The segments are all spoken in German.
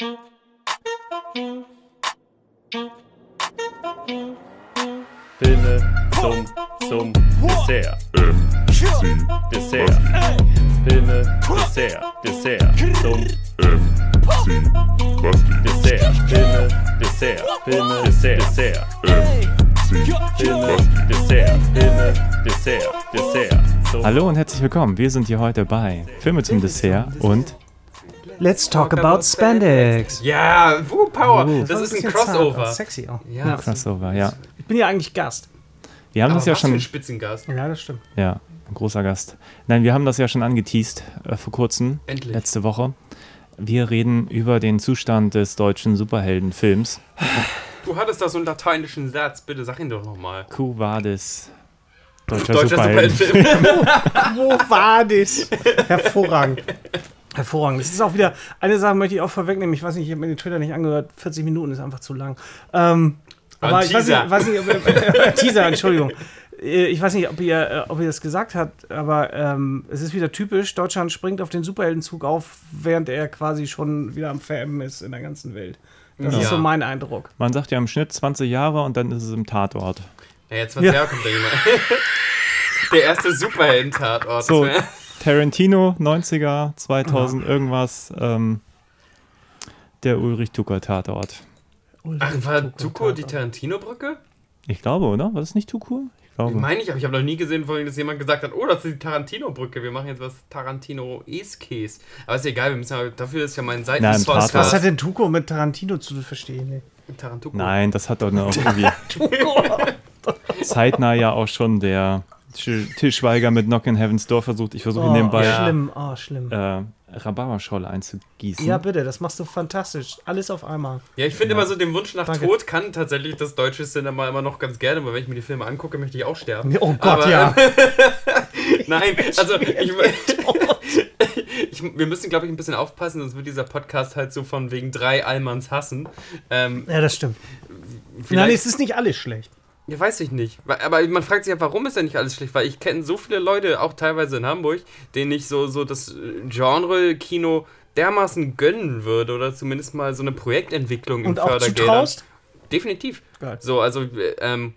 Filme zum, zum Dessert. Dessert. Filme, Dessert, Dessert, zum Dessert. Filme, Dessert, Filme, Dessert, Dessert. Filme, Dessert, Filme, Dessert, Dessert. Hallo und herzlich willkommen. Wir sind hier heute bei Filme zum Dessert und Let's talk about Spandex. Ja, Woo Power. Woo. Das ist ein ein Crossover. zart, Sexy auch. Ja, Crossover, ja. Ich bin ja eigentlich Gast. Wir haben aber das ja was für ein schon, Spitzengast. Ja, das stimmt. ja, ein großer Gast. Nein, wir haben das ja schon angeteased äh, vor kurzem, Endlich. letzte Woche. Wir reden über den Zustand des deutschen Superheldenfilms. Du hattest da so einen lateinischen Satz. Bitte sag ihn doch nochmal. Quo vadis? Deutscher, Deutscher Superhelden. Superheldenfilm. Wo war das? Hervorragend. Hervorragend. Es ist auch wieder, eine Sache möchte ich auch vorwegnehmen. Ich weiß nicht, ich habe mir den Trailer nicht angehört. 40 Minuten ist einfach zu lang. Ähm, aber ein ich weiß nicht, weiß nicht ob, Teaser, Entschuldigung. Äh, Ich weiß nicht, ob ihr, äh, ob ihr das gesagt habt, aber ähm, es ist wieder typisch. Deutschland springt auf den Superheldenzug auf, während er quasi schon wieder am Färben ist in der ganzen Welt. Das Ja. ist so mein Eindruck. Man sagt ja im Schnitt 20 Jahre und dann ist es im Tatort. Ja, jetzt 20 Jahre kommt der jemand. Der erste Superhelden-Tatort. So, Das Tarantino, 90er, 2000 irgendwas. Ähm, der Ulrich Tucker Tatort. Ach, war Tuko die Tarantino-Brücke? Ich glaube, oder? War das nicht Tukur? Ich glaube. Meine ich, aber ich habe noch nie gesehen, vorhin, dass jemand gesagt hat, oh, das ist die Tarantino-Brücke, wir machen jetzt was Tarantino-Eskes. Aber ist egal, wir müssen ja, dafür ist ja mein Seitenspot. Tatort. Was hat denn Tuko mit Tarantino zu verstehen? Nee. Tarantuko. Nein, das hat doch noch irgendwie zeitnah ja auch schon der Sch- Til Schweiger mit Knock in Heaven's Door versucht. Ich versuche Oh, nebenbei Ja. Schlimm, oh, schlimm. äh, Rhabarberscholle einzugießen. Ja, bitte, das machst du fantastisch. Alles auf einmal. Ja, ich finde immer so den Wunsch nach Danke. Tod kann tatsächlich das deutsche Cinema immer noch ganz gerne, weil wenn ich mir die Filme angucke, möchte ich auch sterben. Oh Gott, Aber, ja. Nein, also ich, ich, wir müssen, glaube ich, ein bisschen aufpassen, sonst wird dieser Podcast halt so von wegen drei Allmanns hassen. Ähm, Ja, das stimmt. Nein, es ist nicht alles schlecht. Ja, weiß ich nicht. Aber man fragt sich ja, warum ist denn nicht alles schlecht? Weil ich kenne so viele Leute, auch teilweise in Hamburg, denen ich so, so das äh, Genre-Kino dermaßen gönnen würde oder zumindest mal so eine Projektentwicklung im Und auch Fördergeldern. zutraust? Definitiv. Geil. So, also, äh, ähm,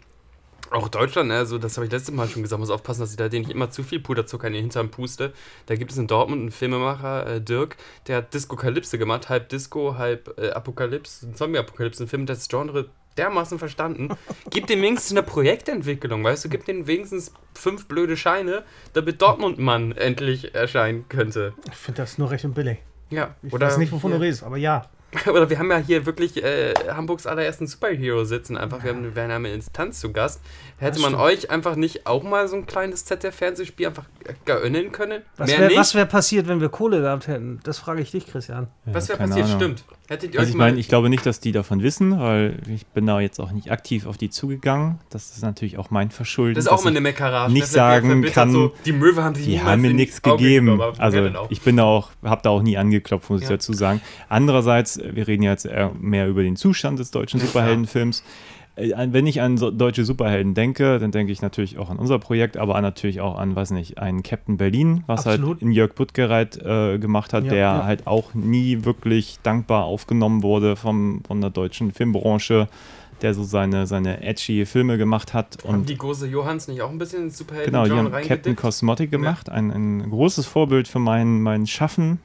auch Deutschland, also das habe ich letztes Mal schon gesagt, muss aufpassen, dass ich da denen nicht immer zu viel Puderzucker in den Hintern puste. Da gibt es in Dortmund einen Filmemacher, äh, Dirk, der hat Disco-Kalypse gemacht, halb Disco, halb äh, Apokalypse, Zombie-Apokalypse, ein Film, das Genre dermaßen verstanden. Gib dem wenigstens eine Projektentwicklung, weißt du, gib denen wenigstens fünf blöde Scheine, damit Dortmund-Mann endlich erscheinen könnte. Ich finde das nur recht und billig. Ja, Ich oder, weiß nicht, wovon ja. du redest, aber ja. Oder wir haben ja hier wirklich äh, Hamburgs allerersten Superhero sitzen. Einfach, wir haben, wir haben eine Instanz zu Gast. Hätte man euch einfach nicht auch mal so ein kleines ZDF-Fernsehspiel einfach gönnen können? Was Mehr wäre wär passiert, wenn wir Kohle gehabt hätten? Das frage ich dich, Christian. Ja, Was wäre passiert? Ahnung. Stimmt. Hättet ihr Also euch ich meine, ich glaube nicht, dass die davon wissen, weil ich bin da jetzt auch nicht aktiv auf die zugegangen. Das ist natürlich auch mein Verschulden. das ist auch ich- eine Meckerage. nicht sagen kann, So, die Möwe haben sie Die haben mir nichts gegeben. aber Also auch? ich bin da auch, habe da auch nie angeklopft, muss ich Ja. dazu sagen. Andererseits, wir reden ja jetzt mehr über den Zustand des deutschen Ja, Superheldenfilms. An- Wenn ich an so deutsche Superhelden denke, dann denke ich natürlich auch an unser Projekt, aber natürlich auch an, weiß nicht, einen Captain Berlin, was Absolut. halt in Jörg Buttgereit äh, gemacht hat, Ja, der ja. halt auch nie wirklich dankbar aufgenommen wurde vom, von der deutschen Filmbranche, der so seine, seine edgy Filme gemacht hat. haben Und die große Johans nicht auch ein bisschen ins Genau, die haben Captain? Cosmotic gemacht, ein, ein großes Vorbild für mein, mein Schaffen.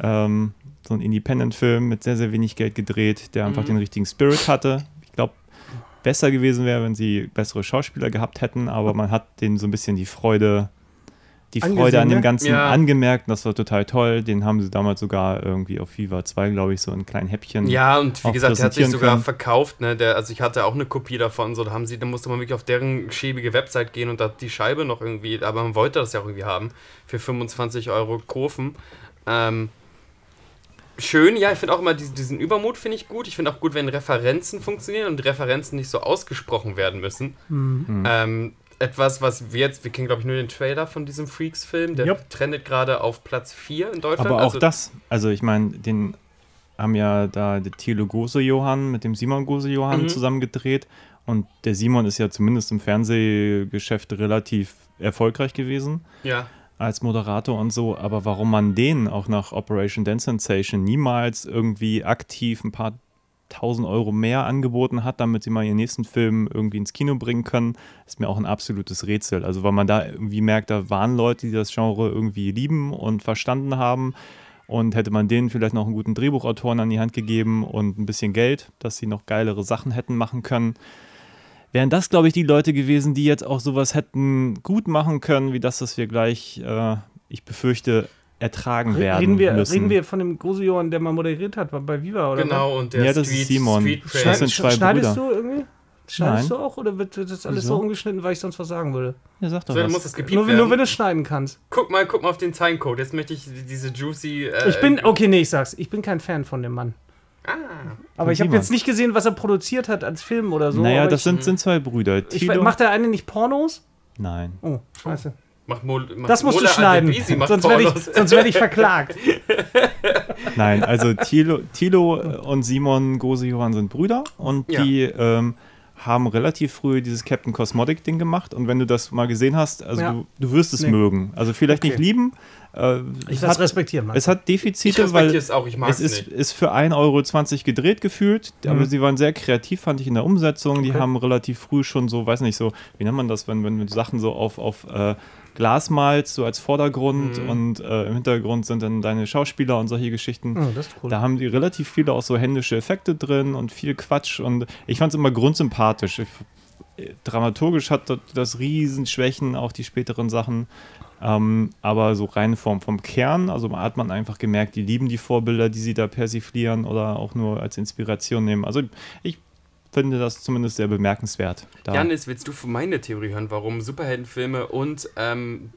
Ähm, so ein Independent-Film mit sehr, sehr wenig Geld gedreht, der einfach Mhm. den richtigen Spirit hatte. Besser gewesen wäre, wenn sie bessere Schauspieler gehabt hätten, aber man hat denen so ein bisschen die Freude, die Angesehen, Freude an dem ne? Ganzen Ja. angemerkt. Das war total toll. Den haben sie damals sogar irgendwie auf Viva 2, glaube ich, so in kleinen Häppchen. Ja, und wie gesagt, der hat sich sogar können. verkauft, ne? Der, also ich hatte auch eine Kopie davon, so da haben sie, da musste man wirklich auf deren schäbige Website gehen und da die Scheibe noch irgendwie, aber man wollte das ja auch irgendwie haben, für 25 Euro kaufen. Ähm, schön, ja, ich finde auch immer diesen, diesen Übermut finde ich gut. Ich finde auch gut, wenn Referenzen funktionieren und Referenzen nicht so ausgesprochen werden müssen. Mhm. Ähm, etwas, was wir jetzt, wir kennen glaube ich nur den Trailer von diesem Freaks-Film, der Jupp. trendet gerade auf Platz 4 in Deutschland. Aber auch also, das, also ich meine, den haben ja da der Thilo Gose-Johann mit dem Simon Gose-Johann Mhm. zusammen gedreht und der Simon ist ja zumindest im Fernsehgeschäft relativ erfolgreich gewesen. Ja, als Moderator und so, aber warum man denen auch nach Operation Dance Sensation niemals irgendwie aktiv ein paar tausend Euro mehr angeboten hat, damit sie mal ihren nächsten Film irgendwie ins Kino bringen können, ist mir auch ein absolutes Rätsel. Also weil man da irgendwie merkt, da waren Leute, die das Genre irgendwie lieben und verstanden haben. Und hätte man denen vielleicht noch einen guten Drehbuchautoren an die Hand gegeben und ein bisschen Geld, dass sie noch geilere Sachen hätten machen können, wären das, glaube ich, die Leute gewesen, die jetzt auch sowas hätten gut machen können, wie das, was wir gleich, äh, ich befürchte, ertragen werden Reden wir, müssen. reden wir von dem Gosejohann, der mal moderiert hat bei- bei Viva, oder? Genau, und der Ja, das ist Simon. Street Das sind zwei schneidest Brüder. du irgendwie? Schneidest Nein. du auch oder wird das alles Wieso? so umgeschnitten, weil ich sonst was sagen würde? Ja, sag doch So, was. muss das Nur, nur wenn du es schneiden kannst. guck mal, guck mal auf den Timecode. Jetzt möchte ich diese juicy. Äh, Ich bin, okay, nee, ich sag's. Ich bin kein Fan von dem Mann. Ah, Aber ich habe jetzt nicht gesehen, was er produziert hat als Film oder so. naja, das ich, sind, sind zwei Brüder. ich? Macht der eine nicht Pornos? Nein. Oh, scheiße. mach Mol, mach Das musst du Mola schneiden. Adebisi macht Sonst werde ich, sonst werd ich verklagt. Nein, also Thilo, Thilo und Simon Gose-Johann sind Brüder und Ja. die ähm, haben relativ früh dieses Captain Cosmotic-Ding gemacht und wenn du das mal gesehen hast, also Ja. du, du wirst es Nee. mögen. Also vielleicht nicht Okay. lieben. Äh, Ich es, respektieren, Mann. es hat Ich Defizite, respektiere weil es auch, ich mag es es ist, nicht. ist für 1,20 Euro gedreht gefühlt, aber Mhm. sie waren sehr kreativ, fand ich, in der Umsetzung. Die Okay. haben relativ früh schon so, weiß nicht, so, wie nennt man das, wenn, wenn Sachen so auf, auf äh, Glas malst, so als Vordergrund Mhm. und äh, im Hintergrund sind dann deine Schauspieler und solche Geschichten. oh, das ist cool. Da haben die relativ viele auch so händische Effekte drin und viel Quatsch und ich fand es immer grundsympathisch. Ich, äh, dramaturgisch hat das, das Riesenschwächen, auch die späteren Sachen. Ähm, aber so rein vom, vom Kern, also hat man einfach gemerkt, die lieben die Vorbilder, die sie da persiflieren oder auch nur als Inspiration nehmen. Also ich finde das zumindest sehr bemerkenswert. Da. Janis, willst du von meine Theorie hören, warum Superheldenfilme und ähm,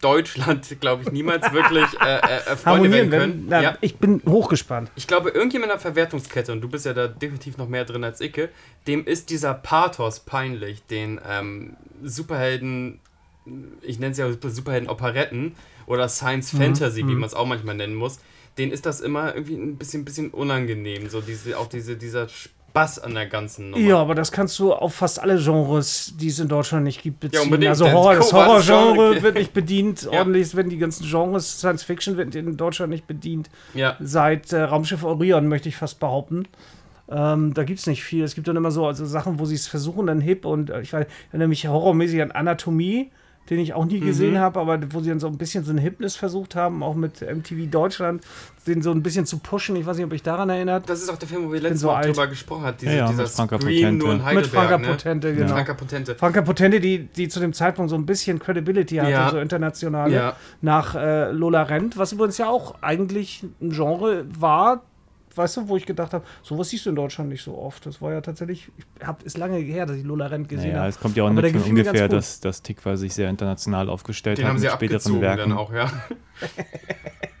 Deutschland, glaube ich, niemals wirklich äh, äh, äh, Freunde werden wenn, können? na, ja. ich bin hochgespannt. Ich glaube, irgendjemand in der Verwertungskette, und du bist ja da definitiv noch mehr drin als Icke, dem ist dieser Pathos peinlich, den ähm, Superhelden, ich nenne es ja Superhelden-Operetten oder Science Fantasy, wie man es auch manchmal nennen muss, denen ist das immer irgendwie ein bisschen, bisschen unangenehm, so diese, auch diese, dieser Spaß an der ganzen Nummer. Ja, aber das kannst du auf fast alle Genres, die es in Deutschland nicht gibt, beziehen. unbedingt. also Horror, das Horrorgenre Genre- wird nicht bedient. Ja. Ordentlich werden die ganzen Genres, Science Fiction wird in Deutschland nicht bedient. ja. Seit äh, Raumschiff Orion, möchte ich fast behaupten. Ähm, da gibt es nicht viel. Es gibt dann immer so also Sachen, wo sie es versuchen, dann hip und äh, ich weiß, ich erinnere mich horrormäßig an Anatomie, den ich auch nie Mhm. gesehen habe, aber wo sie dann so ein bisschen so ein Hipness versucht haben, auch mit MTV Deutschland, den so ein bisschen zu pushen. Ich weiß nicht, ob euch daran erinnert. Das ist auch der Film, wo wir letztes so Mal alt. drüber gesprochen haben. Diese, Ja, ja, dieser Franka Scream Potente. nur in Mit. Franka ne? Potente, Mit genau. Franka Potente. Franka Potente, die, die zu dem Zeitpunkt so ein bisschen Credibility hatte, Ja. so international, Ja. nach äh, Lola Rent, was übrigens ja auch eigentlich ein Genre war, weißt du, wo ich gedacht habe, sowas siehst du in Deutschland nicht so oft. Das war ja tatsächlich, ich hab, ist lange her, dass ich Lola Rent gesehen Naja, habe. es kommt ja auch nicht von ungefähr, dass, dass Tikva sich sehr international aufgestellt Den hat haben sie späteren abgezogen Werken. dann auch, ja.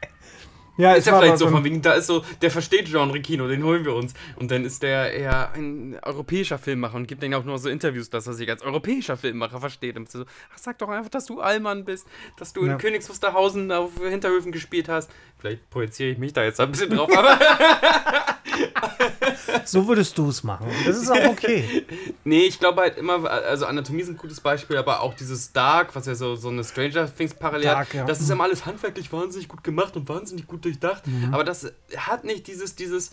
Ja, Ist ja vielleicht so ein- von wegen, da ist so, der versteht Genre-Kino, den holen wir uns. Und dann ist der eher ein europäischer Filmmacher und gibt denen auch nur so Interviews, dass er sich als europäischer Filmmacher versteht. Und so, ach, sag doch einfach, dass du Allmann bist, dass du Ja. in Königs Wusterhausen auf Hinterhöfen gespielt hast. Vielleicht projiziere ich mich da jetzt ein bisschen drauf, aber So würdest du es machen. Das ist auch okay. nee, ich glaube halt immer, also Anatomie ist ein gutes Beispiel, aber auch dieses Dark, was ja so, so eine Stranger Things parallel hat, Dark, ja. das ist immer alles handwerklich wahnsinnig gut gemacht und wahnsinnig gut durchdacht. Mhm. Aber das hat nicht dieses, dieses,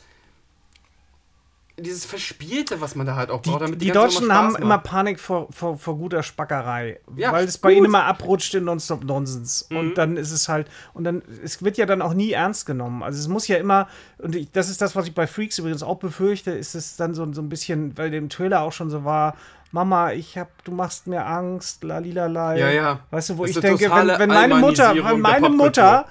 dieses Verspielte, was man da halt auch braucht. Die, damit die ganze Deutschen haben Spaß immer macht. Panik vor, vor, vor guter Spackerei, Ja, weil es bei gut. ihnen immer abrutscht in Nonstop Nonsens. Mhm. Und dann ist es halt, und dann, es wird ja dann auch nie ernst genommen. Also es muss ja immer, und ich, das ist das, was ich bei Freaks übrigens auch befürchte, ist es dann so, so ein bisschen, weil dem Trailer auch schon so war, Mama, ich hab, du machst mir Angst, lalilalai. Ja, ja. Weißt du, wo Das ich denke, wenn, wenn meine Mutter, wenn meine. Mutter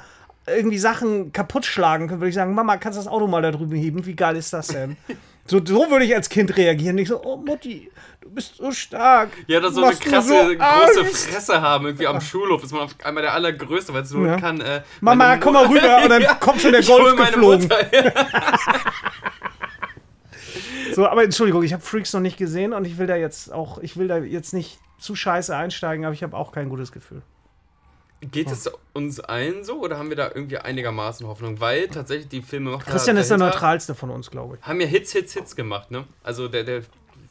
irgendwie Sachen kaputt schlagen könnte, würde ich sagen, Mama, kannst du das Auto mal da drüben heben? Wie geil ist das denn? so, so würde ich als Kind reagieren. Ich so, oh Mutti, du bist so stark. Ja, oder so eine machst krasse, so große Angst. Fresse haben. Irgendwie am Schulhof ist man auf einmal der Allergrößte, weil es so Ja. kann. Äh, Mama, komm mal rüber und dann Ja, kommt schon der Golf geflogen. So, aber Entschuldigung, ich habe Freaks noch nicht gesehen und ich will da jetzt auch, ich will da jetzt nicht zu scheiße einsteigen, aber ich habe auch kein gutes Gefühl. Geht es uns allen so oder haben wir da irgendwie einigermaßen Hoffnung? Weil tatsächlich die Filme Christian ist der neutralste von uns, glaube ich. haben ja Hits, Hits, Hits gemacht, ne? Also der, der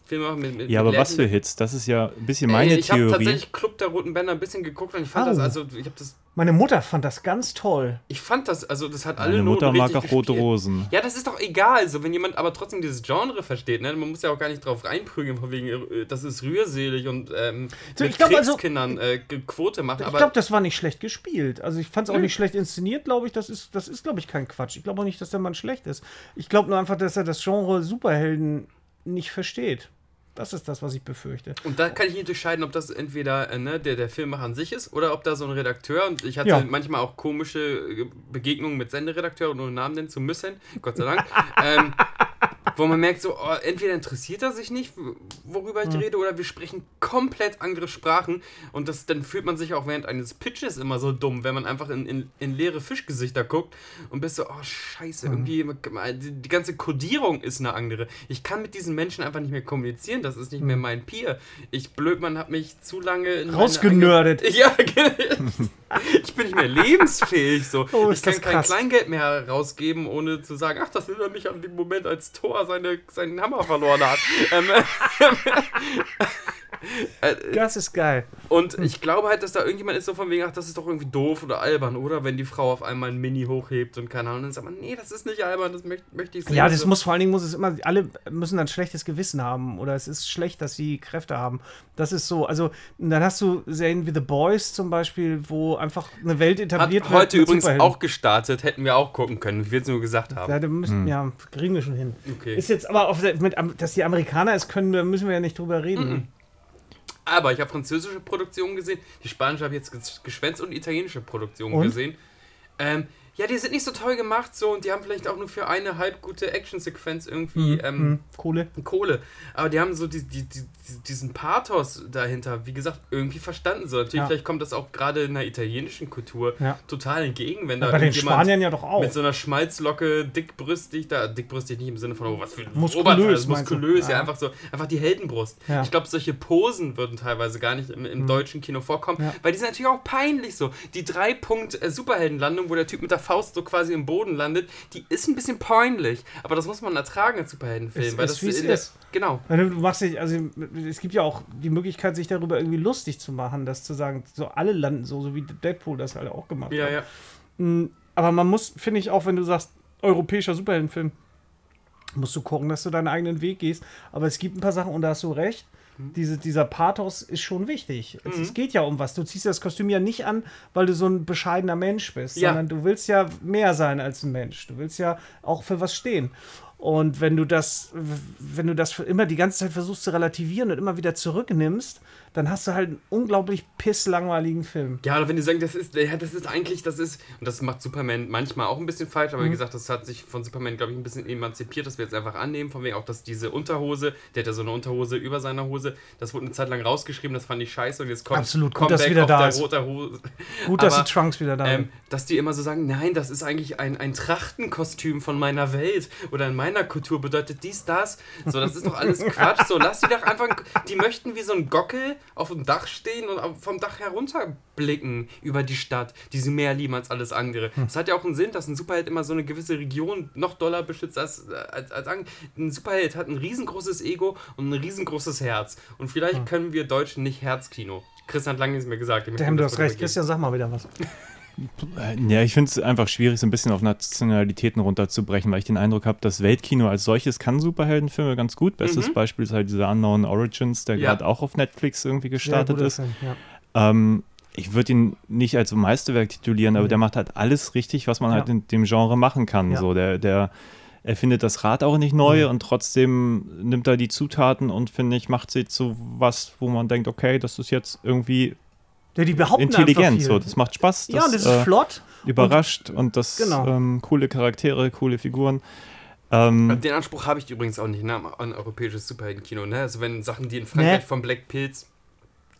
Filme machen mit, mit Ja, aber was für Hits? Das ist ja ein bisschen meine Ey, ich habe Theorie. tatsächlich Club der Roten Bänder ein bisschen geguckt und ich fand Oh. das, also ich habe das, Meine Mutter fand das ganz toll. ich fand das, also das hat alle Meine Mutter mag auch rote gespielt. Rosen. Ja, das ist doch egal, so wenn jemand aber trotzdem dieses Genre versteht, ne? Man muss ja auch gar nicht drauf reinprügeln, von wegen, äh, das ist rührselig und ähm, So, mit ich glaub, also- Kriegskindern äh, Quote machen, Ich glaube, das war nicht schlecht gespielt. Also ich fand es auch Nö. nicht schlecht inszeniert, glaube ich. Das ist, das ist glaube ich, kein Quatsch. Ich glaube auch nicht, dass der Mann schlecht ist. Ich glaube nur einfach, dass er das Genre Superhelden nicht versteht. Das ist das, was ich befürchte. Und da kann ich nicht unterscheiden, ob das entweder äh, ne, der, der Filmemacher an sich ist oder ob da so ein Redakteur, und ich hatte Ja. manchmal auch komische äh, Begegnungen mit Senderedakteuren, ohne Namen nennen zu müssen, Gott sei Dank, ähm, wo man merkt, so, oh, entweder interessiert er sich nicht, worüber ich rede, oder wir sprechen komplett andere Sprachen und das, dann fühlt man sich auch während eines Pitches immer so dumm, wenn man einfach in, in, in leere Fischgesichter guckt und bist so, oh scheiße, irgendwie, die, die ganze Kodierung ist eine andere. Ich kann mit diesen Menschen einfach nicht mehr kommunizieren, das ist nicht mehr mein Peer. Ich, Blödmann, hab mich zu lange Rausgenördet. eigene- Ja, ich bin nicht mehr lebensfähig, so. Oh, ich kann kein. Kleingeld mehr rausgeben, ohne zu sagen, ach, das erinnert mich an den Moment, als Thor seine, seinen Hammer verloren hat. ähm, äh, Das ist geil. und ich glaube halt, dass da irgendjemand ist so von wegen, ach, das ist doch irgendwie doof oder albern, oder? Wenn die Frau auf einmal ein Mini hochhebt und keine Ahnung, dann sagt man, nee, das ist nicht albern, das möchte, möchte ich sehen. Ja, das muss vor allen Dingen muss es immer, alle müssen dann schlechtes Gewissen haben oder es ist schlecht, dass sie Kräfte haben. Das ist so. Also dann hast du Serien wie The Boys zum Beispiel, wo einfach eine Welt Hat etabliert wird. heute übrigens Superhelden. auch gestartet, hätten wir auch gucken können. Ich will es nur gesagt haben. Ja, da müssen, ja, kriegen wir schon hin. Okay. Ist jetzt aber, auf mit, dass die Amerikaner es können, da müssen wir ja nicht drüber reden. Aber ich habe französische Produktionen gesehen, die spanische habe ich jetzt ges- geschwänzt und italienische Produktionen Und? gesehen. Ähm, ja, die sind nicht so toll gemacht so und die haben vielleicht auch nur für eine halb gute Actionsequenz irgendwie ähm, Hm, Kohle. Kohle. Aber die haben so die, die, die, diesen Pathos dahinter, wie gesagt, irgendwie verstanden. So, natürlich, Ja. vielleicht kommt das auch gerade in der italienischen Kultur Ja. total entgegen, wenn da Bei den Spaniern ja doch auch. mit so einer Schmalzlocke, dickbrüstig, da dickbrüstig nicht im Sinne von, oh, was für ein Muskulös, muskulös, ja. Ja. einfach so, einfach die Heldenbrust. Ja. Ich glaube, solche Posen würden teilweise gar nicht im, im deutschen Kino vorkommen, Ja. weil die sind natürlich auch peinlich so. Die drei Punkt äh, Superheldenlandung, wo der Typ mit der Faust so quasi im Boden landet, die ist ein bisschen peinlich, aber das muss man ertragen als Superheldenfilm, Es weil ist, das es in der- ist. Genau. Du machst dich, also es gibt ja auch die Möglichkeit, sich darüber irgendwie lustig zu machen, das zu sagen, so alle landen so, so wie Deadpool das halt auch gemacht Ja, hat. ja. Mm, Aber man muss, finde ich, auch wenn du sagst, europäischer Superheldenfilm, musst du gucken, dass du deinen eigenen Weg gehst. Aber es gibt ein paar Sachen, und da hast du recht. Diese, dieser Pathos ist schon wichtig. Es, es geht ja um was. Du ziehst das Kostüm ja nicht an, weil du so ein bescheidener Mensch bist, Ja. sondern du willst ja mehr sein als ein Mensch. Du willst ja auch für was stehen. Und wenn du das, wenn du das immer die ganze Zeit versuchst zu relativieren und immer wieder zurücknimmst, dann hast du halt einen unglaublich pisslangweiligen Film. Ja, wenn die sagen, das ist, ja, das ist eigentlich, das ist, und das macht Superman manchmal auch ein bisschen falsch, aber wie gesagt, das hat sich von Superman, glaube ich, ein bisschen emanzipiert, dass wir jetzt einfach annehmen, von wegen auch, dass diese Unterhose, der hat ja so eine Unterhose über seiner Hose, das wurde eine Zeit lang rausgeschrieben, das fand ich scheiße und jetzt kommt Absolut, gut, dass wieder auf da der ist. Gut, dass Aber, die Trunks wieder da sind. Ähm, dass die immer so sagen, nein, das ist eigentlich ein, ein Trachtenkostüm von meiner Welt oder in meiner Kultur bedeutet dies, das. So, das ist doch alles Quatsch. So, lass die doch einfach, die möchten wie so ein Gockel auf dem Dach stehen und vom Dach herunterblicken über die Stadt, die sie mehr lieben als alles andere. Es hat ja auch einen Sinn, dass ein Superheld immer so eine gewisse Region noch doller beschützt als, als, als an- ein Superheld hat ein riesengroßes Ego und ein riesengroßes Herz. Und vielleicht können wir Deutschen nicht Herzkino. Christian hat lange nicht mehr gesagt. Damn, du hast recht. Christian, sag mal wieder was. Ja, ich finde es einfach schwierig, so ein bisschen auf Nationalitäten runterzubrechen, weil ich den Eindruck habe, das Weltkino als solches kann Superheldenfilme ganz gut. Bestes Mhm. Beispiel ist halt dieser Unknown Origins, der Ja. gerade auch auf Netflix irgendwie gestartet guter ist. Film, ja. Ähm, ich würde ihn nicht als Meisterwerk titulieren, aber Nee. der macht halt alles richtig, was man Ja. halt in dem Genre machen kann. Ja. So, der, der erfindet das Rad auch nicht neu Mhm. und trotzdem nimmt er die Zutaten und finde ich, macht sie zu was, wo man denkt, okay, das ist jetzt irgendwie Ja, die behaupten intelligent. So, das macht Spaß. ja, und das ist äh, flott. überrascht und, das Genau. ähm, coole Charaktere, coole Figuren. Ähm, Den Anspruch habe ich übrigens auch nicht ne, an europäisches Superheldenkino. Ne? Also wenn Sachen, die in Frankreich Nee. von Black Pills,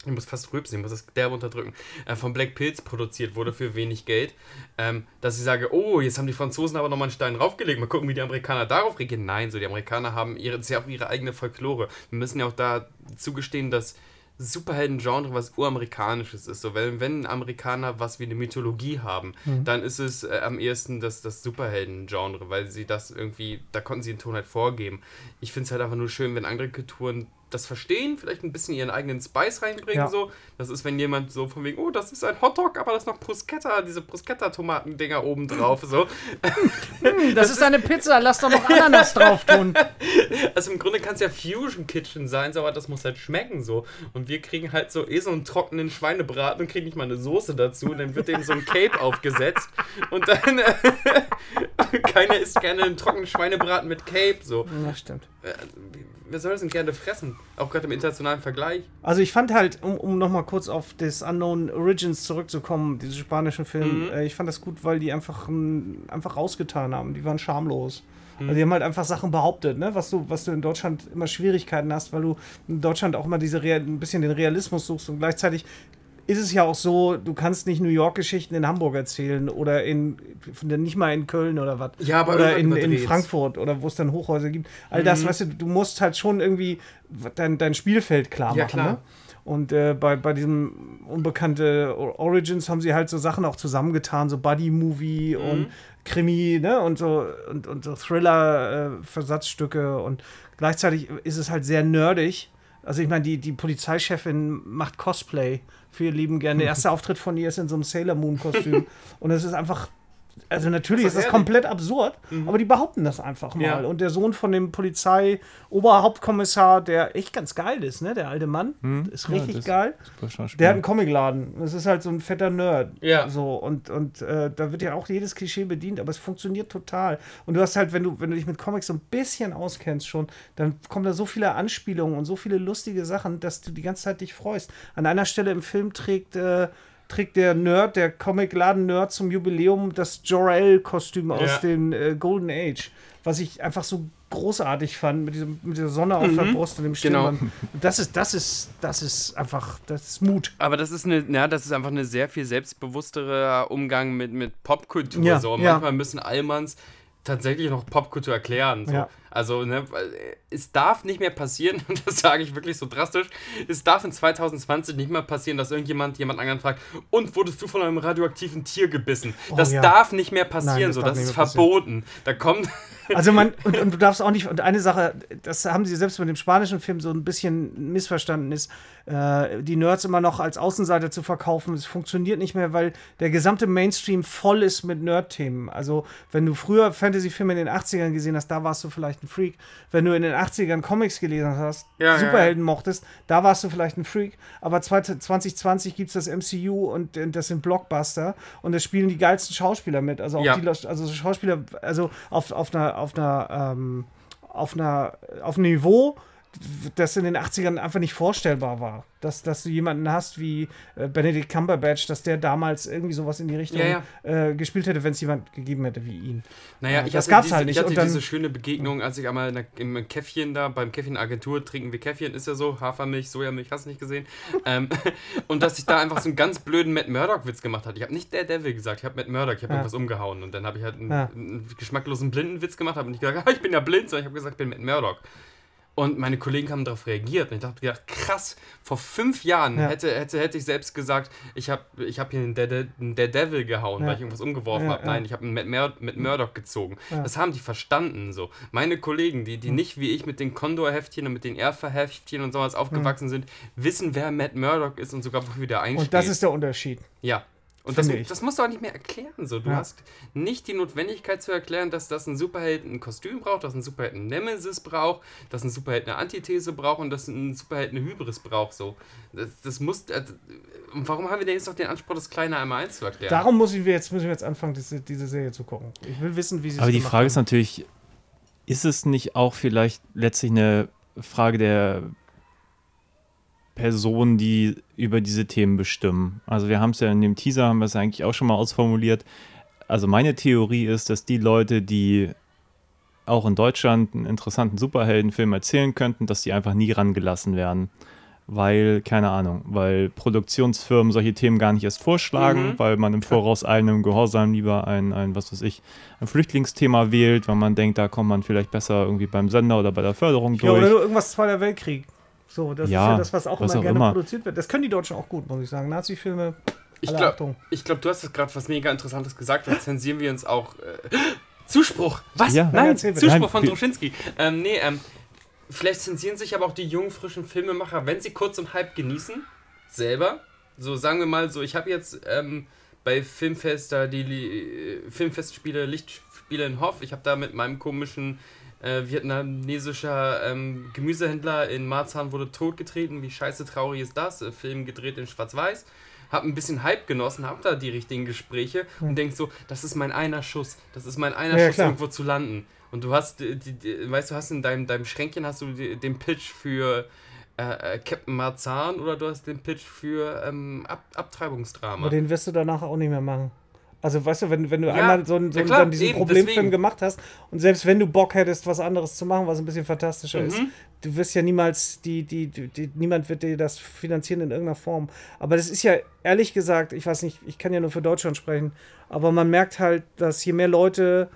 ich muss fast rülpsen, ich muss das derbe unterdrücken, äh, von Black Pills produziert wurde für wenig Geld, ähm, dass ich sage, oh, jetzt haben die Franzosen aber nochmal einen Stein draufgelegt, mal gucken, wie die Amerikaner darauf reagieren. Nein, so die Amerikaner haben ihre, das ja auch ihre eigene Folklore. Wir müssen ja auch da zugestehen, dass Superhelden-Genre was uramerikanisches ist. So, wenn, wenn Amerikaner was wie eine Mythologie haben, dann ist es äh, am ehesten das, das Superhelden-Genre, weil sie das irgendwie, da konnten sie den Ton halt vorgeben. Ich finde es halt einfach nur schön, wenn andere Kulturen das verstehen, vielleicht ein bisschen ihren eigenen Spice reinbringen. Ja. So. Das ist, wenn jemand so von wegen, oh, das ist ein Hotdog, aber da ist noch Bruschetta, diese Bruschetta-Tomatendinger oben drauf. So. Das ist eine Pizza, lass doch noch Ananas drauf tun. Also im Grunde kann es ja Fusion Kitchen sein, so, aber das muss halt schmecken so. Und wir kriegen halt so eh so einen trockenen Schweinebraten und kriegen nicht mal eine Soße dazu. Und dann wird dem so ein Cape aufgesetzt. Und dann äh, keiner isst gerne einen trockenen Schweinebraten mit Cape. So. Das stimmt. Wer soll das denn gerne fressen? Auch gerade im internationalen Vergleich. Also ich fand halt, um, um nochmal kurz auf das Unknown Origins zurückzukommen, diese spanischen Film, Mhm. äh, ich fand das gut, weil die einfach, ähm, einfach rausgetan haben. Die waren schamlos. Mhm. Also die haben halt einfach Sachen behauptet, ne? was, du, was du in Deutschland immer Schwierigkeiten hast, weil du in Deutschland auch immer diese Real, ein bisschen den Realismus suchst und gleichzeitig ist es ja auch so, du kannst nicht New York-Geschichten in Hamburg erzählen oder in nicht mal in Köln oder was. Ja, aber oder in, in. Frankfurt oder wo es dann Hochhäuser gibt. All das, weißt du, du musst halt schon irgendwie dein, dein Spielfeld klar Ja, machen. klar. Ne? Und äh, bei, bei diesem unbekannte Origins haben sie halt so Sachen auch zusammengetan, so Buddy-Movie und Krimi, ne? Und so und, und so Thriller-Versatzstücke und gleichzeitig ist es halt sehr nerdig. Also ich meine, die, die Polizeichefin macht Cosplay für ihr Leben gerne. Der erste Auftritt von ihr ist in so einem Sailor Moon-Kostüm. und es ist einfach. Also natürlich Ist ist das das komplett absurd, aber die behaupten das einfach mal. Ja. Und der Sohn von dem Polizei-Oberhauptkommissar, der echt ganz geil ist, ne? Der alte Mann, ist Ja, richtig das- geil. Schauspieler. Der hat einen Comicladen. Das ist halt so ein fetter Nerd. Ja. So, und, und äh, da wird ja auch jedes Klischee bedient, aber es funktioniert total. Und du hast halt, wenn du, wenn du dich mit Comics so ein bisschen auskennst schon, dann kommen da so viele Anspielungen und so viele lustige Sachen, dass du die ganze Zeit dich freust. An einer Stelle im Film trägt. Äh, trägt der Nerd, der Comicladen-Nerd zum Jubiläum das Jor-El-Kostüm aus Ja. dem äh, Golden Age, was ich einfach so großartig fand, mit, diesem, mit dieser Sonne auf der Brust und dem Genau. Stirnband. Das ist, das ist, das ist einfach, das ist Mut. Aber das ist eine, ja, das ist einfach eine sehr viel selbstbewussterer Umgang mit, mit Popkultur. Ja, so. ja. Manchmal müssen Allmanns tatsächlich noch Popkultur erklären. So. Ja. Also, ne, es darf nicht mehr passieren, und das sage ich wirklich so drastisch, es darf in 2020 nicht mehr passieren, dass irgendjemand jemand anderen fragt, und wurdest du von einem radioaktiven Tier gebissen? das Oh, ja. darf nicht mehr passieren, Nein, das so, das ist mehr passieren. verboten. Da kommt, Also man, und, und du darfst auch nicht, und eine Sache, das haben sie selbst mit dem spanischen Film so ein bisschen missverstanden ist, äh, die Nerds immer noch als Außenseiter zu verkaufen. Es funktioniert nicht mehr, weil der gesamte Mainstream voll ist mit Nerd-Themen. Also wenn du früher Fantasy-Filme in den 80ern gesehen hast, da warst du vielleicht Freak. Wenn du in den 80ern Comics gelesen hast, Ja, ja, Superhelden mochtest, da warst du vielleicht ein Freak. Aber 2020 gibt es das MCU und das sind Blockbuster und es spielen die geilsten Schauspieler mit. Also auch Ja. die also so Schauspieler, also auf, auf einer, auf einer, ähm, auf einer, auf einem Niveau, das in den 80ern einfach nicht vorstellbar war. Dass, dass du jemanden hast wie äh, Benedict Cumberbatch, dass der damals irgendwie sowas in die Richtung Ja, Äh, gespielt hätte, wenn es jemand gegeben hätte wie ihn. Naja, Ja, ich das diese, halt nicht. Ich hatte Und dann- diese schöne Begegnung, als ich einmal in der, im Käffchen da, beim Käffchen Agentur trinken wir Käffchen, ist ja so, Hafermilch, Sojamilch, hast du nicht gesehen. ähm, und dass ich da einfach so einen ganz blöden Matt Murdock-Witz gemacht hatte. Ich habe nicht der Devil gesagt, ich habe Matt Murdock, ich habe Ja. irgendwas umgehauen. Und dann habe ich halt einen, Ja. einen geschmacklosen Blindenwitz gemacht, habe nicht gesagt, ah, ich bin ja blind, sondern ich habe gesagt, ich bin Matt Murdock. Und meine Kollegen haben darauf reagiert. Und ich dachte, gedacht, krass, vor fünf Jahren Ja. hätte, hätte, hätte ich selbst gesagt, ich habe ich hab hier einen Dare- einen Daredevil gehauen, Ja. weil ich irgendwas umgeworfen Ja, habe. Nein, ich habe einen Matt Mur mit Murdoch gezogen. Das haben die verstanden so. Meine Kollegen, die, die nicht wie ich mit den Condor-Heftchen und mit den Erfa-Heftchen und sowas aufgewachsen sind, wissen, wer Matt Murdock ist und sogar wofür der einsteht. Und das ist der Unterschied. ja. Und das, das musst du auch nicht mehr erklären. So. Du Ja. hast nicht die Notwendigkeit zu erklären, dass das ein Superheld ein Kostüm braucht, dass ein Superheld ein Nemesis braucht, dass ein Superheld eine Antithese braucht und dass ein Superheld eine Hybris braucht. So. Das, das muss. Äh, und warum haben wir denn jetzt noch den Anspruch, das Kleine einmal eins zu erklären? Darum muss ich jetzt, müssen wir jetzt anfangen, diese, diese Serie zu gucken. Ich will wissen, wie sie Aber die Frage ist haben. natürlich, ist es nicht auch vielleicht letztlich eine Frage der Personen, die über diese Themen bestimmen? Also wir haben es ja in dem Teaser, haben wir es eigentlich auch schon mal ausformuliert. Also meine Theorie ist, dass die Leute, die auch in Deutschland einen interessanten Superheldenfilm erzählen könnten, dass die einfach nie rangelassen werden. Weil, keine Ahnung, weil Produktionsfirmen solche Themen gar nicht erst vorschlagen, Mhm. weil man im Voraus eilendem Gehorsam lieber ein, ein, was weiß ich, ein Flüchtlingsthema wählt, weil man denkt, da kommt man vielleicht besser irgendwie beim Sender oder bei der Förderung Ja, oder durch. nur irgendwas Zweiter Weltkrieg. So, das Ja, ist ja das, was auch was immer auch gerne immer. produziert wird. Das können die Deutschen auch gut, muss ich sagen. Nazi-Filme, ich glaube, glaub, du hast jetzt gerade was mega Interessantes gesagt. Dann zensieren wir uns auch. Äh, Zuspruch! Was? Ja. Nein, Nein. Zuspruch Nein, von Druschinski. Ähm, nee, ähm, vielleicht zensieren sich aber auch die jungen, frischen Filmemacher, wenn sie kurz und Hype genießen, selber. So sagen wir mal so, ich habe jetzt ähm, bei Filmfest da die Li Filmfestspiele, Lichtspiele in Hoff, ich habe da mit meinem komischen äh, vietnamesischer ähm, Gemüsehändler in Marzahn wurde totgetreten. Wie scheiße traurig ist das? Äh, Film gedreht in Schwarz-Weiß. Hab ein bisschen Hype genossen, hab da die richtigen Gespräche und denk so, das ist mein einer Schuss. Das ist mein einer Ja, Schuss, klar. irgendwo zu landen. Und du hast, die, die, die, weißt du, hast in deinem, deinem Schränkchen hast du die, den Pitch für äh, äh, Captain Marzahn oder du hast den Pitch für ähm, Ab Abtreibungsdrama. Aber den wirst du danach auch nicht mehr machen. Also weißt du, wenn, wenn du Ja, einmal so, einen- so ja klar, dann diesen eben, Problemfilm deswegen. gemacht hast und selbst wenn du Bock hättest, was anderes zu machen, was ein bisschen fantastischer ist, Mhm. du wirst ja niemals die, die, die, die, niemand wird dir das finanzieren in irgendeiner Form. Aber das ist ja ehrlich gesagt, ich weiß nicht, ich kann ja nur für Deutschland sprechen, aber man merkt halt, dass je mehr Leute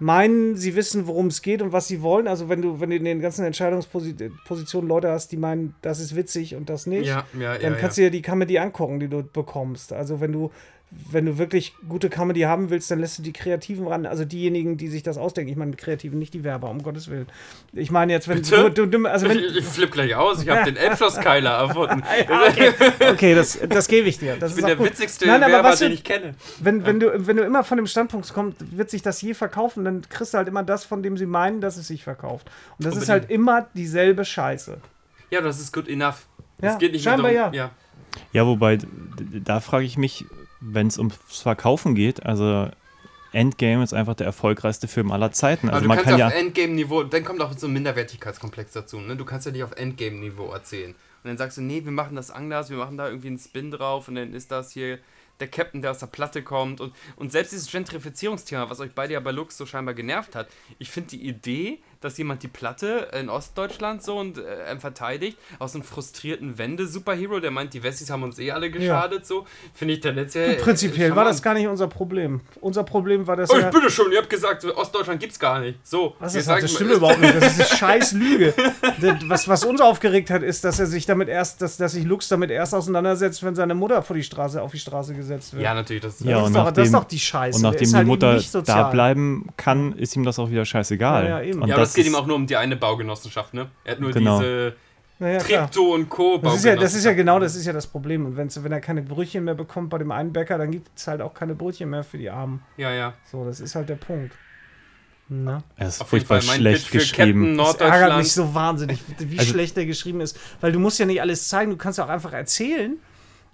meinen, sie wissen, worum es geht und was sie wollen. Also wenn du, wenn du in den ganzen Entscheidungspositionen Leute hast, die meinen, das ist witzig und das nicht, ja, dann kannst ja. du dir die Comedy angucken, die du bekommst. Also wenn du, wenn du wirklich gute Comedy haben willst, dann lässt du die Kreativen ran. Also diejenigen, die sich das ausdenken. Ich meine mit Kreativen, nicht die Werber, um Gottes Willen. Ich meine jetzt, wenn Bitte? du, du, also wenn, ich, ich flipp gleich aus, ich habe den Elbschlosskeiler erfunden. okay, okay, das, das gebe ich dir. Das Ich bin ist der gut. witzigste Nein, aber Werber, du, den ich kenne. Wenn, wenn, du, wenn du immer von dem Standpunkt kommst, wird sich das je verkaufen, dann kriegst du halt immer das, von dem sie meinen, dass es sich verkauft. Und das ist Unbedingt. halt immer dieselbe Scheiße. Ja, das ist good enough. Ja, es geht nicht scheinbar mehr darum, ja. Ja, wobei, d- d- da frage ich mich, wenn es ums Verkaufen geht, also Endgame ist einfach der erfolgreichste Film aller Zeiten. Aber Also du man kannst kann ja ja, auf Endgame-Niveau, dann kommt auch so ein Minderwertigkeitskomplex dazu. Ne? Du kannst ja nicht auf Endgame-Niveau erzählen. Und dann sagst du, nee, wir machen das anders, wir machen da irgendwie einen Spin drauf und dann ist das hier der Captain, der aus der Platte kommt. Und, und selbst dieses Gentrifizierungsthema, was euch beide ja bei Lux so scheinbar genervt hat, ich finde die Idee, dass jemand die Platte in Ostdeutschland so und äh, verteidigt, aus einem frustrierten Wende-Superhero, der meint, die Wessis haben uns eh alle geschadet, so, finde ich tendenziell. äh, Prinzipiell war das gar nicht unser Problem. Unser Problem war das Oh, ja. ich bitte schon, ihr habt gesagt, Ostdeutschland gibt's gar nicht. So, Was ist das? Das stimmt überhaupt nicht. Das ist eine scheiß Lüge. Was, was uns aufgeregt hat, ist, dass er sich damit erst, dass, dass sich Lux damit erst auseinandersetzt, wenn seine Mutter vor die Straße, auf die Straße gesetzt wird. Ja, natürlich, das Ja, das, und ist doch, das ist doch die Scheiße. und nachdem ist die halt Mutter da bleiben kann, ist ihm das auch wieder scheißegal. Ja, ja, eben. Und ja, das es geht ihm auch nur um die eine Baugenossenschaft, ne? Er hat nur Genau. diese Naja. Tripto und Co. Das ist, ja, das ist ja genau, das ist ja das Problem. Und wenn's, wenn er keine Brötchen mehr bekommt bei dem einen Bäcker, dann gibt es halt auch keine Brötchen mehr für die Armen. Ja, ja. So, das ist halt der Punkt. Na? er ist Auf jeden furchtbar schlecht geschrieben. Das ärgert mich so wahnsinnig, wie Also- schlecht der geschrieben ist. Weil du musst ja nicht alles zeigen, du kannst ja auch einfach erzählen.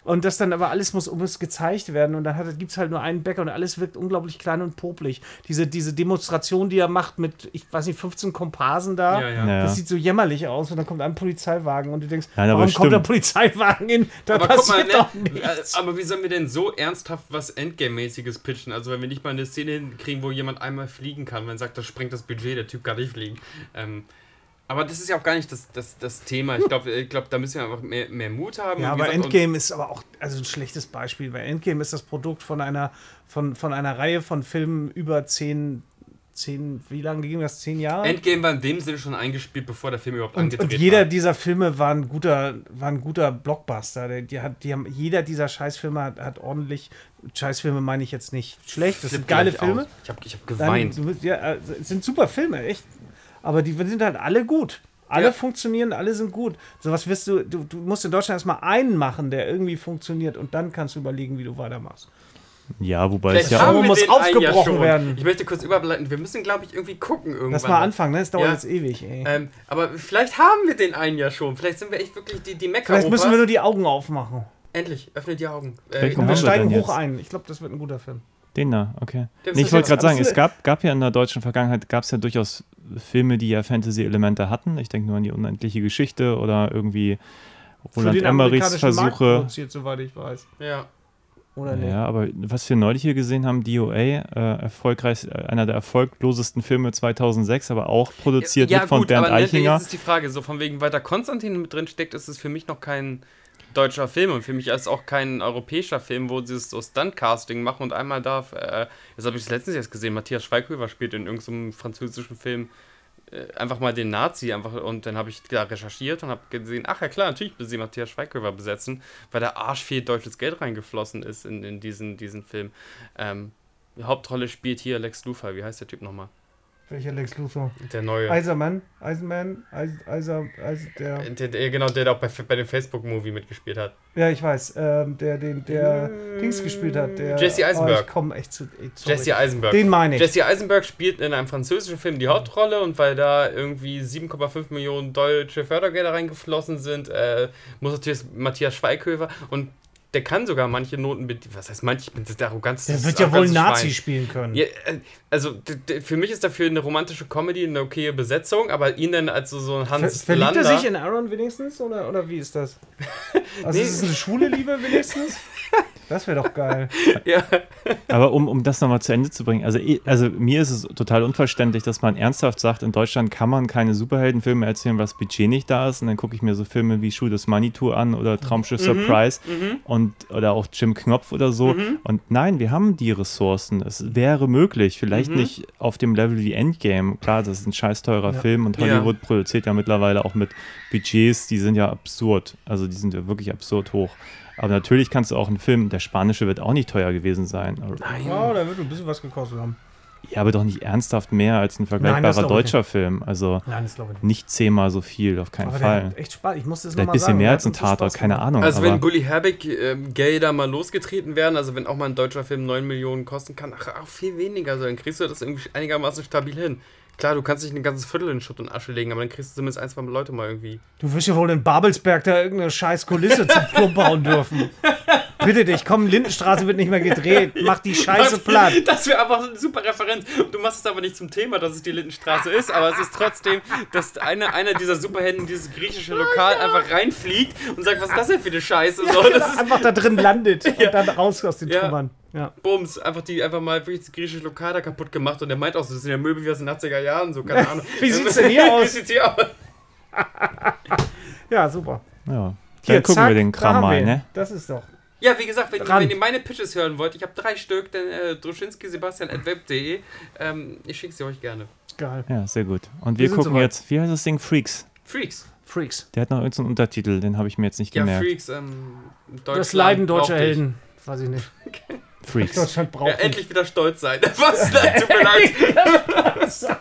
Und das dann aber alles muss, muss gezeigt werden. Und dann gibt es halt nur einen Bäcker und alles wirkt unglaublich klein und popelig. Diese, diese Demonstration, die er macht mit, ich weiß nicht, 15 Komparsen da. Ja, ja. Ja. Das sieht so jämmerlich aus und dann kommt ein Polizeiwagen und du denkst, Nein, warum kommt der stimmt. Polizeiwagen hin? Da Aber guck mal, passiert ne, doch nichts. aber wie sollen wir denn so ernsthaft was Endgame-mäßiges pitchen? Also wenn wir nicht mal eine Szene hinkriegen, wo jemand einmal fliegen kann, wenn sagt, das sprengt das Budget, der Typ kann nicht fliegen. Ähm, aber das ist ja auch gar nicht das, das, das Thema. Ich glaube, ich glaub, da müssen wir einfach mehr, mehr Mut haben. Ja, aber gesagt, Endgame ist aber auch also ein schlechtes Beispiel, weil Endgame ist das Produkt von einer, von, von einer Reihe von Filmen über zehn, zehn wie lange ging das? Zehn Jahre? Endgame war in dem Sinne schon eingespielt, bevor der Film überhaupt und, angedreht und jeder war. dieser Filme war ein guter, war ein guter Blockbuster. Der, die hat, die haben, jeder dieser Scheißfilme hat, hat ordentlich. Scheißfilme meine ich jetzt nicht schlecht. Das sind Flipp geile Filme. aus. Ich habe ich hab Dann, geweint. bist- ja, äh, es sind super Filme, echt. Aber die sind halt alle gut. Alle Ja. funktionieren, alle sind gut. So was wirst du, du, du musst in Deutschland erstmal einen machen, der irgendwie funktioniert und dann kannst du überlegen, wie du weitermachst. Ja, wobei Vielleicht es ja auch, muss aufgebrochen werden. Ich möchte kurz überleiten. Wir müssen, glaube ich, irgendwie gucken irgendwann. Lass mal anfangen, ne? Das dauert Ja. jetzt ewig, ey. Ähm, aber vielleicht haben wir den einen ja schon. Vielleicht sind wir echt wirklich die, die mecker Vielleicht müssen wir nur die Augen aufmachen. Endlich, öffne die Augen. Äh, wir steigen hoch jetzt? ein. Ich glaube, das wird ein guter Film. Den da, okay. Nee, ich wollte gerade sagen, es- gab, gab ja in der deutschen Vergangenheit, gab es ja durchaus Filme, die ja Fantasy-Elemente hatten. Ich denke nur an die unendliche Geschichte oder irgendwie Roland Emmerichs Versuche. produziert, soweit ich weiß. Ja. Oder nicht? Ja, aber was wir neulich hier gesehen haben, DOA, äh, erfolgreich, äh, einer der erfolglosesten Filme 2006, aber auch produziert ja, wird von gut, Bernd aber ne, Eichinger. jetzt ist die Frage, so von wegen, weil da Konstantin mit drin steckt, ist es für mich noch kein deutscher Film und für mich ist auch kein europäischer Film, wo sie es so Stunt-Casting machen und einmal darf, äh, das habe ich letztens jetzt gesehen, Matthias Schweighöfer spielt in irgendeinem französischen Film äh, einfach mal den Nazi einfach und dann habe ich da recherchiert und habe gesehen, ach ja klar, natürlich will sie Matthias Schweighöfer besetzen, weil da arsch viel deutsches Geld reingeflossen ist in, in diesen, diesen Film. Ähm, die Hauptrolle spielt hier Lex Luthor, wie heißt der Typ nochmal? Welcher Lex Luthor? Der neue. Eiserman? Eisenman? Eis, Eiser, Eis, der. Der, der, genau, der auch bei, bei dem Facebook-Movie mitgespielt hat. Ja, ich weiß. Ähm, der, den, der Dings gespielt hat. Der, Jesse Eisenberg. Oh, ich komm echt zu. Ey. Jesse Eisenberg. Den meine ich. Jesse Eisenberg spielt in einem französischen Film die Hauptrolle und weil da irgendwie 7,5 Millionen deutsche Fördergelder reingeflossen sind, äh, muss natürlich Matthias Schweighöfer und der kann sogar manche Noten bedienen. Was heißt manche? Ich bin das arrogant. der wird ja wohl Nazi spielen können. Ja, äh, also für mich ist dafür eine romantische Comedy eine okaye Besetzung, aber ihn dann als so, so ein Ver Hans verliebt er Lander, sich in Aaron wenigstens? Oder, oder wie ist das? Also Nee. ist es eine schwule Liebe wenigstens? Das wäre doch geil. ja, Aber um, um das nochmal zu Ende zu bringen, also, also mir ist es total unverständlich, dass man ernsthaft sagt, in Deutschland kann man keine Superheldenfilme erzählen, weil das Budget nicht da ist. Und dann gucke ich mir so Filme wie Shoot This Money Tour an oder Traumschiff Surprise und oder auch Jim Knopf oder so. Und nein, wir haben die Ressourcen. Es wäre möglich, vielleicht nicht auf dem Level wie Endgame. Klar, das ist ein scheiß teurer Ja. Film und Ja. Hollywood produziert ja mittlerweile auch mit Budgets, die sind ja absurd. Also die sind ja wirklich absurd hoch. Aber natürlich kannst du auch einen Film, der spanische wird auch nicht teuer gewesen sein. Ja, da wird ein bisschen was gekostet haben. Ja, aber doch nicht ernsthaft mehr als ein Nein, vergleichbarer ich deutscher Film. Also Nein, nicht. nicht zehnmal so viel, auf keinen Aber Fall. echt Spaß. Ich muss das Vielleicht ein bisschen sagen. mehr als ein so Tatort, keine. Ahnung. also aber wenn Bully Herbig ähm, Gelder mal losgetreten werden, also wenn auch mal ein deutscher Film 9 Millionen kosten kann, ach, auch viel weniger, also dann kriegst du das irgendwie einigermaßen stabil hin. Klar, du kannst nicht ein ganzes Viertel in Schutt und Asche legen, aber dann kriegst du zumindest ein, zwei Leute mal irgendwie. Du wirst ja wohl in Babelsberg da irgendeine scheiß Kulisse zum Plump bauen dürfen. Bitte dich, komm, Lindenstraße wird nicht mehr gedreht. Mach die Scheiße platt. Das wäre einfach eine super Referenz. Du machst es aber nicht zum Thema, dass es die Lindenstraße ist, aber es ist trotzdem, dass einer, einer dieser Superhelden in dieses griechische Lokal einfach reinfliegt und sagt, was ist das denn für eine Scheiße? So, das ist Einfach da drin landet und dann raus aus den Ja. Trümmern. Ja. Bums, einfach die einfach mal wirklich das griechische Lokal da kaputt gemacht und der meint auch, so, das sind ja Möbel wie aus den 80er Jahren, so, keine Ahnung. Wie sieht's denn hier aus? Wie sieht's hier aus? ja, super. ja. Hier, Dann gucken zack, wir den Kram mal, ne? Das ist doch. Ja, wie gesagt, wenn, wenn ihr meine Pitches hören wollt, ich habe drei Stück, dann äh, Druschinski Sebastian at web.de. Ähm, ich schicke sie euch gerne. Geil. Ja, sehr gut. Und Wir wir gucken soweit. jetzt, wie heißt das Ding? Freaks. Freaks. Freaks. Der hat noch irgendeinen Untertitel, den habe ich mir jetzt nicht Ja, gemerkt. Freaks. Ähm, Das Leiden deutscher. Helden. Weiß ich nicht. Freaks. Deutschland braucht Ja, endlich wieder stolz sein. Was? Nein, tut mir leid.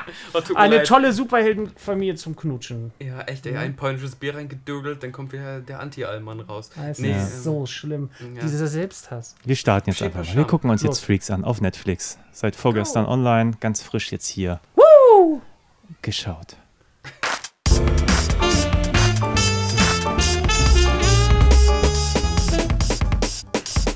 Oh, Eine leid. tolle Superheldenfamilie zum Knutschen. Ja, echt, ey, ein polnisches Bier reingedödelt, dann kommt wieder der Anti-Allmann raus. Das Nee, ist ähm, so schlimm. ja. Dieser Selbsthass. Wir starten jetzt einfach mal. Wir gucken uns Los. jetzt Freaks an auf Netflix. Seit vorgestern online, ganz frisch jetzt hier. Geschaut.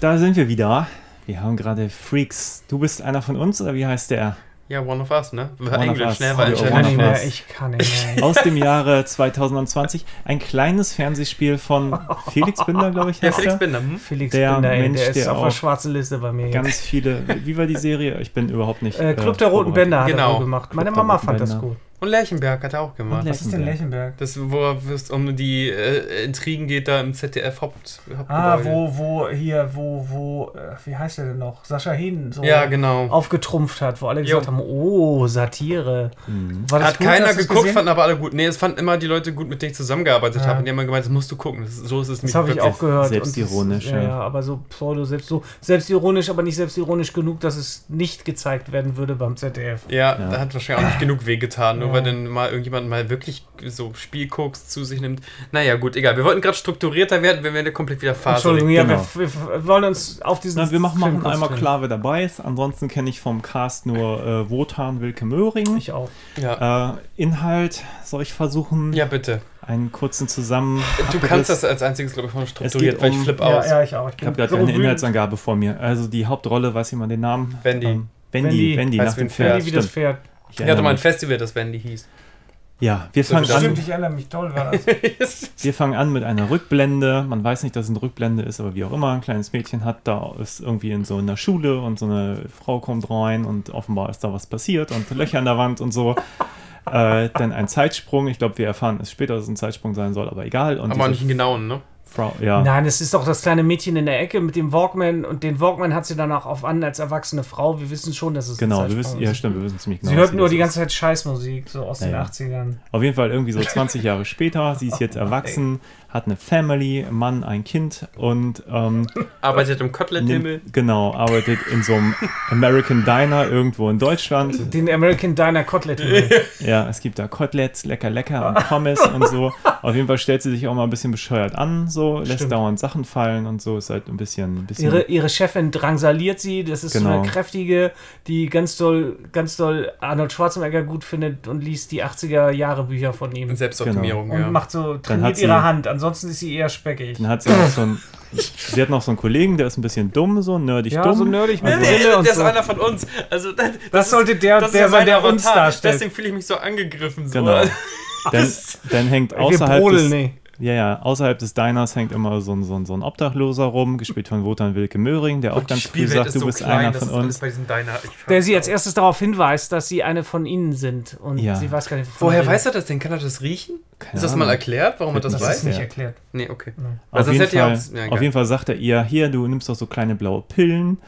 Da sind wir wieder. Wir haben gerade Freaks. Du bist einer von uns oder wie heißt der? Ja, One of Us, ne? One of Englisch, Us. schnell war oh, Ich kann nicht mehr. Ich kann nicht mehr. Aus dem Jahre 2020. Ein kleines Fernsehspiel von Felix Binder, glaube ich, Ja, heißt Felix er. Binder. Hm? Felix Der Binder, ey, Mensch, der ist der auf der schwarzen Liste bei mir. jetzt. Ganz viele. Wie war die Serie? Ich bin überhaupt nicht. Äh, Club der äh, Roten vorbereitet. Bänder hat er Genau. wohl gemacht. Meine Club der Mama Roten fand das Bänder. gut. Und Lerchenberg hat er auch gemacht. Was ist denn Lechenberg? Das, wo es um die äh, Intrigen geht da im ZDF Haupt, Ah, wo, wo, hier, wo, wo, äh, wie heißt der denn noch? Sascha Hehn so Ja, genau. aufgetrumpft hat, wo alle Jo. gesagt haben, oh, Satire. Mhm. War Hat gut? keiner geguckt, fanden aber alle gut. Nee, es fanden immer die Leute gut, mit denen ich zusammengearbeitet Ja. habe. Und die haben immer gemeint, das musst du gucken. Das, so ist es Das nicht habe ich auch gehört. Selbstironisch, das, ja, ja. ja, aber so pseudo, selbst so selbstironisch, aber nicht selbstironisch genug, dass es nicht gezeigt werden würde beim ZDF. Ja, Ja. da hat wahrscheinlich auch nicht genug wehgetan, nur Ja. weil dann mal irgendjemand mal wirklich so Spielkoks zu sich nimmt. Naja, gut, egal. Wir wollten gerade strukturierter werden, wenn wir komplett wieder Phase. Entschuldigung, ja, genau. wir, wir wollen uns auf diesen Na, wir machen, machen einmal klar, wer dabei ist. Ansonsten kenne ich vom Cast nur äh, Wotan Wilke Möhring. Ich auch. Ja. Äh, Inhalt soll ich versuchen, ja, bitte. einen kurzen Zusammen. Du kannst das als einziges, glaube ich, von strukturiert, geht weil ich um- flipp Ja, aus. ja, ich auch. Ich, Ich habe gerade so eine wütend. Inhaltsangabe vor mir. Also die Hauptrolle, weiß jemand den Namen? Wendy. Ähm, Wendy, Wendy. Wendy, nach wie ein dem Pferd. Wendy wie das. Pferd. Ich Ich hatte erinnere mal ein. Festival, das Wendy hieß. Ja, wir fangen, an, Stimmt, ich erinnere mich, toll war das. wir fangen an mit einer Rückblende. Man weiß nicht, dass es eine Rückblende ist, aber wie auch immer, ein kleines Mädchen hat da ist irgendwie in so einer Schule und so eine Frau kommt rein und offenbar ist da was passiert und Löcher in der Wand und so. Äh, dann ein Zeitsprung. Ich glaube, wir erfahren es später, dass es ein Zeitsprung sein soll, aber egal. Und Aber diese nicht einen genauen, ne? Frau, ja. Nein, es ist doch das kleine Mädchen in der Ecke mit dem Walkman und den Walkman hat sie danach auf an als erwachsene Frau. Wir wissen schon, dass es Genau, wir wissen, ja ist. stimmt, wir wissen ziemlich genau. Sie hört nur die ganze Zeit Scheißmusik, so aus den Ja, ja. 80ern. Auf jeden Fall irgendwie so 20 Jahre später, sie ist jetzt erwachsen, hat eine Family, einen Mann, ein Kind und ähm, Arbeitet im Kotelett-Himmel. genau, arbeitet in so einem American Diner irgendwo in Deutschland. Den American Diner Cotlet. Ja, es gibt da Koteletts, lecker, lecker und Pommes und so. Auf jeden Fall stellt sie sich auch mal ein bisschen bescheuert an, so, lässt Stimmt. dauernd Sachen fallen und so, ist halt ein bisschen, ein bisschen Ihre, ihre Chefin drangsaliert sie. Das ist so Genau. eine kräftige, die ganz doll, ganz doll Arnold Schwarzenegger gut findet und liest die 80er Jahre Bücher von ihm. Selbstoptimierung, Und ja. macht so, trainiert ihre Hand. Ansonsten ist sie eher speckig. Dann hat sie noch so einen, sie hat noch so einen Kollegen, der ist ein bisschen dumm, so nerdig Ja, dumm. so nerdig mit Also- Brille der und ist so. einer von uns. Also, das, Das sollte der, das ist der ja sein, der uns Avatar. darstellt. Deswegen fühle ich mich so angegriffen. So. Genau. Dann, dann hängt außerhalb des, nee. Ja, ja, außerhalb des Diners hängt immer so ein, so ein, so ein Obdachloser rum, gespielt von Wotan Wilke Möhring, der auch ganz früh sagt, du so bist klein, einer von uns. Der sie als erstes darauf hinweist, dass sie eine von ihnen sind. Und Ja. sie weiß gar nicht, Woher er weiß er das denn? Kann er das riechen? Keine ist das mal erklärt, warum er das Das Das ist weiß? nicht Ja. erklärt. Nee, okay. Auf, sonst jeden hätte Fall, auch- ja, auf jeden Fall sagt er ihr, hier, du nimmst doch so kleine blaue Pillen,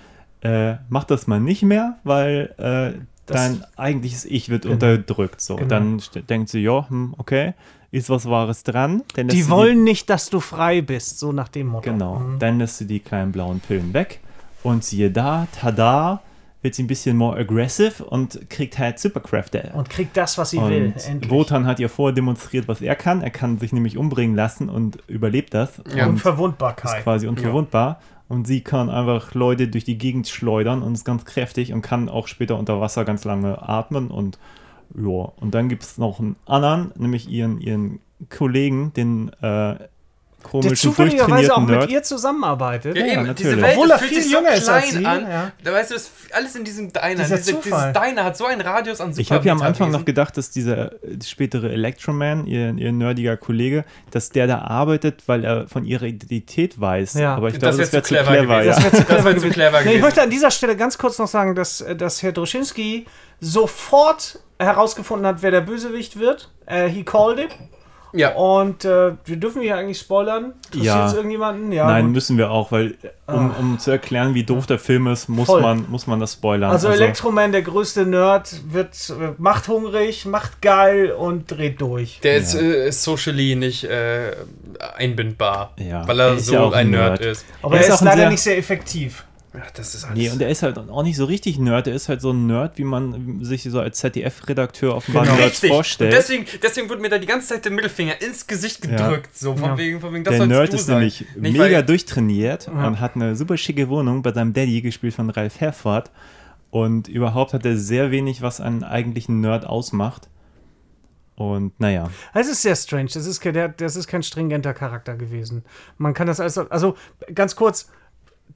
äh, mach das mal nicht mehr, weil äh, dein eigentliches Ich wird Genau. unterdrückt. So. Genau. Dann denkt sie, ja, hm, okay, ist was Wahres dran. Die sie wollen nicht, dass du frei bist, so nach dem Motto. Genau, Mhm. dann lässt sie die kleinen blauen Pillen weg und siehe da, tada, wird sie ein bisschen more aggressive und kriegt halt Superkräfte. Und kriegt das, was sie Und will. Endlich. Wotan hat ihr vorher demonstriert, was er kann. Er kann sich nämlich umbringen lassen und überlebt das. Ja. Und ist Unverwundbarkeit. quasi unverwundbar. Und sie kann einfach Leute durch die Gegend schleudern und ist ganz kräftig und kann auch später unter Wasser ganz lange atmen. Und ja, und dann gibt es noch einen anderen, nämlich ihren, ihren Kollegen, den äh, Der komischen, zufälligerweise auch mit ihr zusammenarbeitet. Ja, Ja, eben, natürlich. diese Welt Obwohl er fühlt viel sich so jünger ist als klein sie, an. ja. Da weißt du, das ist alles in diesem Diner. Dieser Diese, Zufall. dieses Diner hat so einen Radius an Ich habe ja am Anfang noch gedacht, dass dieser äh, spätere Electroman, ihr, ihr nerdiger Kollege, dass der da arbeitet, weil er von ihrer Identität weiß. Ja. Aber ich Das glaube, das wäre zu zu clever clever. gewesen. ja. Das wäre zu clever wär zu gewesen. Nee, ich möchte an dieser Stelle ganz kurz noch sagen, dass, dass Herr Droschinski sofort herausgefunden hat, wer der Bösewicht wird. Äh, he called it. Ja. Und äh, wir dürfen hier eigentlich spoilern. Interessiert Ja. es irgendjemanden? Ja. Nein, gut. müssen wir auch, weil äh, um, um zu erklären, wie doof der Film ist, muss, Voll. man, muss man das spoilern. also Electroman, der größte Nerd, wird äh, macht hungrig, macht geil und dreht durch. Der ist Ja. äh, socially nicht äh, einbindbar, Ja. weil er, Er ist so ja ein Nerd, Nerd. ist. Aber Er er ist ist, leider sehr- nicht sehr effektiv. Ja, das ist alles. Nee, und er ist halt auch nicht so richtig Nerd. Er ist halt so ein Nerd, wie man sich so als ZDF-Redakteur offenbar Genau. Nerds Richtig. Und vorstellt. deswegen, deswegen wurde mir da die ganze Zeit der Mittelfinger ins Gesicht gedrückt. So, von Ja. wegen, von wegen, das der Nerd du ist sein. nämlich Nicht, mega weil- durchtrainiert Ja. und hat eine super schicke Wohnung bei seinem Daddy, gespielt von Ralf Herford. Und überhaupt hat er sehr wenig, was einen eigentlichen Nerd ausmacht. Und naja, Es ist sehr strange. Das ist, das ist kein stringenter Charakter gewesen. Man kann das alles. Also, ganz kurz.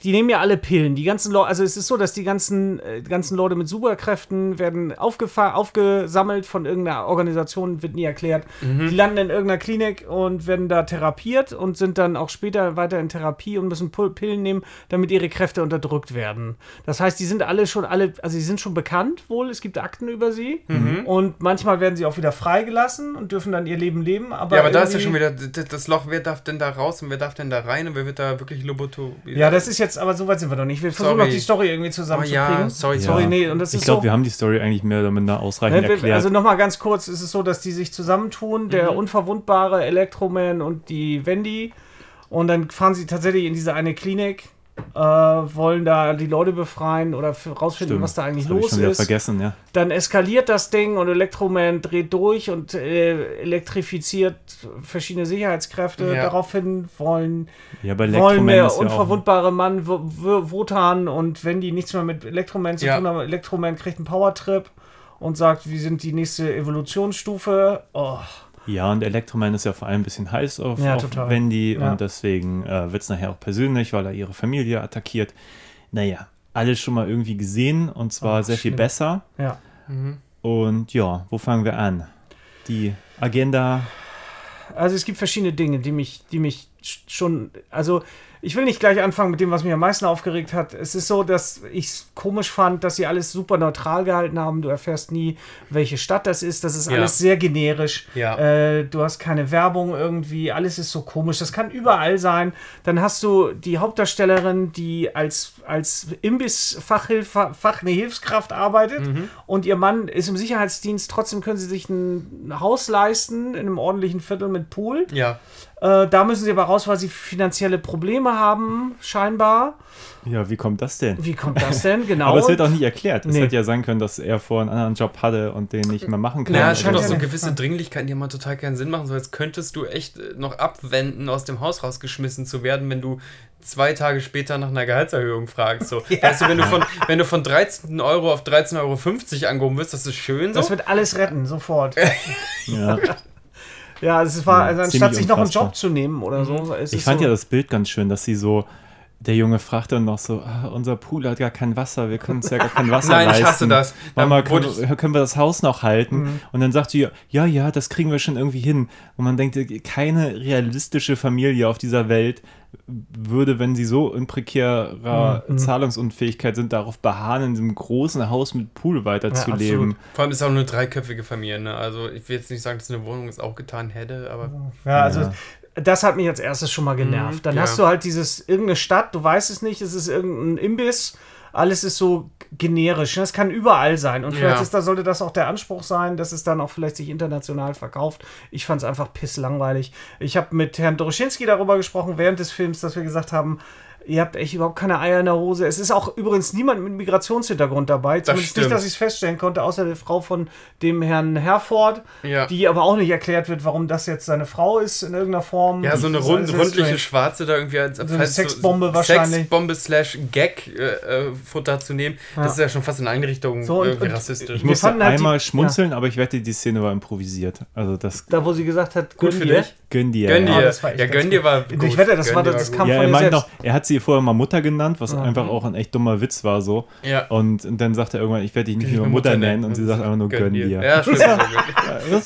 Die nehmen ja alle Pillen. Die ganzen Leute, also es ist so, dass die ganzen, äh, ganzen Leute mit Superkräften werden aufgesammelt von irgendeiner Organisation, wird nie erklärt. Die landen in irgendeiner Klinik und werden da therapiert und sind dann auch später weiter in Therapie und müssen Pillen nehmen, damit ihre Kräfte unterdrückt werden. Das heißt, die sind alle schon alle, also sie sind schon bekannt wohl, es gibt Akten über sie und manchmal werden sie auch wieder freigelassen und dürfen dann ihr Leben leben. Aber Ja, aber da ist ja schon wieder das Loch, wer darf denn da raus und wer darf denn da rein und wer wird da wirklich Loboto. Ja, das ist jetzt, aber so weit sind wir noch nicht. Wir versuchen Sorry. noch die Story irgendwie Oh, zusammenzukriegen. ja, sorry, Sorry, Ja. nee, und das ich glaube, so. wir haben die Story eigentlich mehr oder minder ausreichend Ne, erklärt. Also nochmal ganz kurz, ist es so, dass die sich zusammentun, der unverwundbare Elektroman und die Wendy. Und dann fahren sie tatsächlich in diese eine Klinik, äh, wollen da die Leute befreien oder rausfinden, Stimmt, was da eigentlich das hab ich los ist. vergessen, ja. Dann eskaliert das Ding und Elektroman dreht durch und äh, elektrifiziert verschiedene Sicherheitskräfte. Ja. Daraufhin wollen Ja, bei wollen der ist ja auch, unverwundbare Mann Wotan und wenn die nichts mehr mit Elektroman zu Ja. tun haben, Elektroman kriegt einen Powertrip und sagt, wir sind die nächste Evolutionsstufe. Oh, ja, und Electroman ist ja vor allem ein bisschen heiß auf, Ja, auf. Wendy Ja. und deswegen äh, wird es nachher auch persönlich, weil er ihre Familie attackiert. Naja, alles schon mal irgendwie gesehen und zwar Ach, sehr viel schlimm. besser. ja. Und ja, wo fangen wir an? Die Agenda, Also es gibt verschiedene Dinge, die mich, die mich schon, also ich will nicht gleich anfangen mit dem, was mich am meisten aufgeregt hat. Es ist so, dass ich es komisch fand, dass sie alles super neutral gehalten haben. Du erfährst nie, welche Stadt das ist. Das ist Ja. alles sehr generisch. Ja. Äh, du hast keine Werbung irgendwie. Alles ist so komisch. Das kann überall sein. Dann hast du die Hauptdarstellerin, die als, als Imbiss-Fachhilfe, Fach, eine Hilfskraft arbeitet Mhm. und ihr Mann ist im Sicherheitsdienst. Trotzdem können sie sich ein Haus leisten in einem ordentlichen Viertel mit Pool. Ja. Äh, da müssen sie aber raus, weil sie finanzielle Probleme haben, scheinbar. Ja, wie kommt das denn? Wie kommt das denn? Genau. Aber es wird auch nicht erklärt. Es Nee. hätte ja sein können, dass er vorher einen anderen Job hatte und den nicht mehr machen kann. Ja, Ja, es scheint auch ja so gewisse Dringlichkeiten, die mal total keinen Sinn machen. So als könntest du echt äh, noch abwenden, aus dem Haus rausgeschmissen zu werden, wenn du zwei Tage später nach einer Gehaltserhöhung fragst. So. Weißt du, wenn du, von, wenn du von 13 Euro auf 13,50 Euro angehoben wirst, das ist schön so. das wird alles retten, sofort. ja. Ja, es war, also anstatt sich noch einen. Job zu nehmen oder so. Es Ich fand so, ja das Bild ganz schön, dass sie so, der Junge fragte dann noch so, ah, unser Pool hat gar kein Wasser, wir können uns ja gar kein Wasser Nein, ich leisten. hasse das. Da Mama, können, können wir das Haus noch halten? Mhm. Und dann sagt sie, ja, ja, das kriegen wir schon irgendwie hin. Und man denkt, keine realistische Familie auf dieser Welt würde, wenn sie so in prekärer Mhm. Zahlungsunfähigkeit sind, darauf beharren, in diesem großen Haus mit Pool weiterzuleben. absolut. Vor allem ist es auch nur eine dreiköpfige Familie. Ne? Also ich will jetzt nicht sagen, dass eine Wohnung es auch getan hätte, aber Ja, also Ja. Das hat mich als erstes schon mal genervt. Mhm, Dann ja. hast du halt dieses, irgendeine Stadt, du weißt es nicht, es ist irgendein Imbiss, alles ist so generisch. ne? Es kann überall sein. Und vielleicht Ja. ist da, sollte das auch der Anspruch sein, dass es dann auch vielleicht sich international verkauft. Ich fand es einfach pisslangweilig. Ich habe mit Herrn Doroschinski darüber gesprochen während des Films, dass wir gesagt haben, Ihr habt echt überhaupt keine Eier in der Hose. Es ist auch übrigens niemand mit Migrationshintergrund dabei. Zumindest nicht, stimmt. dass ich es feststellen konnte, außer der Frau von dem Herrn Herford, Ja. die aber auch nicht erklärt wird, warum das jetzt seine Frau ist in irgendeiner Form. Ja, so eine Das ist rund, rundliche. Schwarze da irgendwie als eine Sexbombe wahrscheinlich. Sexbombe slash Gag äh, äh, Futter zu nehmen, das ist ja schon fast in Einrichtung So, und- irgendwie rassistisch. Ich musste halt die- einmal schmunzeln, aber ich wette, die Szene war improvisiert. Also das Da, wo sie gesagt hat, Gut gönn für dir. dich. gönn dir. Gönn ja. dir. das war echt Ja, gönn dir gut. war Ich gut. wette, das war das gut. kam Ja, von er ihr meint selbst. noch, er hat sie vorher mal Mutter genannt, was einfach auch ein echt dummer Witz war so. Ja. Und, und dann sagt er irgendwann, ich werde dich nicht Ich mehr will Mutter nennen. Und sie sagt einfach nur, gönn dir. Ja, stimmt.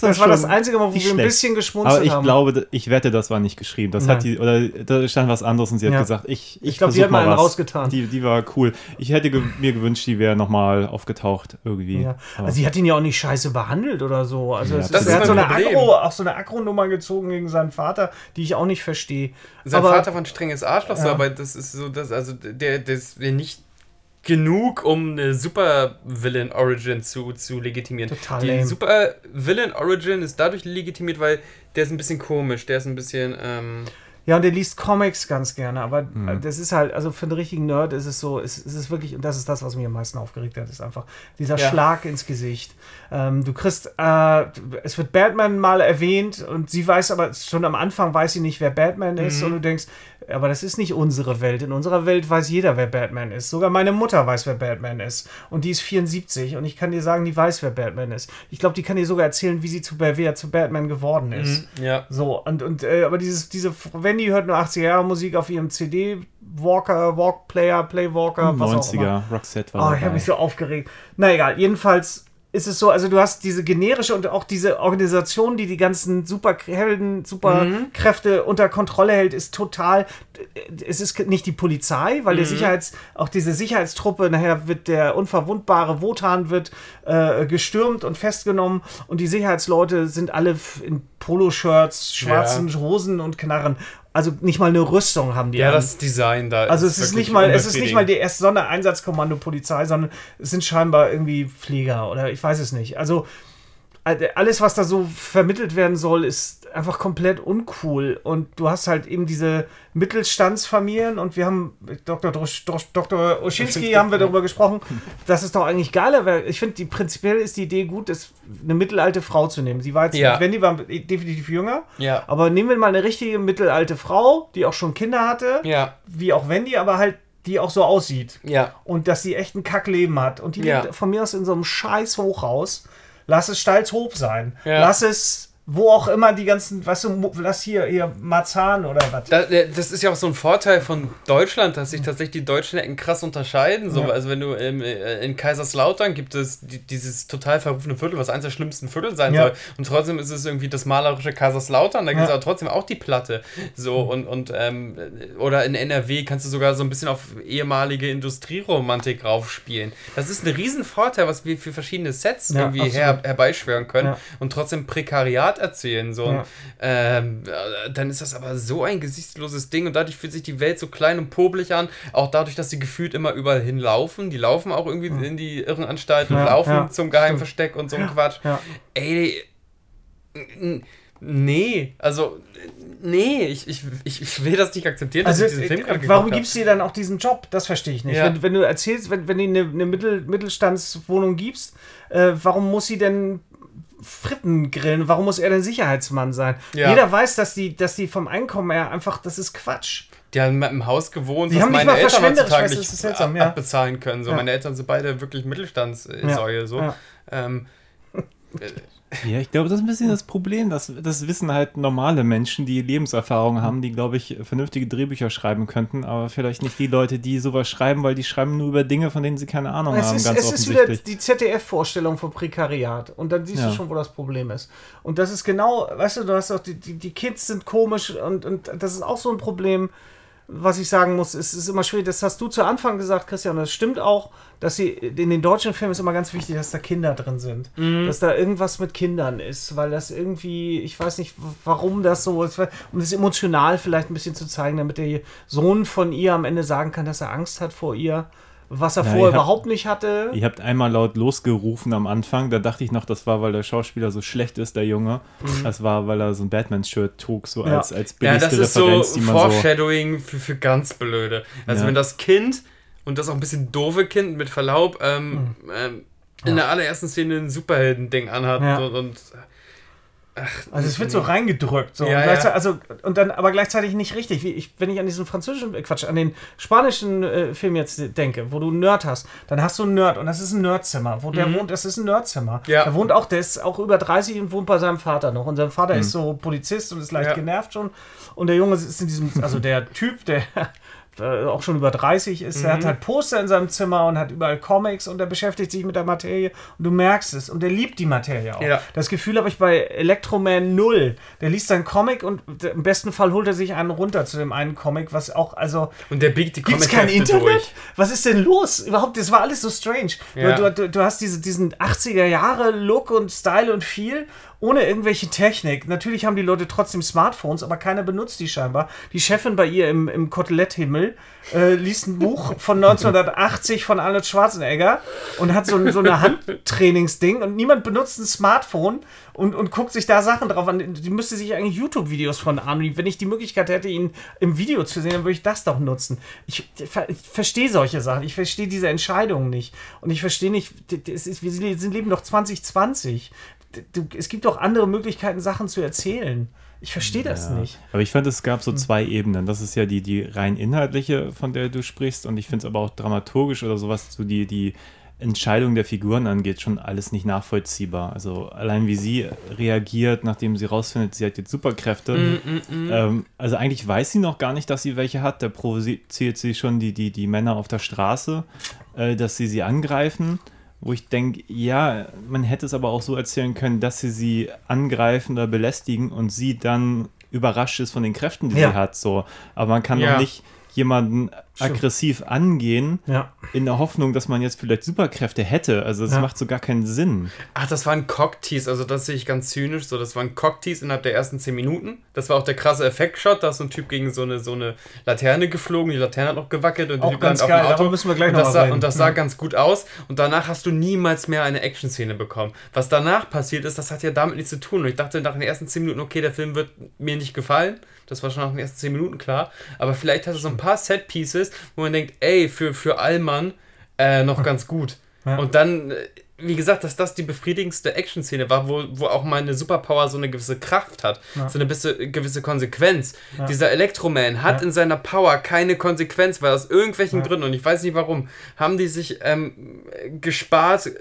Das war das einzige Mal, wo wir ein schlecht. bisschen geschmunzelt Aber ich haben. glaube, ich wette, das war nicht geschrieben. Das Nein. hat die, oder da stand was anderes und sie hat Ja. gesagt, ich, ich, Ich glaub, die versuch hat mal einen rausgetan. Die, die war cool. Ich hätte ge mir gewünscht, die wäre nochmal aufgetaucht irgendwie. Ja. Also sie hat ihn ja auch nicht scheiße behandelt oder so. Also Ja, das ist, er hat so eine. Agro, auch so eine Agro-Nummer gezogen gegen seinen Vater, die ich auch nicht verstehe. Sein Vater war ein strenges Arschloch, aber das ist so, dass, also der, der ist nicht genug, um eine Super-Villain-Origin zu, zu legitimieren. Total Die lame. Super-Villain-Origin ist dadurch legitimiert, weil der ist ein bisschen komisch, der ist ein bisschen, ähm, Ja, und er liest Comics ganz gerne, aber Mhm. das ist halt, also für einen richtigen Nerd ist es so, es, es ist wirklich, und das ist das, was mich am meisten aufgeregt hat, ist einfach dieser Ja. Schlag ins Gesicht. Ähm, du kriegst, äh, es wird Batman mal erwähnt und sie weiß aber, schon am Anfang weiß sie nicht, wer Batman ist Mhm. und du denkst, aber das ist nicht unsere Welt. In unserer Welt weiß jeder, wer Batman ist. Sogar meine Mutter weiß, wer Batman ist. Und die ist 74 und ich kann dir sagen, die weiß, wer Batman ist. Ich glaube, die kann dir sogar erzählen, wie sie zu, wer er zu Batman geworden ist. ja. So, und, und äh, aber dieses, diese, Wendy hört nur 80er Jahre Musik auf ihrem CD, Walker, Walkplayer, Playwalker, was auch immer. 90er, Roxette war Oh, ich habe mich so aufgeregt. Na egal, jedenfalls ist es so, also du hast diese generische und auch diese Organisation, die die ganzen Superhelden, Superkräfte unter Kontrolle hält, ist total, es ist nicht die Polizei, weil der Sicherheits, auch diese Sicherheitstruppe, nachher wird der unverwundbare Wotan wird äh, gestürmt und festgenommen und die Sicherheitsleute sind alle in Poloshirts, schwarzen Hosen und Knarren. Also nicht mal eine Rüstung haben die. Ja, an. das Design da Also es ist nicht mal, es ist nicht mal die erste Sondereinsatzkommando Polizei, sondern es sind scheinbar irgendwie Pfleger oder ich weiß es nicht. Also alles, was da so vermittelt werden soll, ist einfach komplett uncool. Und du hast halt eben diese Mittelstandsfamilien und wir haben Dr. Drosch, Drosch, Dr. Oschinski haben wir darüber gesprochen. Das ist doch eigentlich geiler, weil ich finde, die prinzipiell ist die Idee gut, das, eine mittelalte Frau zu nehmen. Sie war jetzt, Ja. Wendy war definitiv jünger, Ja. aber nehmen wir mal eine richtige mittelalte Frau, die auch schon Kinder hatte Ja, wie auch Wendy, aber halt die auch so aussieht. ja. Und dass sie echt ein Kackleben hat. Und die Ja. lebt von mir aus in so einem scheiß Hochhaus. Lass es Stalzhof sein. Ja. Lass es wo auch immer die ganzen, weißt du, lass hier, hier Marzahn oder was. Da, äh, das ist ja auch so ein Vorteil von Deutschland, dass sich tatsächlich die deutschen Ecken krass unterscheiden. So, Ja. Also wenn du ähm, äh, in Kaiserslautern gibt es die, dieses total verrufene Viertel, was eines der schlimmsten Viertel sein Ja. soll. Und trotzdem ist es irgendwie das malerische Kaiserslautern, da gibt es Ja. aber trotzdem auch die Platte. So und, und ähm, oder in NRW kannst du sogar so ein bisschen auf ehemalige Industrieromantik raufspielen. Das ist ein Riesenvorteil, was wir für verschiedene Sets irgendwie her, herbeischwören können und trotzdem Prekariat erzählen. So. Ja. Ähm, äh, dann ist das aber so ein gesichtsloses Ding und dadurch fühlt sich die Welt so klein und pobelig an. Auch dadurch, dass sie gefühlt immer überall hinlaufen. Die laufen auch irgendwie in die Irrenanstalt und Ja, laufen ja, zum Geheimversteck und so ein Quatsch. Ja. Ey, nee, also, nee, ich, ich, ich, will das nicht akzeptieren, dass Also, ich diesen Film gerade äh, warum gibst du dir dann auch diesen Job? Das verstehe ich nicht. Ja. Wenn, wenn du erzählst, wenn, wenn du eine, eine Mittel, Mittelstandswohnung gibst, äh, warum muss sie denn Fritten grillen? Warum muss er denn Sicherheitsmann sein? Ja. Jeder weiß, dass die, dass die vom Einkommen her einfach, das ist Quatsch. Die haben im Haus gewohnt, Die was haben nicht meine mal Eltern heutzutage weißt du, nicht seltsam, ab- abbezahlen können. So, Ja. Meine Eltern sind beide wirklich Mittelstandssäue. So. Ja. Ähm, Ja, ich glaube, das ist ein bisschen das Problem. Das, das wissen halt normale Menschen, die Lebenserfahrung haben, die, glaube ich, vernünftige Drehbücher schreiben könnten, aber vielleicht nicht die Leute, die sowas schreiben, weil die schreiben nur über Dinge, von denen sie keine Ahnung Es haben, ist, es ist wieder die ZDF-Vorstellung von Prekariat. Und dann siehst Ja. du schon, wo das Problem ist. Und das ist genau, weißt du, du hast auch die, die, die Kids sind komisch und, und das ist auch so ein Problem, was ich sagen muss. Es ist immer schwierig, das hast du zu Anfang gesagt, Christian, und das stimmt auch, dass sie in den deutschen Filmen ist immer ganz wichtig, dass da Kinder drin sind. Dass da irgendwas mit Kindern ist, weil das irgendwie, ich weiß nicht, warum das so ist, um das emotional vielleicht ein bisschen zu zeigen, damit der Sohn von ihr am Ende sagen kann, dass er Angst hat vor ihr. Was er Ja, vorher überhaupt nicht hatte. Ihr habt einmal laut losgerufen am Anfang, da dachte ich noch, das war, weil der Schauspieler so schlecht ist, der Junge. Das war, weil er so ein Batman-Shirt trug, so Ja. als, als Ja, billigste das ist so Referenz, die man so. Foreshadowing für, für ganz Blöde. Also Ja. wenn das Kind, und das auch ein bisschen doofe Kind, mit Verlaub, ähm, ähm, in der allerersten Szene ein Superhelden-Ding anhat Ja. und, und Also es wird so reingedrückt. So. Ja, und, ja. also, und dann aber gleichzeitig nicht richtig. Ich, wenn ich an diesen französischen, äh, Quatsch, an den spanischen äh, Film jetzt denke, wo du einen Nerd hast, dann hast du einen Nerd und das ist ein Nerdzimmer. Wo der wohnt, das ist ein Nerdzimmer. Mhm. Ja. Der wohnt auch, der ist auch über 30 und wohnt bei seinem Vater noch. Und sein Vater ist so Polizist und ist leicht genervt schon. Und der Junge ist in diesem, also der Typ, der äh, auch schon über 30 ist, der hat halt Poster in seinem Zimmer und hat überall Comics und der beschäftigt sich mit der Materie und du merkst es und der liebt die Materie auch. Ja. Das Gefühl habe ich bei Electroman 0. Der liest seinen Comic und im besten Fall holt er sich einen runter zu dem einen Comic, was auch, also. Und der biegt die Gibt's kein Internet? durch. Was ist denn los? Überhaupt, das war alles so strange. Ja. Du, du, du hast diese, diesen 80er Jahre Look und Style und viel, ohne irgendwelche Technik. Natürlich haben die Leute trotzdem Smartphones, aber keiner benutzt die scheinbar. Die Chefin bei ihr im, im Koteletthimmel äh, liest ein Buch von 1980 von Arnold Schwarzenegger und hat so, so eine Handtrainingsding und niemand benutzt ein Smartphone und, und guckt sich da Sachen drauf an. Die müsste sich eigentlich YouTube-Videos von Arnold, wenn ich die Möglichkeit hätte, ihn im Video zu sehen, dann würde ich das doch nutzen. Ich, ich, ver- ich verstehe solche Sachen. Ich verstehe diese Entscheidungen nicht. Und ich verstehe nicht, ist, wir sind, leben doch 2020. D- Du, es gibt doch andere Möglichkeiten, Sachen zu erzählen. Ich verstehe das Ja. nicht. Aber ich fand, es gab so zwei Ebenen. Das ist ja die, die rein inhaltliche, von der du sprichst. Und ich finde es aber auch dramaturgisch oder sowas, so die, die Entscheidung der Figuren angeht, schon alles nicht nachvollziehbar. Also allein wie sie reagiert, nachdem sie rausfindet, sie hat jetzt Superkräfte. Ähm, also eigentlich weiß sie noch gar nicht, dass sie welche hat. Da provoziert sie schon die, die, die Männer auf der Straße, äh, dass sie sie angreifen. Wo ich denke, ja, man hätte es aber auch so erzählen können, dass sie sie angreifen oder belästigen und sie dann überrascht ist von den Kräften, die Ja. sie hat. So. Aber man kann Ja. doch nicht jemanden aggressiv angehen, Ja. in der Hoffnung, dass man jetzt vielleicht Superkräfte hätte. Also das Ja. macht so gar keinen Sinn. Ach, das war ein Cocktease, also das sehe ich ganz zynisch so. Das war ein Cocktease innerhalb der ersten 10 Minuten. Das war auch der krasse Effektshot, da ist so ein Typ gegen so eine, so eine Laterne geflogen, die Laterne hat noch gewackelt und der Auch Typ ganz geil, darüber müssen wir gleich und noch das sah, reden. Und das sah Ja. ganz gut aus und danach hast du niemals mehr eine Action-Szene bekommen. Was danach passiert ist, das hat ja damit nichts zu tun. Und ich dachte nach den ersten 10 Minuten, okay, der Film wird mir nicht gefallen. Das war schon nach den ersten 10 Minuten klar. Aber vielleicht hat er so ein paar Set-Pieces, wo man denkt, ey, für, für Allmann äh, noch ganz gut. Ja. Und dann äh, wie gesagt, dass das die befriedigendste Action-Szene war, wo, wo auch mal eine Superpower so eine gewisse Kraft hat, Ja. so eine gewisse, gewisse Konsequenz. Ja. Dieser Elektroman hat Ja. in seiner Power keine Konsequenz, weil aus irgendwelchen Ja. Gründen, und ich weiß nicht warum, haben die sich ähm, gespart, äh,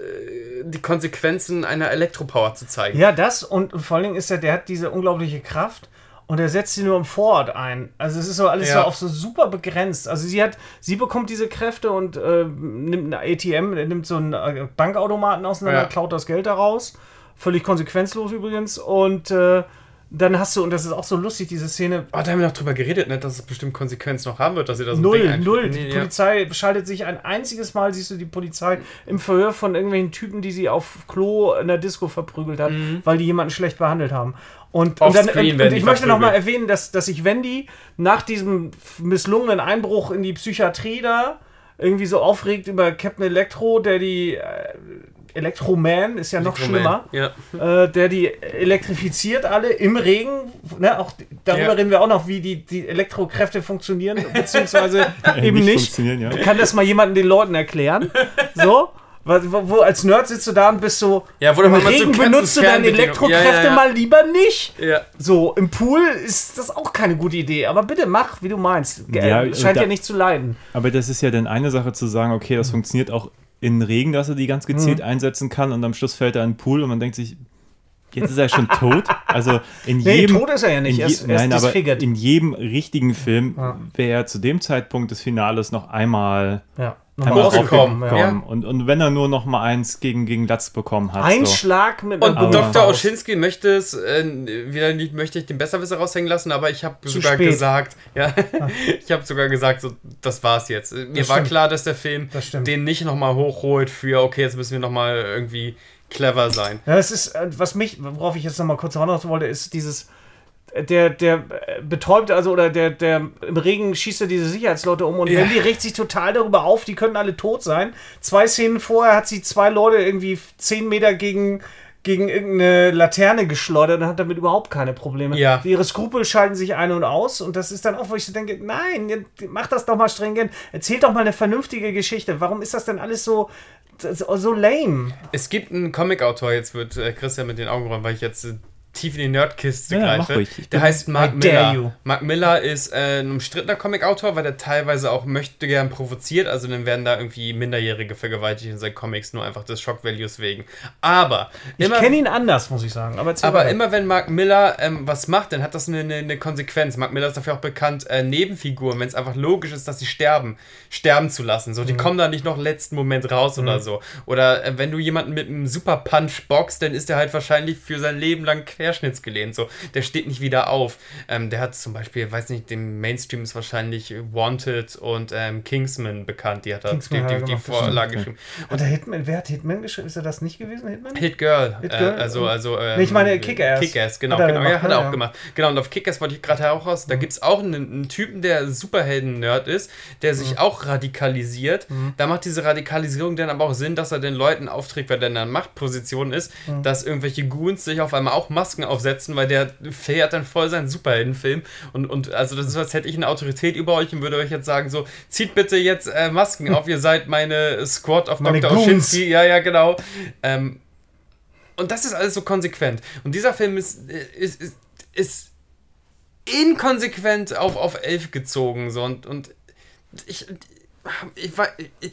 die Konsequenzen einer Elektropower zu zeigen. Ja, das und, und vor allen Dingen ist er, der hat diese unglaubliche Kraft und er setzt sie nur im Vorort ein. Also es ist so alles Ja. so auf so super begrenzt. Also sie hat, sie bekommt diese Kräfte und äh, nimmt eine ATM, nimmt so einen äh, Bankautomaten auseinander, Ja. klaut das Geld daraus. Völlig konsequenzlos übrigens. Und äh, dann hast du, und das ist auch so lustig, diese Szene, Oh, da haben wir noch drüber geredet, ne, dass es bestimmt Konsequenzen noch haben wird, dass sie da so ein Null, Ding einstellen. null. Nee, Die ja. Polizei schaltet sich ein einziges Mal, siehst du die Polizei im Verhör von irgendwelchen Typen, die sie auf Klo in der Disco verprügelt hat, weil die jemanden schlecht behandelt haben. Und, und, dann, und, und ich möchte noch mal verprügelt. erwähnen, dass, dass sich Wendy nach diesem misslungenen Einbruch in die Psychiatrie da irgendwie so aufregt über Captain Electro, der die äh, Elektroman ist ja noch schlimmer Ja. äh, der die elektrifiziert alle im Regen. Ne, auch darüber Ja. reden wir auch noch, wie die, die Elektrokräfte funktionieren, beziehungsweise eben nicht nicht. Kann das mal jemanden den Leuten erklären? So? Wo, wo, als Nerd sitzt du da und bist so, Ja, im so Regen Captain benutzt du deine Elektrokräfte Ja, ja, mal lieber nicht. So, im Pool ist das auch keine gute Idee. Aber bitte mach, wie du meinst. Ja, Scheint da- ja nicht zu leiden. Aber das ist ja dann eine Sache zu sagen, okay, das funktioniert auch in Regen, dass er die ganz gezielt einsetzen kann und am Schluss fällt er in den Pool und man denkt sich, jetzt ist er schon tot. Also in Nee, jedem. tot ist er ja nicht. in Er je, ist, er ist nein, aber in jedem richtigen Film Ja. wäre er zu dem Zeitpunkt des Finales noch einmal, Ja. Einmal hochgekommen, aufgekommen. ja. Und, und wenn er nur noch mal eins gegen, gegen Latz bekommen hat. Ein so. Schlag mit Und Dr. Faust. Oschinski möchte es, äh, wieder nicht, möchte ich den Besserwisser raushängen lassen, aber ich habe sogar spät. gesagt, ja, ich habe sogar gesagt, so, das war's jetzt. Mir Das war stimmt. klar, dass der Film Das den nicht nochmal hochholt für, okay, jetzt müssen wir nochmal irgendwie clever sein. Ja, es ist, äh, was mich, worauf ich jetzt nochmal kurz hinaus wollte, ist dieses, der, der äh, betäubt, also, oder der, der im Regen schießt er diese Sicherheitsleute um und Ja. Wendy regt sich total darüber auf, die könnten alle tot sein. Zwei Szenen vorher hat sie zwei Leute irgendwie zehn Meter gegen, gegen irgendeine Laterne geschleudert und hat damit überhaupt keine Probleme. Ja. Ihre Skrupel schalten sich ein und aus und das ist dann auch, wo ich so denke, nein, mach das doch mal stringent, erzählt doch mal eine vernünftige Geschichte. Warum ist das denn alles so, so, lame? Es gibt einen Comic-Autor, jetzt wird äh, Christian mit den Augen rollen, weil ich jetzt äh, tief in die Nerdkiste Ja, greife. Ich Der heißt Mark. Miller. Mark Miller ist äh, ein umstrittener Comic-Autor, weil der teilweise auch möchte gern provoziert. Also dann werden da irgendwie Minderjährige vergewaltigt in seinen Comics, nur einfach des Shock-Values wegen. Aber Ich immer, kenne ihn anders, muss ich sagen. Aber, aber immer wenn Mark Miller ähm, was macht, dann hat das eine, eine, eine Konsequenz. Mark Miller ist dafür auch bekannt, äh, Nebenfiguren, wenn es einfach logisch ist, dass sie sterben, sterben zu lassen. Mhm. So, die kommen da nicht noch letzten Moment raus oder so. Oder äh, wenn du jemanden mit einem Super Punch boxt, dann ist der halt wahrscheinlich für sein Leben lang querschnittsgelähmt. So, der steht nicht wieder auf. Ähm, der hat zum Beispiel, weiß nicht, dem Mainstream ist wahrscheinlich Wanted und ähm, Kingsman bekannt. Die hat er die, Kingsman die, die Vorlage geschrieben. Und der Hitman, wer hat Hitman geschrieben? Ist er das nicht gewesen, Hitman? Hit Girl. Hit äh, Girl? also, also, ähm, Nee, ich meine Kick-Ass. Kick-Ass, genau. Genau ja, gemacht, hat er ja, auch ja. gemacht. Genau, und auf Kick-Ass wollte ich gerade auch raus. Da gibt es auch einen, einen Typen, der Superhelden-Nerd ist, der sich auch radikalisiert. Da macht diese Radikalisierung dann aber auch Sinn, dass er den Leuten aufträgt, weil der in einer Machtposition ist, dass irgendwelche Goons sich auf einmal auch Masken aufsetzen, weil der fährt dann voll seinen Superheldenfilm. Und, und also das ist, als hätte ich eine Autorität über euch und würde euch jetzt sagen, so, zieht bitte jetzt äh, Masken auf, ihr seid meine Squad of Meine Dr. Goons. Oschinski. Ja, ja, genau. Ähm, und das ist alles so konsequent. Und dieser Film ist, ist, ist, ist inkonsequent auf, auf 11 gezogen. So. Und, und ich, ich, ich,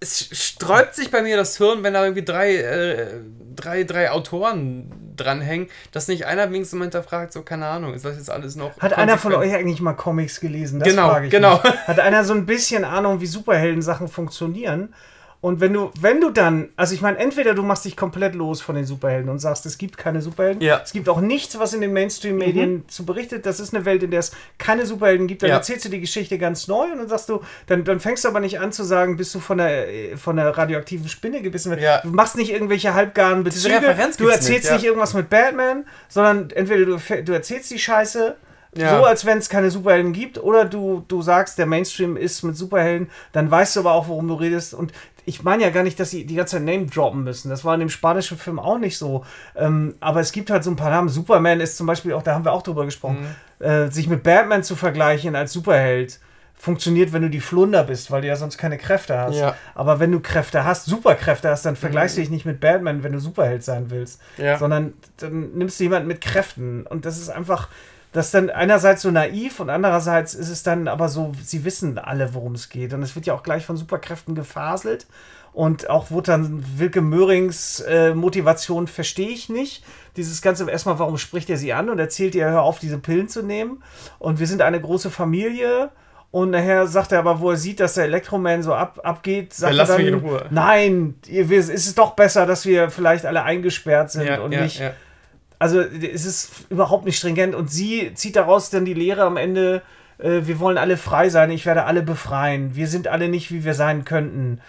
es sträubt sich bei mir das Hirn, wenn da irgendwie drei, äh, drei, drei Autoren dranhängen, dass nicht einer wenigstens mal hinterfragt, so keine Ahnung, ist das jetzt alles noch. Hat einer von euch eigentlich mal Comics gelesen? Das Genau, frage ich genau. mich. Hat einer so ein bisschen Ahnung, wie Superhelden-Sachen funktionieren? Und wenn du, wenn du dann, also ich meine, entweder du machst dich komplett los von den Superhelden und sagst, es gibt keine Superhelden. Ja. Es gibt auch nichts, was in den Mainstream-Medien zu berichtet. Das ist eine Welt, in der es keine Superhelden gibt. Dann Ja. erzählst du die Geschichte ganz neu und dann sagst du, dann, dann fängst du aber nicht an zu sagen, bist du von der, von der radioaktiven Spinne gebissen. Ja. Du machst nicht irgendwelche halbgaren Bezüge. Du erzählst nicht, nicht irgendwas mit Batman, sondern entweder du, du erzählst die Scheiße Ja. so, als wenn es keine Superhelden gibt, oder du, du sagst, der Mainstream ist mit Superhelden, dann weißt du aber auch, worum du redest. Und ich meine ja gar nicht, dass sie die ganze Zeit Name droppen müssen. Das war in dem spanischen Film auch nicht so. Ähm, aber es gibt halt so ein paar Namen. Superman ist zum Beispiel auch, da haben wir auch drüber gesprochen, Mhm. äh, sich mit Batman zu vergleichen als Superheld. funktioniert, wenn du die Flunder bist, weil du ja sonst keine Kräfte hast. Ja. Aber wenn du Kräfte hast, Superkräfte hast, dann vergleichst du dich nicht mit Batman, wenn du Superheld sein willst. Ja. Sondern dann nimmst du jemanden mit Kräften. Und das ist einfach, das ist dann einerseits so naiv und andererseits ist es dann aber so, sie wissen alle, worum es geht. Und es wird ja auch gleich von Superkräften gefaselt. Und auch wo dann Wilke Möhrings äh, Motivation verstehe ich nicht. Dieses Ganze, erstmal, warum spricht er sie an und erzählt ihr, hör auf, diese Pillen zu nehmen. Und wir sind eine große Familie. Und nachher sagt er aber, wo er sieht, dass der Elektroman so ab, abgeht, sagt lass er mich dann, in Ruhe. nein, ihr, wir- es ist doch besser, dass wir vielleicht alle eingesperrt sind und nicht also es ist überhaupt nicht stringent und sie zieht daraus dann die Lehre am Ende, äh, wir wollen alle frei sein, ich werde alle befreien, wir sind alle nicht, wie wir sein könnten.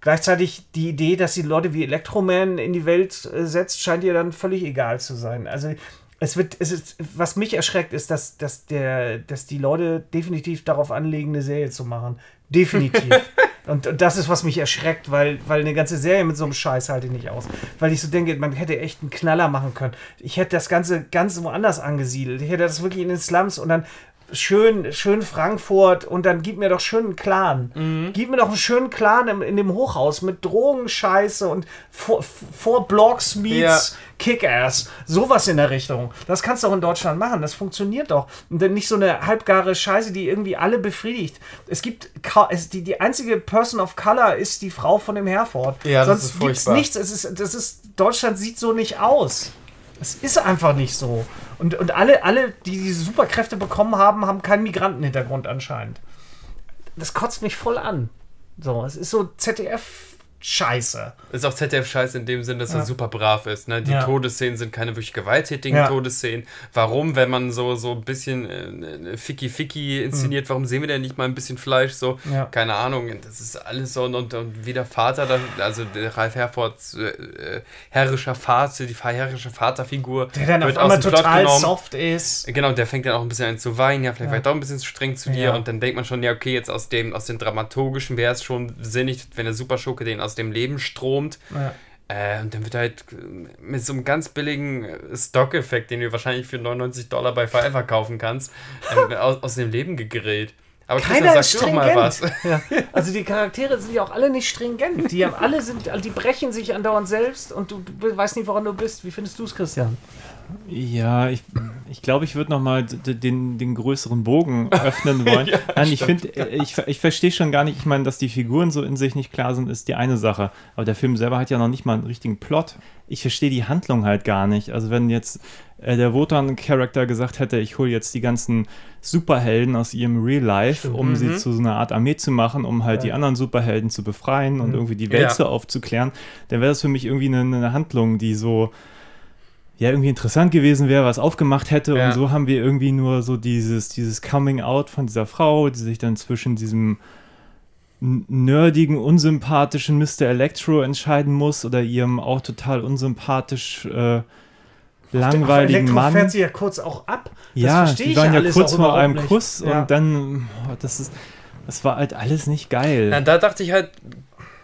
Gleichzeitig die Idee, dass sie Leute wie Electroman in die Welt äh, setzt, scheint ihr dann völlig egal zu sein. Also es wird, es ist, was mich erschreckt, ist, dass, dass, der, dass die Leute definitiv darauf anlegen, eine Serie zu machen. Definitiv. und, das ist, was mich erschreckt, weil, weil eine ganze Serie mit so einem Scheiß halte ich nicht aus. Weil ich so denke, man hätte echt einen Knaller machen können. Ich hätte das Ganze ganz woanders angesiedelt. Ich hätte das wirklich in den Slums und dann schön, schön Frankfurt und dann gib mir doch schön einen Clan. Gib mir doch einen schönen Clan im, in dem Hochhaus mit Drogenscheiße und vor, vor Blocks meets Kick-Ass. Sowas in der Richtung. Das kannst du auch in Deutschland machen. Das funktioniert doch. Und dann nicht so eine halbgare Scheiße, die irgendwie alle befriedigt. Es gibt es, die, die einzige Person of Color ist die Frau von dem Herford. Ja, das Sonst ist gibt's furchtbar. nichts. Es ist, das ist, Deutschland sieht so nicht aus. Es ist einfach nicht so. Und, und alle, alle, die diese Superkräfte bekommen haben, haben keinen Migrantenhintergrund anscheinend. Das kotzt mich voll an. So, es ist so ZDF-Scheiße. Ist auch ZDF-Scheiß in dem Sinn, dass Ja. er super brav ist. Ne? Die Ja. Todesszenen sind keine wirklich gewalttätigen Ja. Todesszenen. Warum, wenn man so, so ein bisschen äh, Ficky-Ficky inszeniert, warum sehen wir denn nicht mal ein bisschen Fleisch? So, keine Ahnung. Das ist alles so. Und, und, und wie der Vater, dann, also der Ralf Herfords äh, äh, herrischer Vater, die herrische Vaterfigur, Der dann auf wird aus einmal total soft ist. Genau, der fängt dann auch ein bisschen an zu weinen, ja, vielleicht war ich doch ein bisschen zu streng zu dir und dann denkt man schon, ja, okay, jetzt aus dem, aus dem Dramaturgischen wäre es schon sinnig, wenn der Superschurke den aus dem Leben stromt. Ja. Äh, und dann wird halt äh, mit so einem ganz billigen äh, Stock-Effekt, den du wahrscheinlich für 99 Dollar bei Fiverr kaufen kannst, äh, aus, aus dem Leben gegrillt. Aber Keiner Christian, ist sag du doch mal was. Ja. Also die Charaktere sind ja auch alle nicht stringent. Die haben alle sind, also die brechen sich andauernd selbst und du, du weißt nicht, woran du bist. Wie findest du es, Christian? Ja, ich ich, glaube, ich würde nochmal den, den größeren Bogen öffnen wollen. Nein, ich finde, ich, ich verstehe schon gar nicht, ich meine, dass die Figuren so in sich nicht klar sind, ist die eine Sache. Aber der Film selber hat ja noch nicht mal einen richtigen Plot. Ich verstehe die Handlung halt gar nicht. Also wenn jetzt äh, der Wotan-Charakter gesagt hätte, ich hole jetzt die ganzen Superhelden aus ihrem Real Life, um sie zu so einer Art Armee zu machen, um halt die anderen Superhelden zu befreien und irgendwie die Welt Ja. so aufzuklären, dann wäre das für mich irgendwie eine, eine Handlung, die so ja irgendwie interessant gewesen wäre, was aufgemacht hätte. Ja. Und so haben wir irgendwie nur so dieses, dieses Coming Out von dieser Frau, die sich dann zwischen diesem nerdigen, unsympathischen Mr. Electro entscheiden muss oder ihrem auch total unsympathisch äh, langweiligen Elektro Mann. fährt sie ja kurz auch ab. Das ja, verstehe die ich waren ja alles kurz vor einem nicht. Kuss Ja. und dann, oh, das ist, das war halt alles nicht geil. Na, da dachte ich halt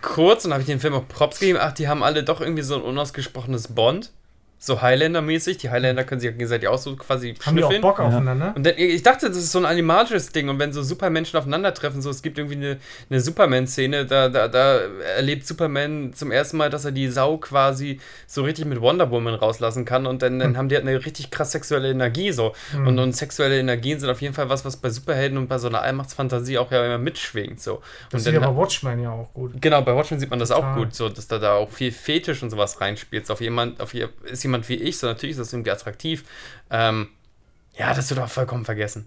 kurz und habe ich den Film auch Props gegeben, ach, die haben alle doch irgendwie so ein unausgesprochenes Bond. So Highlander-mäßig. Die Highlander können sich ja gegenseitig auch so quasi Haben die auch. Bock aufeinander? Und dann, ich dachte, das ist so ein animatisches Ding. Und wenn so Supermenschen aufeinandertreffen, so es gibt irgendwie eine, eine Superman-Szene, da, da, da erlebt Superman zum ersten Mal, dass er die Sau quasi so richtig mit Wonder Woman rauslassen kann. Und dann, dann haben die halt eine richtig krass sexuelle Energie so. Und, und sexuelle Energien sind auf jeden Fall was, was bei Superhelden und bei so einer Allmachtsfantasie auch ja immer mitschwingt. So. Das Und sieht dann, aber Watchmen ja auch gut. Genau, bei Watchmen sieht man das Total. auch gut, so dass da, da auch viel Fetisch und sowas reinspielt. So Auf jemand, auf ist jemand wie ich, so natürlich ist das irgendwie attraktiv. Ähm, ja, das wird auch vollkommen vergessen.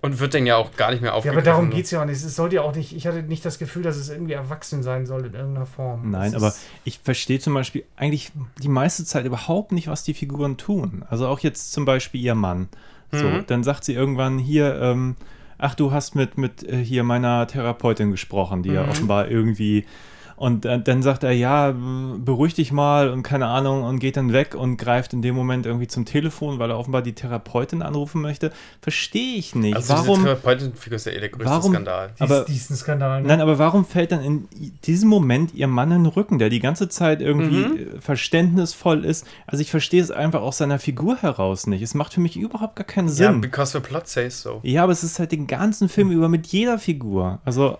Und wird dann ja auch gar nicht mehr Ja, aufgegriffen. aber darum geht es ja auch nicht. Es sollte ja auch nicht, ich hatte nicht das Gefühl, dass es irgendwie erwachsen sein soll in irgendeiner Form. Nein, Das aber ich verstehe zum Beispiel eigentlich die meiste Zeit überhaupt nicht, was die Figuren tun. Also auch jetzt zum Beispiel ihr Mann. So, Mhm. dann sagt sie irgendwann hier, ähm, ach, du hast mit, mit äh, hier meiner Therapeutin gesprochen, die ja Mhm. offenbar irgendwie Und äh, dann sagt er, ja, beruhig dich mal und keine Ahnung und geht dann weg und greift in dem Moment irgendwie zum Telefon, weil er offenbar die Therapeutin anrufen möchte. Verstehe ich nicht. Also warum? diese Therapeutenfigur ist ja eh der größte warum- Skandal. Dies, Aber- diesen Skandal. ne? Nein, aber warum fällt dann in diesem Moment ihr Mann in den Rücken, der die ganze Zeit irgendwie Mhm. äh, verständnisvoll ist? Also ich verstehe es einfach aus seiner Figur heraus nicht. Es macht für mich überhaupt gar keinen Ja, Sinn. because the plot says so. Ja, aber es ist halt den ganzen Film über mit jeder Figur. Also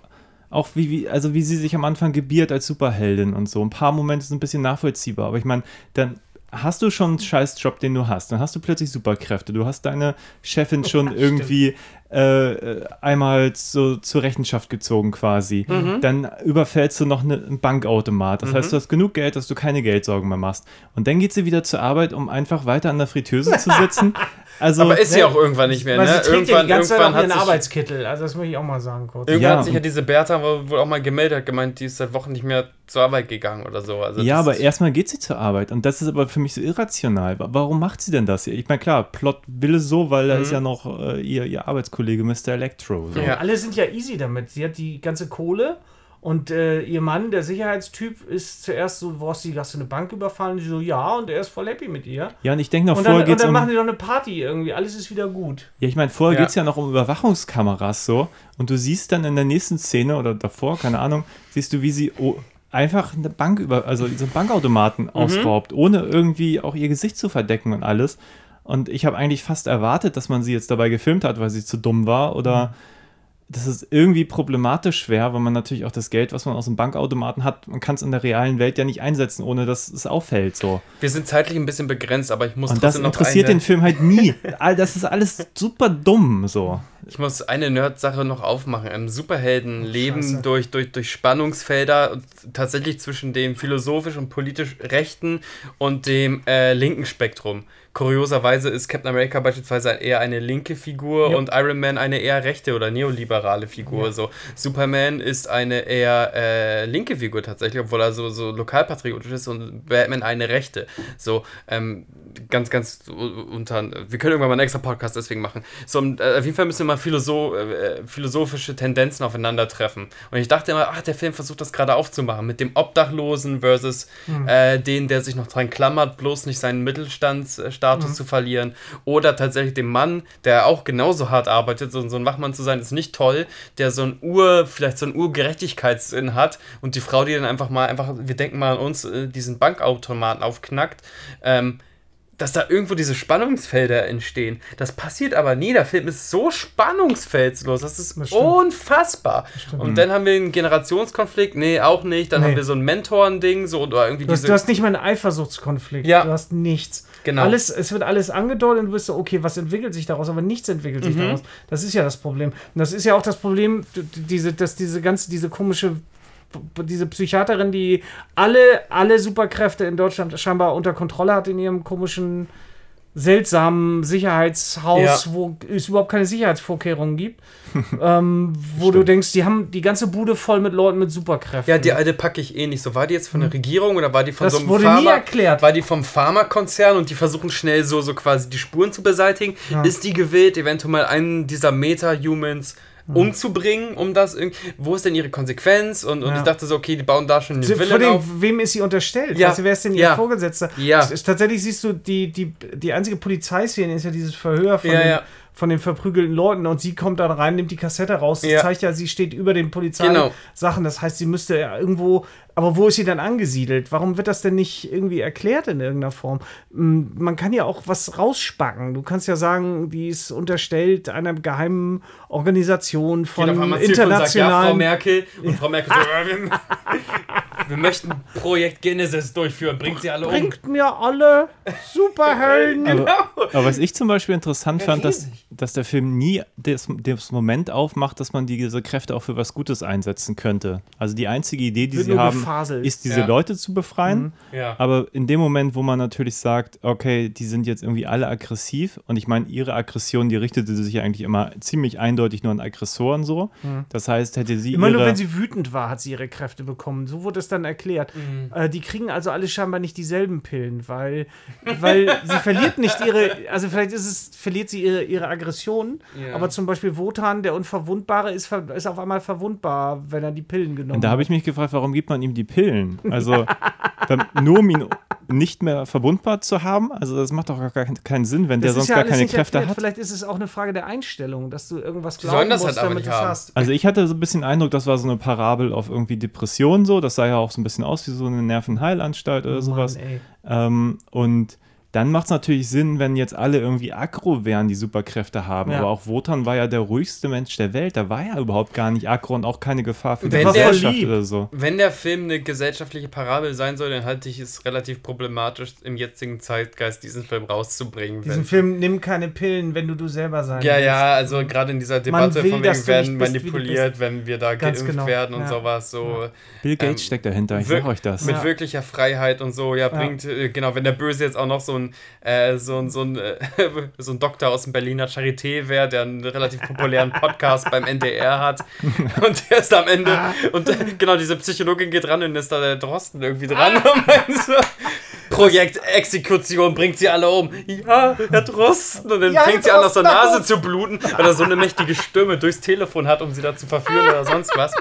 auch wie, wie, also wie sie sich am Anfang gebiert als Superheldin und so. Ein paar Momente sind ein bisschen nachvollziehbar, aber ich meine, dann hast du schon einen Scheißjob, den du hast. Dann hast du plötzlich Superkräfte. Du hast deine Chefin schon irgendwie äh, einmal so zur Rechenschaft gezogen quasi. Dann überfällst du noch eine, einen Bankautomat. Das heißt, du hast genug Geld, dass du keine Geldsorgen mehr machst. Und dann geht sie wieder zur Arbeit, um einfach weiter an der Fritteuse zu sitzen. Also, Aber ist sie auch irgendwann nicht mehr, ne? sie trägt ja Irgendwann, die ganze Zeit irgendwann auch ihren hat sich, Arbeitskittel. Also das möchte ich auch mal sagen kurz. irgendwann Ja. hat sich ja diese Bertha wohl auch mal gemeldet, hat gemeint, die ist seit Wochen nicht mehr zur Arbeit gegangen oder so. Also ja, aber erstmal geht sie zur Arbeit und das ist aber für mich so irrational. Wa- Warum macht sie denn das? Ich meine, klar, Plot will es so, weil da ist ja noch äh, ihr, ihr Arbeitskollege Mr. Electro. So. Ja. Alle sind ja easy damit. Sie hat die ganze Kohle und äh, ihr Mann, der Sicherheitstyp, ist zuerst so, wo hast du, hast du eine Bank überfallen? Sie so, ja, und er ist voll happy mit ihr. Ja, und ich denke noch, Und dann, vorher und geht es dann um. machen die doch eine Party irgendwie. Alles ist wieder gut. Ja, ich meine, vorher Ja. geht es ja noch um Überwachungskameras so. Und du siehst dann in der nächsten Szene oder davor, keine Ahnung, siehst du, wie sie oh, einfach eine Bank über, also so einen Bankautomaten ausraubt, ohne irgendwie auch ihr Gesicht zu verdecken und alles. Und ich habe eigentlich fast erwartet, dass man sie jetzt dabei gefilmt hat, weil sie zu dumm war oder. Das ist irgendwie problematisch schwer, weil man natürlich auch das Geld, was man aus dem Bankautomaten hat, man kann es in der realen Welt ja nicht einsetzen, ohne dass es auffällt. So. Wir sind zeitlich ein bisschen begrenzt, aber ich muss Und das interessiert eine, den Film halt nie. All das ist alles super dumm. So. Ich muss eine Nerd-Sache noch aufmachen. Im Superhelden leben Scheiße. durch, durch, durch Spannungsfelder und tatsächlich zwischen dem philosophisch und politisch rechten und dem äh, linken Spektrum. Kurioserweise ist Captain America beispielsweise eher eine linke Figur Ja. und Iron Man eine eher rechte oder neoliberale Figur. So. Superman ist eine eher äh, linke Figur tatsächlich, obwohl er so, so lokalpatriotisch ist und Batman eine rechte. So, ähm, ganz, ganz unter. Wir können irgendwann mal einen extra Podcast deswegen machen. So, äh, auf jeden Fall müssen wir mal philosoph äh, philosophische Tendenzen aufeinandertreffen. Und ich dachte immer, ach, der Film versucht das gerade aufzumachen mit dem Obdachlosen versus äh, den, der sich noch dran klammert, bloß nicht seinen Mittelstandsstatus zu verlieren. Oder tatsächlich dem Mann, der auch genauso hart arbeitet, so, so ein Wachmann zu sein, ist nicht toll, der so ein Ur, vielleicht so ein Urgerechtigkeitssinn hat und die Frau, die dann einfach mal, einfach, wir denken mal an uns, äh, diesen Bankautomaten aufknackt. Ähm, dass da irgendwo diese Spannungsfelder entstehen. Das passiert aber nie. Der Film ist so spannungsfeldslos. Das ist Das unfassbar. Und dann haben wir einen Generationskonflikt. Nee, auch nicht. Dann Nee. haben wir so ein Mentoren-Ding. So, oder irgendwie Du hast, diese. du hast nicht mal einen Eifersuchtskonflikt. Ja. Du hast nichts. Genau. Alles, es wird alles angedeutet und du bist so, okay, was entwickelt sich daraus? Aber nichts entwickelt Mhm. sich daraus. Das ist ja das Problem. Und das ist ja auch das Problem, diese, dass diese ganze, diese komische, diese Psychiaterin, die alle, alle Superkräfte in Deutschland scheinbar unter Kontrolle hat in ihrem komischen, seltsamen Sicherheitshaus, Ja. wo es überhaupt keine Sicherheitsvorkehrungen gibt. ähm, wo du denkst, die haben die ganze Bude voll mit Leuten mit Superkräften. ja, die alte packe ich eh nicht so. War die jetzt von der Regierung oder war die von Das so einem wurde nie Pharma? erklärt. War die vom Pharmakonzern und die versuchen schnell so, so quasi die Spuren zu beseitigen? Ist die gewillt, eventuell mal einen dieser Meta-Humans umzubringen, um das irgendwie. Wo ist denn ihre Konsequenz? Und, und Ja. ich dachte so, okay, die bauen da schon eine auf. wem ist sie unterstellt? Ja. Du, wer ist denn ihr Ja. Vorgesetzter? Ja. Tatsächlich siehst du, die, die, die einzige Polizeiszene ist ja dieses Verhör von, Ja, den, von den verprügelten Leuten und sie kommt dann rein, nimmt die Kassette raus. Das zeigt ja, sie steht über den Genau. Polizeisachen. Das heißt, sie müsste ja irgendwo. Aber wo ist sie dann angesiedelt? Warum wird das denn nicht irgendwie erklärt in irgendeiner Form? Mm, Man kann ja auch was rausspacken. Du kannst ja sagen, die ist unterstellt einer geheimen Organisation von sagt, ja, Frau internationalen. Merkel. Und Frau Merkel so, wir, wir möchten Projekt Genesis durchführen. Bringt sie alle um. Bringt mir alle Superhelden. Aber, aber was ich zum Beispiel interessant Ja, fand, dass. Dass der Film nie das, das Moment aufmacht, dass man diese Kräfte auch für was Gutes einsetzen könnte. Also die einzige Idee, die Wird sie haben, gefaselt. ist, diese Ja. Leute zu befreien. Ja. Aber in dem Moment, wo man natürlich sagt, okay, die sind jetzt irgendwie alle aggressiv und ich meine, ihre Aggression, die richtete sich ja eigentlich immer ziemlich eindeutig nur an Aggressoren so. Das heißt, hätte sie Immer ihre... nur, wenn sie wütend war, hat sie ihre Kräfte bekommen. So wurde es dann erklärt. Äh, die kriegen also alle scheinbar nicht dieselben Pillen, weil, weil sie verliert nicht ihre, also vielleicht ist es, verliert sie ihre, ihre Depressionen. Ja. Aber zum Beispiel Wotan, der Unverwundbare, ist, ist auf einmal verwundbar, wenn er die Pillen genommen Und da habe ich mich gefragt, warum gibt man ihm die Pillen? Also dann, nur um ihn nicht mehr verwundbar zu haben? Also das macht doch gar keinen- Sinn, wenn der Das sonst ist ja gar keine Kräfte erklärt. hat. Vielleicht ist es auch eine Frage der Einstellung, dass du irgendwas glauben sollen das musst, halt damit du hast. Also ich hatte so ein bisschen Eindruck, das war so eine Parabel auf irgendwie Depression so. Das sah ja auch so ein bisschen aus wie so eine Nervenheilanstalt oder sowas. Mann, ey. Ähm, und dann macht es natürlich Sinn, wenn jetzt alle irgendwie aggro wären, die Superkräfte haben. Ja. Aber auch Wotan war ja der ruhigste Mensch der Welt. Da war ja überhaupt gar nicht aggro und auch keine Gefahr für die Wenn Gesellschaft lieb. oder so. Wenn der Film eine gesellschaftliche Parabel sein soll, dann halte ich es relativ problematisch, im jetzigen Zeitgeist diesen Film rauszubringen. Diesen wenn- Film, nimm keine Pillen, wenn du du selber sein Ja, willst. ja, also gerade in dieser Debatte will, von wegen werden manipuliert, wenn wir da Ganz geimpft genau, werden und ja. sowas, so Bill Gates Ähm, steckt dahinter, ich sag euch das. mit Ja. wirklicher Freiheit und so, ja, bringt, äh, genau, wenn der Böse jetzt auch noch so ein, äh, so ein, so ein, äh, so ein Doktor aus dem Berliner Charité wäre, der einen relativ populären Podcast beim NDR hat und der ist am Ende, und äh, genau, diese Psychologin geht ran und ist da der Drosten irgendwie dran und meint so, Projekt Exekution bringt sie alle um. Ja, Herr Drosten. Und dann Ja, fängt sie an, aus der. Nase zu bluten, weil er so eine mächtige Stimme durchs Telefon hat, um sie da zu verführen oder sonst was.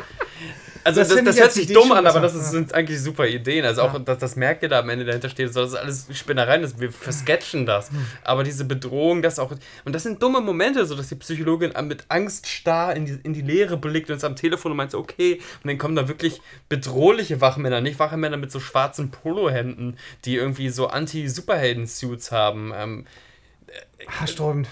Also Das das, das, hört sich dumm an, aber das ist, ja. sind eigentlich super Ideen. Also auch, dass das Merkel da am Ende dahinter steht, so, das ist alles Spinnereien, das, wir versketchen das. Hm. Aber diese Bedrohung, das auch, und das sind dumme Momente, so dass die Psychologin mit Angst starr in die, in die Leere blickt und ist am Telefon und meint okay, und dann kommen da wirklich bedrohliche Wachmänner, nicht Wachmänner mit so schwarzen Polohemden, die irgendwie so Anti-Superhelden-Suits haben. Ähm, Haarsträubend.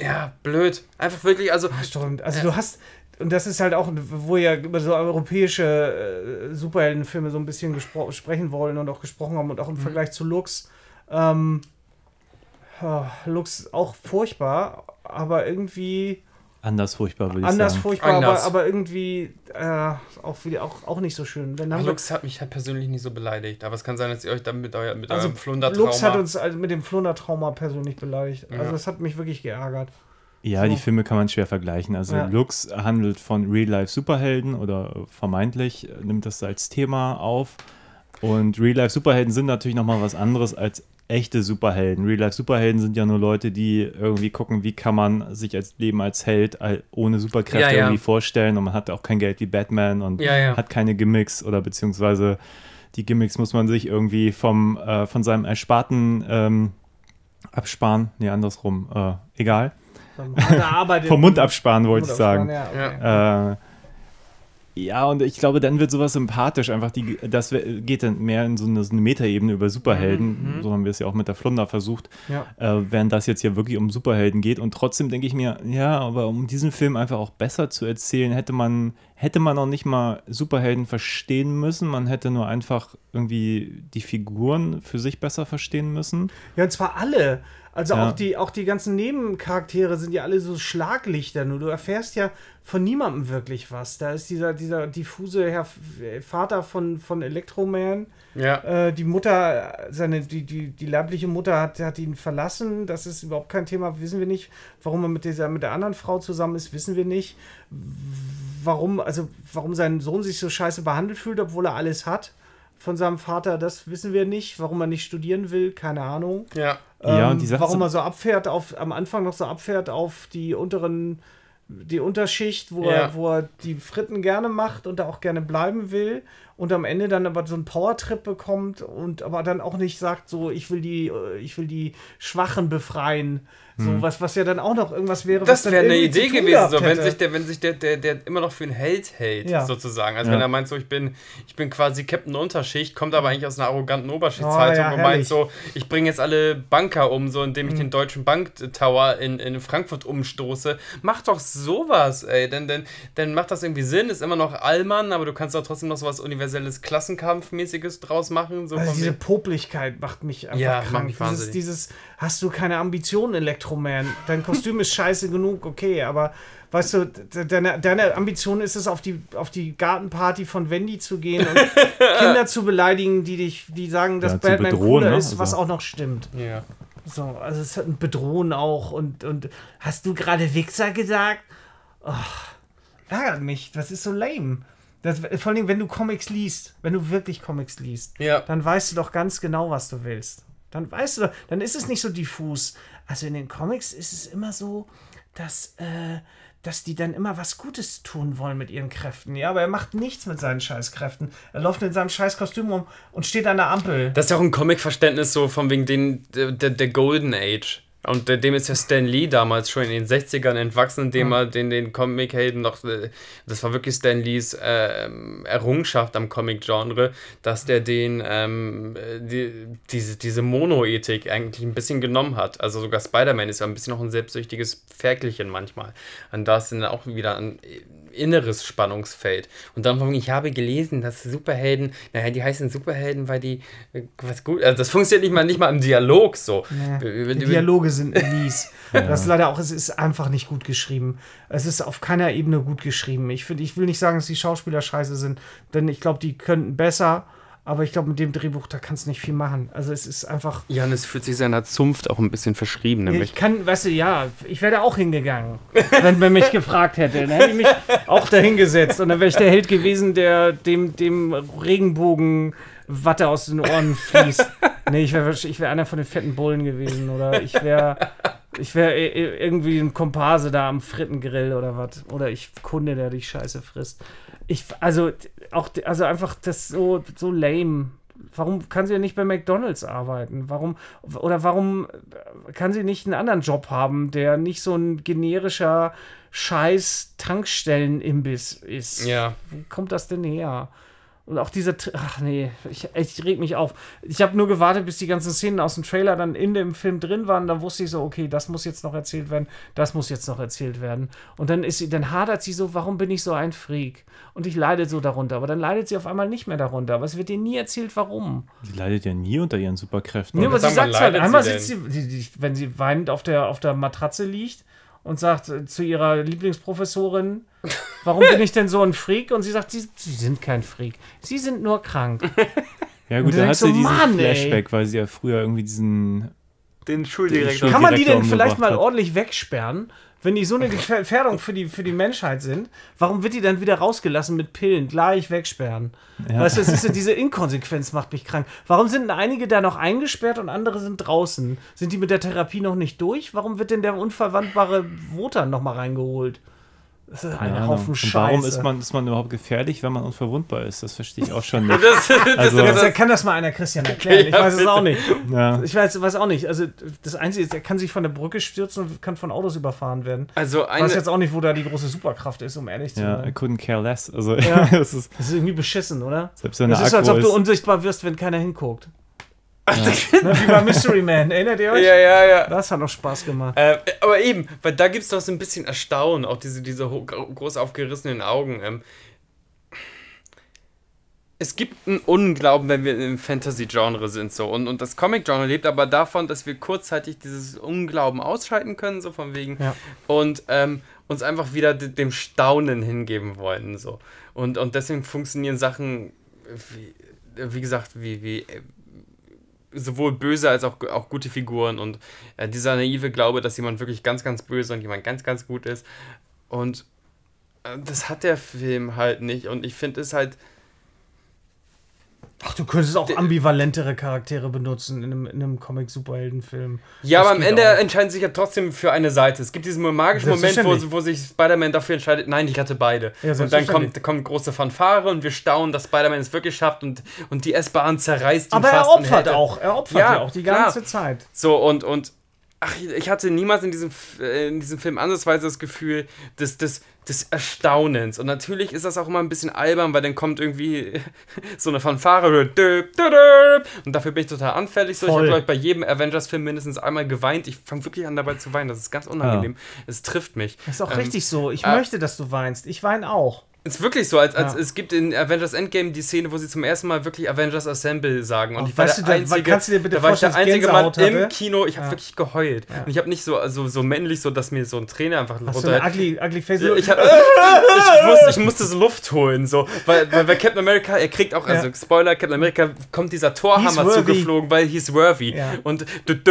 ja, blöd. Einfach wirklich, also, Haarsträubend. Also du hast, und das ist halt auch, wo wir ja über so europäische äh, Superheldenfilme so ein bisschen sprechen wollen und auch gesprochen haben und auch im Vergleich zu Lux. Ähm, Lux auch furchtbar, aber irgendwie Anders furchtbar, würde ich anders sagen. furchtbar, aber, Anders. aber irgendwie äh, auch, wieder, auch, auch nicht so schön. Haben wir- Lux hat mich halt persönlich nicht so beleidigt, aber es kann sein, dass ihr euch dann mit, euer, mit Also, eurem Flundertrauma... Lux hat uns also mit dem Flundertrauma persönlich beleidigt. Also Ja. das hat mich wirklich geärgert. Ja, So. die Filme kann man schwer vergleichen. Also Ja. Lux handelt von Real-Life-Superhelden oder vermeintlich äh, nimmt das als Thema auf. Und Real-Life-Superhelden sind natürlich nochmal was anderes als echte Superhelden. Real-Life-Superhelden sind ja nur Leute, die irgendwie gucken, wie kann man sich als Leben als Held ohne Superkräfte Ja, ja. irgendwie vorstellen. Und man hat auch kein Geld wie Batman und ja. hat keine Gimmicks oder beziehungsweise die Gimmicks muss man sich irgendwie vom, äh, von seinem Ersparten ähm, absparen. Nee, andersrum. Äh, egal. Vom Mund absparen, wollte ich sagen. Ja, okay. Äh, ja, und ich glaube, dann wird sowas sympathisch. Einfach die, das geht dann mehr in so eine, so eine Metaebene über Superhelden. Mhm. So haben wir es ja auch mit der Flunder versucht. Ja. Äh, während das jetzt hier wirklich um Superhelden geht. Und trotzdem denke ich mir, ja, aber um diesen Film einfach auch besser zu erzählen, hätte man, hätte man auch nicht mal Superhelden verstehen müssen. Man hätte nur einfach irgendwie die Figuren für sich besser verstehen müssen. Ja, und zwar alle. Also Ja. auch, die, auch die ganzen Nebencharaktere sind ja alle so Schlaglichter. Nur du erfährst ja von niemandem wirklich was. Da ist dieser, dieser diffuse Herr Vater von, von Electroman. Ja. Äh, die Mutter, seine, die, die, die leibliche Mutter hat, hat ihn verlassen. Das ist überhaupt kein Thema, wissen wir nicht. Warum er mit dieser, mit der anderen Frau zusammen ist, wissen wir nicht. Warum, also warum sein Sohn sich so scheiße behandelt fühlt, obwohl er alles hat von seinem Vater, das wissen wir nicht. Warum er nicht studieren will, keine Ahnung. Ja. Ja, Ähm, und die warum er so abfährt, auf, am Anfang noch so abfährt auf die unteren, die Unterschicht, wo, Ja. er, wo er die Fritten gerne macht und da auch gerne bleiben will und am Ende dann aber so einen Powertrip bekommt und aber dann auch nicht sagt, so ich will die, äh, ich will die Schwachen befreien. So was, was ja dann auch noch irgendwas wäre, Das wäre eine Idee gewesen, so, wenn sich, der, wenn sich der, der, der immer noch für einen Held hält, Ja. sozusagen. Also Ja. wenn er meint, so ich bin, ich bin quasi Captain Unterschicht, kommt aber eigentlich aus einer arroganten Oh, Oberschichtszeitung ja, und meint herrlich. so, ich bringe jetzt alle Banker um, so indem ich den deutschen Banktower in, in Frankfurt umstoße. Mach doch sowas, ey. Denn, denn, denn macht das irgendwie Sinn, ist immer noch Allmann, aber du kannst doch trotzdem noch sowas universelles Klassenkampfmäßiges draus machen. So Also diese Poplichkeit macht mich einfach Ja, macht krank. mich dieses, dieses, hast du keine Ambitionen, Elektroman? Dein Kostüm ist scheiße genug, okay, aber weißt du, de- deine, deine Ambition ist es, auf die, auf die Gartenparty von Wendy zu gehen und Kinder zu beleidigen, die dich, die sagen, dass Ja, Batman bedrohen, cooler ne? ist, was Also- auch noch stimmt. ja. So, also es hat ein Bedrohen auch und, und hast du gerade Wichser gesagt? Oh, ärgert mich, das ist so lame. Das, vor allem, wenn du Comics liest, wenn du wirklich Comics liest, Ja. dann weißt du doch ganz genau, was du willst. Dann weißt du, doch- dann ist es nicht so diffus. Also in den Comics ist es immer so, dass, äh, dass die dann immer was Gutes tun wollen mit ihren Kräften. Ja, aber er macht nichts mit seinen Scheißkräften. Er läuft in seinem Scheißkostüm rum und steht an der Ampel. Das ist ja auch ein Comic-Verständnis so von wegen den, der, der Golden Age. Und dem ist ja Stan Lee damals schon in den 60ern entwachsen, indem er den, den Comic-Helden noch, äh, das war wirklich Stan Lees äh, Errungenschaft am Comic-Genre, dass der den, ähm, die, diese, diese Mono-Ethik eigentlich ein bisschen genommen hat. Also sogar Spider-Man ist ja ein bisschen noch ein selbstsüchtiges Ferkelchen manchmal. Und da ist dann auch wieder ein inneres Spannungsfeld. Und dann von ich habe gelesen, dass Superhelden, naja, die heißen Superhelden, weil die äh, was gut, also das funktioniert nicht mal nicht mal im Dialog so. Ja, die Dialoge sind mies. Das ist leider auch, es ist einfach nicht gut geschrieben. Es ist auf keiner Ebene gut geschrieben. Ich finde, ich will nicht sagen, dass die Schauspieler scheiße sind, denn ich glaube, die könnten besser. Aber ich glaube, mit dem Drehbuch, da kannst du nicht viel machen. Also es ist einfach. Ja, und es fühlt sich seiner Zunft auch ein bisschen verschrieben. Nämlich. Ich kann, weißt du, ja, ich wäre da auch hingegangen, wenn man mich gefragt hätte. Dann hätte ich mich auch da hingesetzt. Und dann wäre ich der Held gewesen, der dem, dem Regenbogen Watte aus den Ohren fließt. Nee, ich wäre ich wär einer von den fetten Bullen gewesen. Oder ich wäre ich wäre irgendwie ein Komparse da am Frittengrill oder was. Oder ich Kunde, der dich scheiße frisst. Ich, also, auch, also einfach das so, so lame. Warum kann sie ja nicht bei McDonalds arbeiten? Warum, oder warum kann sie nicht einen anderen Job haben, der nicht so ein generischer scheiß Tankstellen-Imbiss ist? Ja. Wo kommt das denn her? Und auch dieser, ach nee, ich, ich reg mich auf. Ich habe nur gewartet, bis die ganzen Szenen aus dem Trailer dann in dem Film drin waren. Dann wusste ich so, okay, das muss jetzt noch erzählt werden, das muss jetzt noch erzählt werden. Und dann ist sie, dann hadert sie so, warum bin ich so ein Freak? Und ich leide so darunter. Aber dann leidet sie auf einmal nicht mehr darunter. Aber es wird ihr nie erzählt, warum. Sie leidet ja nie unter ihren Superkräften. Nee, aber sie sagt halt, einmal sitzt sie, die, wenn sie weinend auf der, auf der Matratze liegt und sagt äh, zu ihrer Lieblingsprofessorin, warum bin ich denn so ein Freak? Und sie sagt, sie, sie sind kein Freak. Sie sind nur krank. Ja gut, dann hat sie so, diesen Mann, Flashback, ey. weil sie ja früher irgendwie diesen den Schuldirektor. Kann man die denn vielleicht mal hat. ordentlich wegsperren? Wenn die so eine Gefährdung für die, für die Menschheit sind, warum wird die dann wieder rausgelassen mit Pillen? Gleich wegsperren. Ja. Weißt du, das ist diese Inkonsequenz macht mich krank. Warum sind einige da noch eingesperrt und andere sind draußen? Sind die mit der Therapie noch nicht durch? Warum wird denn der unverwandbare Wotan noch mal reingeholt? Das ist ein Haufen Scheiße. warum ist man, ist man überhaupt gefährlich, wenn man unverwundbar ist? Das verstehe ich auch schon nicht. das, das, also, das, kann das mal einer Christian erklären. Ich weiß es auch nicht. Ja. Ich weiß, weiß auch nicht. Also das Einzige ist, er kann sich von der Brücke stürzen und kann von Autos überfahren werden. Also eine, ich weiß jetzt auch nicht, wo da die große Superkraft ist, um ehrlich zu sein. Ja, I couldn't care less. Also, ja. das, ist, das ist irgendwie beschissen, oder? Selbst wenn das ist, als ob du unsichtbar wirst, wenn keiner hinguckt. Ja. ne, wie bei Mystery Man, erinnert ihr euch? Ja, ja, ja. Das hat noch Spaß gemacht. Äh, aber eben, weil da gibt es doch so ein bisschen Erstaunen, auch diese, diese groß aufgerissenen Augen. Ähm, es gibt einen Unglauben, wenn wir im Fantasy-Genre sind, so. Und, und das Comic-Genre lebt aber davon, dass wir kurzzeitig dieses Unglauben ausschalten können, so von wegen. Ja. Und ähm, uns einfach wieder dem Staunen hingeben wollen, so. Und, und deswegen funktionieren Sachen, wie, wie gesagt, wie, wie sowohl böse als auch, auch gute Figuren und äh, dieser naive Glaube, dass jemand wirklich ganz, ganz böse und jemand ganz, ganz gut ist. Und äh, das hat der Film halt nicht und ich finde es halt Ach, du könntest auch ambivalentere Charaktere benutzen in einem, in einem Comic-Superheldenfilm. Ja, das aber am Ende auch. entscheiden sie sich ja trotzdem für eine Seite. Es gibt diesen magischen Moment, wo, wo sich Spider-Man dafür entscheidet, nein, ich hatte beide. Ja, und dann kommt, kommt große Fanfare und wir staunen, dass Spider-Man es wirklich schafft und, und die S-Bahn zerreißt ihn aber fast. Aber er opfert auch, er opfert ja, ja auch die ganze klar. Zeit. So, und, und ach, ich hatte niemals in diesem, äh, in diesem Film ansatzweise das Gefühl, dass das des Erstaunens. Und natürlich ist das auch immer ein bisschen albern, weil dann kommt irgendwie so eine Fanfare und dafür bin ich total anfällig. So, ich habe, glaube ich, bei jedem Avengers-Film mindestens einmal geweint. Ich fange wirklich an dabei zu weinen. Das ist ganz unangenehm. Ja. Es trifft mich. Das ist auch ähm, richtig so. Ich äh, möchte, dass du weinst. Ich weine auch. Ist wirklich so, als, als ja. es gibt in Avengers Endgame die Szene, wo sie zum ersten Mal wirklich Avengers Assemble sagen. Und oh, ich war der du, einzige, kannst du dir bitte da war ich der einzige Mann im Kino, ich habe ja. wirklich geheult. Ja. Und ich habe nicht so, also, so männlich, so dass mir so ein Trainer einfach Hast runter. ugly, ugly face. Ich, hab, ich, musste, ich musste so Luft holen, so. Weil, weil, weil Captain America, er kriegt auch, also Spoiler, Captain America kommt dieser Torhammer zugeflogen, weil he's worthy. Und, und,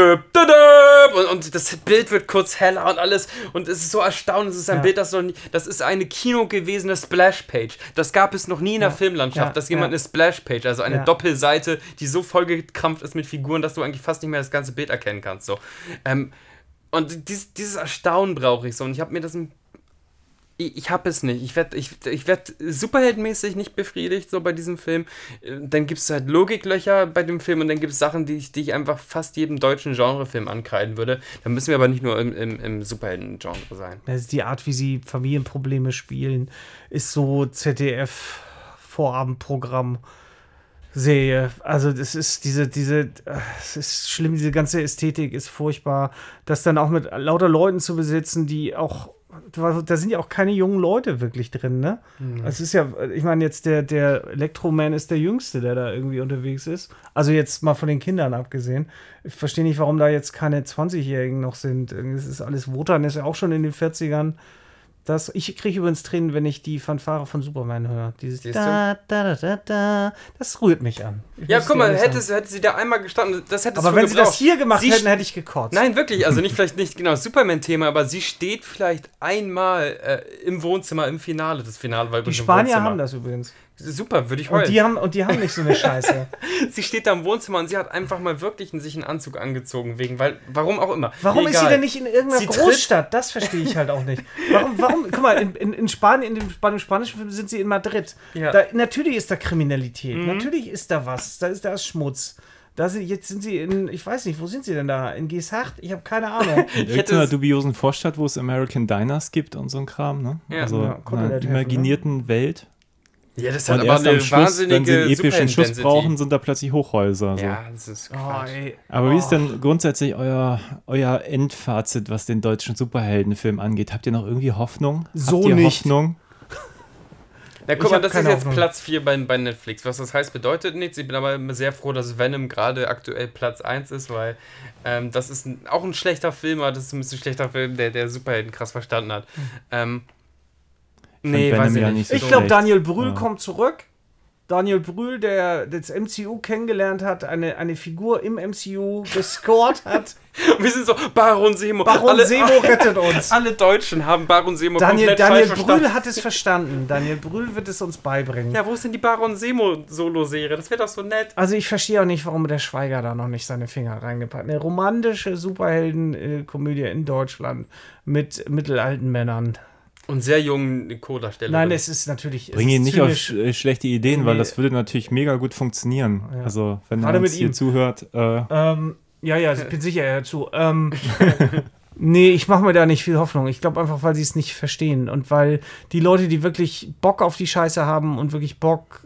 und das Bild wird kurz heller und alles. Und es ist so erstaunlich, es ist ein Bild, das noch nie, das ist eine Kino gewesene Splash Splashpage. Das gab es noch nie in der ja. Filmlandschaft, ja. dass jemand eine Splashpage, also eine Doppelseite, die so vollgekrampft ist mit Figuren, dass du eigentlich fast nicht mehr das ganze Bild erkennen kannst. So. Ähm, Und dies, dieses Erstaunen brauche ich so. Und ich habe mir das ein ich, ich habe es nicht. Ich werde ich, ich werd superheldenmäßig nicht befriedigt, so bei diesem Film. Äh, Dann gibt es halt Logiklöcher bei dem Film und dann gibt es Sachen, die ich, die ich einfach fast jedem deutschen Genrefilm ankreiden würde. Da müssen wir aber nicht nur im, im, im Superhelden-Genre sein. Also die Art, wie sie Familienprobleme spielen, ist so ZDF-Vorabendprogramm. Serie. Also das ist diese, diese, äh, es ist schlimm, diese ganze Ästhetik ist furchtbar. Das dann auch mit lauter Leuten zu besitzen, die auch, da sind ja auch keine jungen Leute wirklich drin, ne? Mhm. Es ist ja, ich meine, jetzt der, der Electroman ist der Jüngste, der da irgendwie unterwegs ist. Also jetzt mal von den Kindern abgesehen. Ich verstehe nicht, warum da jetzt keine 20-Jährigen noch sind. Es ist alles, Wotan ist ja auch schon in den 40ern. Das, ich kriege übrigens Tränen, wenn ich die Fanfare von Superman höre. Dieses da, da, da, da, da. Das rührt mich an. Ich Ja, guck mal, hätte, hätte sie da einmal gestanden, das hätte Aber wenn sie das gebraucht. hier gemacht Sie hätten, hätte ich gekotzt. Nein, wirklich, also nicht vielleicht nicht genau das Superman-Thema, aber sie steht vielleicht einmal äh, im Wohnzimmer im Finale. Das Finale war Die übrigens im Spanier haben das übrigens. Super, würde ich Und heulen. die haben, und die haben nicht so eine Scheiße. sie steht da im Wohnzimmer und sie hat einfach mal wirklich in sich einen Anzug angezogen, wegen, weil, warum auch immer. Warum ist sie Egal. denn nicht in irgendeiner Sie tritt- Großstadt? Das verstehe ich halt auch nicht. Warum, warum guck mal, in, in, in Spanien, in dem, bei dem spanischen Film sind sie in Madrid. Ja. Mhm. Da, natürlich ist da Kriminalität, natürlich ist da was, da ist da ist Schmutz. Da sind, jetzt sind sie in, ich weiß nicht, wo sind sie denn da? In Gesacht? Ich habe keine Ahnung. In irgendeiner dubiosen Vorstadt, wo es American Diners gibt und so ein Kram, ne? Ja. also Ja, in einer Cotton imaginierten Welt. Ja, das Und hat aber erst eine am Schluss, wenn sie einen epischen Schuss brauchen, sind da plötzlich Hochhäuser. So. Ja, das ist Oh, Quatsch. ey. Aber wie ist Oh. denn grundsätzlich euer, euer Endfazit, was den deutschen Superheldenfilm angeht? Habt ihr noch irgendwie Hoffnung? So Habt ihr nicht. Hoffnung? Ja, Ich guck mal, das ist jetzt Hoffnung. Platz 4 bei, bei Netflix. Was das heißt, bedeutet nichts. Ich bin aber sehr froh, dass Venom gerade aktuell Platz 1 ist, weil ähm, das ist ein, auch ein schlechter Film, aber das ist ein bisschen schlechter Film, der, der Superhelden krass verstanden hat. Ähm, nee, weiß ich ja nicht. nicht so Ich glaube. Daniel Brühl Ja. kommt zurück. Daniel Brühl, der das MCU kennengelernt hat, eine, eine Figur im MCU gescored hat. Wir sind so, Baron Semo. Baron alle, Semo rettet uns. Alle Deutschen haben Baron Semo Daniel, komplett Daniel falsch Brühl verstanden. hat es verstanden. Daniel Brühl wird es uns beibringen. Ja, wo ist denn die Baron Semo Solo-Serie? Das wäre doch so nett. Also ich verstehe auch nicht, warum der Schweiger da noch nicht seine Finger reingepackt hat. Eine romantische Superhelden-Komödie in Deutschland mit mittelalten Männern. Und sehr jungen Co-Darsteller. Nein, es ist natürlich. Bring ihn nicht auf sch äh, schlechte Ideen, weil das würde natürlich mega gut funktionieren. Ja. Also, wenn Gerade er uns hier ihm. zuhört. Äh, Ähm, ja, ja, ich bin sicher er hört zu. Ähm, nee, ich mache mir da nicht viel Hoffnung. Ich glaube einfach, weil sie es nicht verstehen und weil die Leute, die wirklich Bock auf die Scheiße haben und wirklich Bock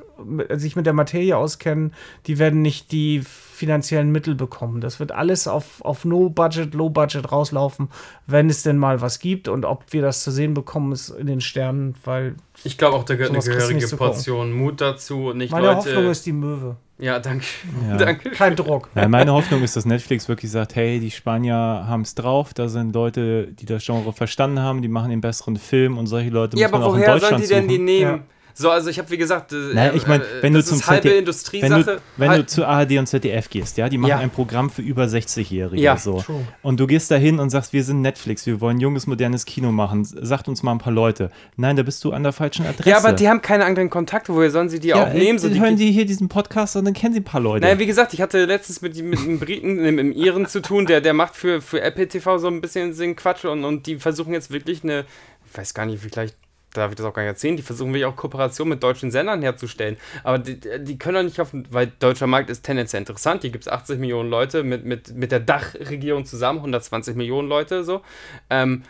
sich mit der Materie auskennen, die werden nicht die finanziellen Mittel bekommen. Das wird alles auf, auf No-Budget, Low-Budget rauslaufen, wenn es denn mal was gibt. Und ob wir das zu sehen bekommen, ist in den Sternen, weil Ich glaube auch, da gehört eine gehörige. Portion Mut dazu. und Nicht meine Leute. Hoffnung ist die Möwe. ja, danke. Ja. danke. Kein Druck. Ja, meine Hoffnung ist, dass Netflix wirklich sagt, hey, die Spanier haben es drauf, da sind Leute, die das Genre verstanden haben, die machen den besseren Film und solche Leute Ja, muss man aber auch in woher sollen Deutschland die denn die nehmen? Ja. So, also ich habe wie gesagt, äh, Naja, ich mein, äh, wenn du das zum ist halbe wenn Industriesache. du, wenn Halt- du zu ARD und ZDF gehst, ja, die machen Ja. ein Programm für über 60-Jährige Ja, so. true. Und du gehst da hin und sagst, wir sind Netflix, wir wollen junges, modernes Kino machen. Sagt uns mal ein paar Leute. Nein, da bist du an der falschen Adresse. ja, aber die haben keine anderen Kontakte, woher sollen sie die ja, auch nehmen? So, die, hören die hier diesen Podcast und dann kennen sie ein paar Leute. Naja, wie gesagt, ich hatte letztens mit, mit einem Briten, einem, einem Iren zu tun, der, der macht für, für Apple TV so ein bisschen Sinn Quatsch und, und die versuchen jetzt wirklich eine, ich weiß gar nicht, vielleicht darf ich das auch gar nicht erzählen, die versuchen wirklich auch Kooperation mit deutschen Sendern herzustellen. Aber die, die können doch nicht auf, weil deutscher Markt ist tendenziell interessant, hier gibt es 80 Millionen Leute mit, mit, mit der Dachregierung zusammen, 120 Millionen Leute so. Ähm,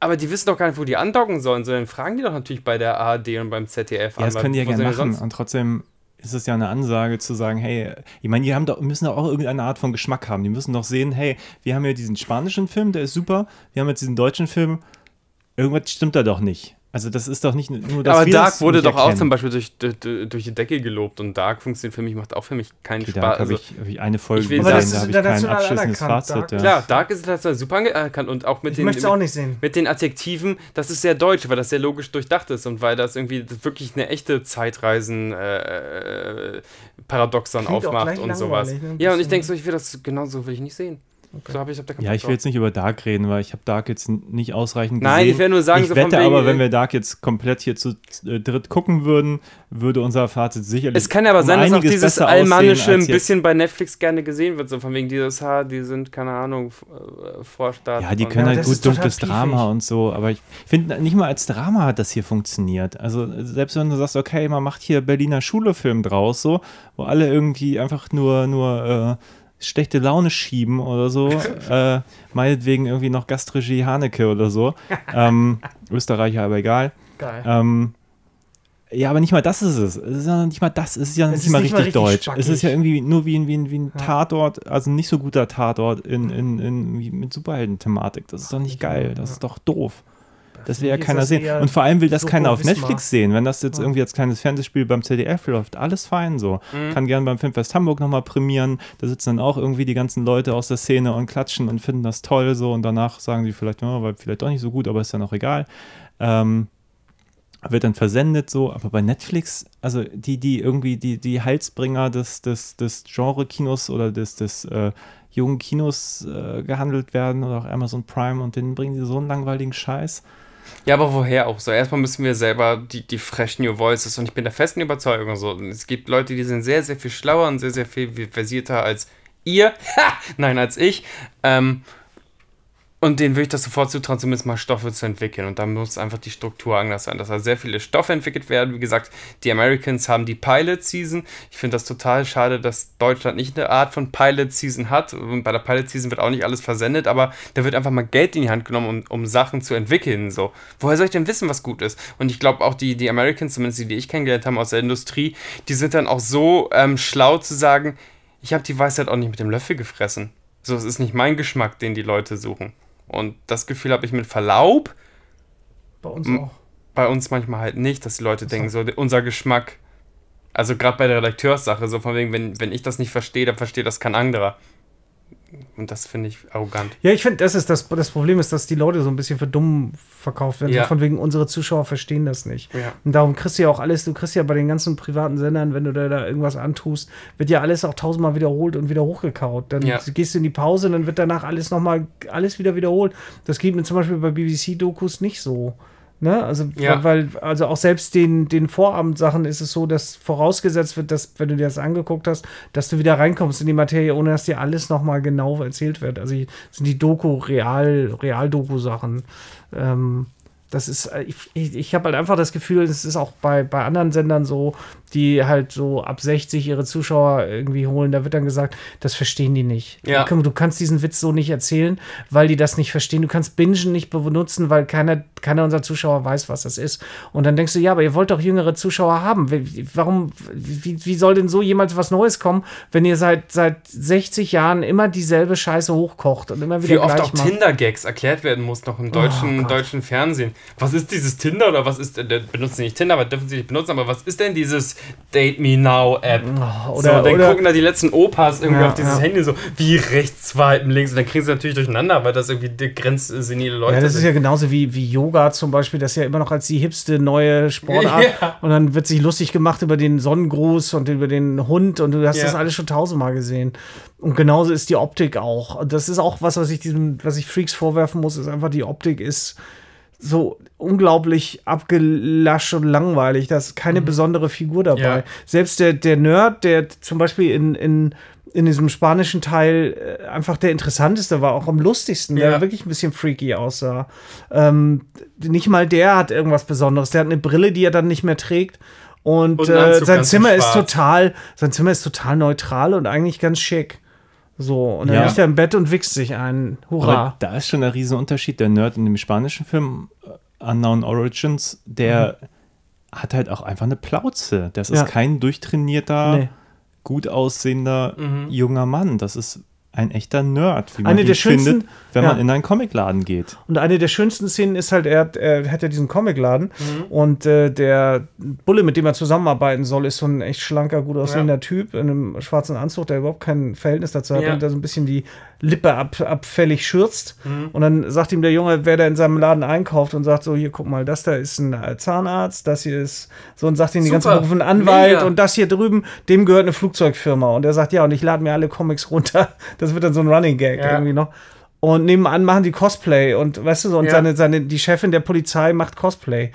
aber die wissen doch gar nicht, wo die andocken sollen, sondern fragen die doch natürlich bei der ARD und beim ZDF ja, das weil können die ja gerne machen. Und trotzdem ist es ja eine Ansage zu sagen, hey, ich meine, die haben doch, müssen doch auch irgendeine Art von Geschmack haben. Die müssen doch sehen, hey, wir haben ja diesen spanischen Film, der ist super. Wir haben jetzt diesen deutschen Film. Irgendwas stimmt da doch nicht. Also das ist doch nicht nur, dass aber wir Dark das wurde nicht doch auch erkennen. zum Beispiel durch, durch, durch die Decke gelobt und Dark funktioniert für mich, macht auch für mich keinen Okay, Spaß. Dark habe Also, ich, eine Folge Ich will gesehen, das da ist habe ich kein international abschließendes Fazit. Dark. Ja. klar, Dark ist tatsächlich super anerkannt und auch mit Ich den, möchte es auch nicht sehen. mit den Adjektiven, das ist sehr deutsch, weil das sehr logisch durchdacht ist und weil das irgendwie wirklich eine echte Zeitreisen-Paradoxon Klingt auch aufmacht gleich und sowas. ne? Ja, und ich denke so, ich will das genau so will ich nicht sehen. So habe ich hab Ja, ich will jetzt nicht über Dark reden, weil ich habe Dark jetzt nicht ausreichend Nein, gesehen. ich werde nur sagen, ich so von wette wegen, aber, wenn wir Dark jetzt komplett hier zu äh, dritt gucken würden, würde unser Fazit sicherlich Es kann ja aber um sein, dass auch dieses Almanische ein bisschen bei Netflix gerne gesehen wird. So von wegen dieses Haar, die sind, keine Ahnung, äh, Vorstadt. Ja, die können Ja, halt gut dunkles Drama und so, aber ich finde, nicht mal als Drama hat das hier funktioniert. Also, selbst wenn du sagst, okay, man macht hier Berliner Schulefilm draus, so, wo alle irgendwie einfach nur, nur äh, schlechte Laune schieben oder so, äh, meinetwegen irgendwie noch Gastregie Haneke oder so. ähm, Österreicher, aber egal. Geil. Ähm, ja, aber nicht mal das ist es. Es ist ja nicht mal das, es ist ja nicht ist mal nicht richtig, mal richtig deutsch. Es ist ja spackig. irgendwie nur wie ein, wie ein, wie ein Ja. Tatort, also ein nicht so guter Tatort in, in, in, mit Superhelden-Thematik. Das ist doch nicht geil, das ist doch doof. Das will ja keiner sehen. Und vor allem will das so keiner auf. Netflix sehen. Wenn das jetzt Ja. irgendwie als kleines Fernsehspiel beim ZDF läuft, alles fein so. Mhm. Kann gern beim Filmfest Hamburg nochmal prämieren. Da sitzen dann auch irgendwie die ganzen Leute aus der Szene und klatschen und finden das toll so. Und danach sagen sie vielleicht, oh, war vielleicht doch nicht so gut, aber ist ja noch egal. Ähm, wird dann versendet so, aber bei Netflix, also die, die irgendwie die, die Halsbringer des, des, des Genre-Kinos oder des, des äh, jungen Kinos äh, gehandelt werden oder auch Amazon Prime und denen bringen sie so einen langweiligen Scheiß. Ja, aber woher auch so? Erstmal müssen wir selber die, die fresh New Voices und ich bin der festen Überzeugung so. Es gibt Leute, die sind sehr, sehr viel schlauer und sehr, sehr viel versierter als ihr. Ha! Nein, als ich. Ähm, und denen würde ich das sofort zutrauen, zumindest mal Stoffe zu entwickeln. Und da muss einfach die Struktur anders sein, dass da sehr viele Stoffe entwickelt werden. Wie gesagt, die Americans haben die Pilot Season. Ich finde das total schade, dass Deutschland nicht eine Art von Pilot Season hat. Und bei der Pilot Season wird auch nicht alles versendet, aber da wird einfach mal Geld in die Hand genommen, um, um Sachen zu entwickeln. So. Woher soll ich denn wissen, was gut ist? Und ich glaube auch die, die Americans, zumindest die, die ich kennengelernt habe aus der Industrie, die sind dann auch so ähm, schlau zu sagen, ich habe die Weisheit auch nicht mit dem Löffel gefressen. So, es ist nicht mein Geschmack, den die Leute suchen. Und das Gefühl habe ich mit Verlaub Bei uns auch. bei uns manchmal halt nicht, dass die Leute denken, so unser Geschmack, also gerade bei der Redakteurssache, so von wegen, wenn, wenn ich das nicht verstehe, dann versteht das kein anderer. Und das finde ich arrogant. Ja, ich finde, das ist das, das Problem ist, dass die Leute so ein bisschen für dumm verkauft werden. Ja. Von wegen, unsere Zuschauer verstehen das nicht. Ja. Und darum kriegst du ja auch alles, du kriegst ja bei den ganzen privaten Sendern, wenn du da, da irgendwas antust, wird ja alles auch tausendmal wiederholt und wieder hochgekaut. Dann Ja. gehst du in die Pause und dann wird danach alles nochmal, alles wieder wiederholt. Das geht mir zum Beispiel bei BBC-Dokus nicht so. Ne? Also, Ja. weil, also auch selbst den, den Vorabendsachen ist es so, dass vorausgesetzt wird, dass, wenn du dir das angeguckt hast, dass du wieder reinkommst in die Materie, ohne dass dir alles nochmal genau erzählt wird. Also sind die Doku, Real, Real-Doku-Sachen. Ähm, das ist, äh, ich, ich, ich habe halt einfach das Gefühl, es ist auch bei, bei anderen Sendern so, die halt so ab 60 ihre Zuschauer irgendwie holen, da wird dann gesagt, das verstehen die nicht. Ja. Du, du kannst diesen Witz so nicht erzählen, weil die das nicht verstehen. Du kannst Bingen nicht benutzen, weil keiner, keiner unserer Zuschauer weiß, was das ist. Und dann denkst du, ja, aber ihr wollt doch jüngere Zuschauer haben. Warum, wie, wie soll denn so jemals was Neues kommen, wenn ihr seit, seit 60 Jahren immer dieselbe Scheiße hochkocht und immer wieder Wie oft auch? Tinder-Gags erklärt werden muss noch im deutschen, Oh deutschen Fernsehen. Was ist dieses Tinder oder was ist, äh, benutzen sie nicht Tinder, aber dürfen sie nicht benutzen, aber was ist denn dieses Date Me Now App? So, oder, dann oder, gucken da die letzten Opas irgendwie Ja, auf dieses ja. Handy so, wie rechts swipen, links. Und dann kriegen sie natürlich durcheinander, weil das irgendwie grenzsenile Leute Ja, das ist sind. ja genauso wie, wie Yoga zum Beispiel, das ist ja immer noch als die hipste neue Sportart. Ja. Und dann wird sich lustig gemacht über den Sonnengruß und über den Hund und du hast das alles schon tausendmal gesehen. Und genauso ist die Optik auch. Und das ist auch was, was ich diesem, was ich Freaks vorwerfen muss, ist einfach die Optik ist so unglaublich abgelascht und langweilig. Da ist keine besondere Figur dabei. Ja. Selbst der, der Nerd, der zum Beispiel in, in, in diesem spanischen Teil äh, einfach der interessanteste war, auch am lustigsten, Ja. der wirklich ein bisschen freaky aussah. Ähm, nicht mal der hat irgendwas Besonderes. Der hat eine Brille, die er dann nicht mehr trägt. Und, Und äh, sein Zimmer ist total, sein Zimmer ist total neutral und eigentlich ganz schick. So, und dann Ja. liegt er im Bett und wichst sich ein. Aber Hurra. da ist schon ein Riesenunterschied. Der Nerd in dem spanischen Film äh, Unknown Origins, der hat halt auch einfach eine Plauze. Das ist Ja. kein durchtrainierter, Nee. gut aussehender junger Mann. Das ist ein echter Nerd, wie man Eine ihn der schönsten- findet, wenn ja. man in einen Comicladen geht. Und eine der schönsten Szenen ist halt, er hat, er hat ja diesen Comicladen Mhm. und äh, der Bulle, mit dem er zusammenarbeiten soll, ist so ein echt schlanker, gut aussehender Typ in einem schwarzen Anzug, der überhaupt kein Verhältnis dazu hat Ja. und der so ein bisschen die Lippe ab, abfällig schürzt. Mhm. Und dann sagt ihm der Junge, wer da in seinem Laden einkauft und sagt so, hier, guck mal, das da ist ein äh, Zahnarzt, das hier ist so und sagt ihm die ganze. Berufe ein Anwalt Mega. und das hier drüben, dem gehört eine Flugzeugfirma. Und er sagt, ja, und ich lade mir alle Comics runter. Das wird dann so ein Running Gag Ja. irgendwie noch. Und nebenan machen die Cosplay und weißt du so, und Ja. seine, seine, die Chefin der Polizei macht Cosplay.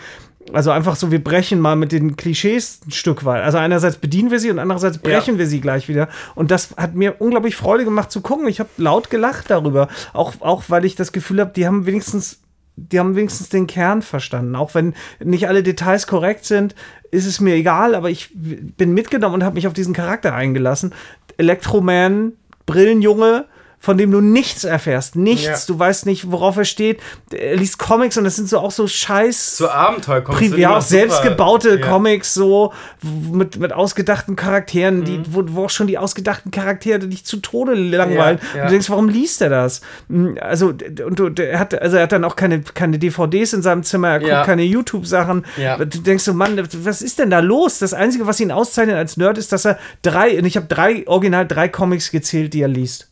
Also einfach so, wir brechen mal mit den Klischees ein Stück weit. Also einerseits bedienen wir sie und andererseits brechen wir sie gleich wieder. Und das hat mir unglaublich Freude gemacht zu gucken. Ich habe laut gelacht darüber. Auch, auch weil ich das Gefühl habe, die haben wenigstens, die haben wenigstens den Kern verstanden. Auch wenn nicht alle Details korrekt sind, ist es mir egal, aber ich bin mitgenommen und habe mich auf diesen Charakter eingelassen. Elektroman, Brillenjunge, von dem du nichts erfährst. Nichts. Ja. Du weißt nicht, worauf er steht. Er liest Comics und das sind so auch so scheiß. So Abenteuer kommt Pri ja, auch selbstgebaute Comics so mit, mit ausgedachten Charakteren, die, wo, wo auch schon die ausgedachten Charaktere dich zu Tode langweilen. Mhm. Ja, ja. Und du denkst, warum liest er das? Mm, Also, und du, der hat, also er hat dann auch keine, keine DVDs in seinem Zimmer, er guckt Ja. keine YouTube-Sachen. Ja. Du denkst so, Mann, was ist denn da los? Das Einzige, was ihn auszeichnet als Nerd, ist, dass er drei, und ich habe drei, original drei Comics gezählt, die er liest.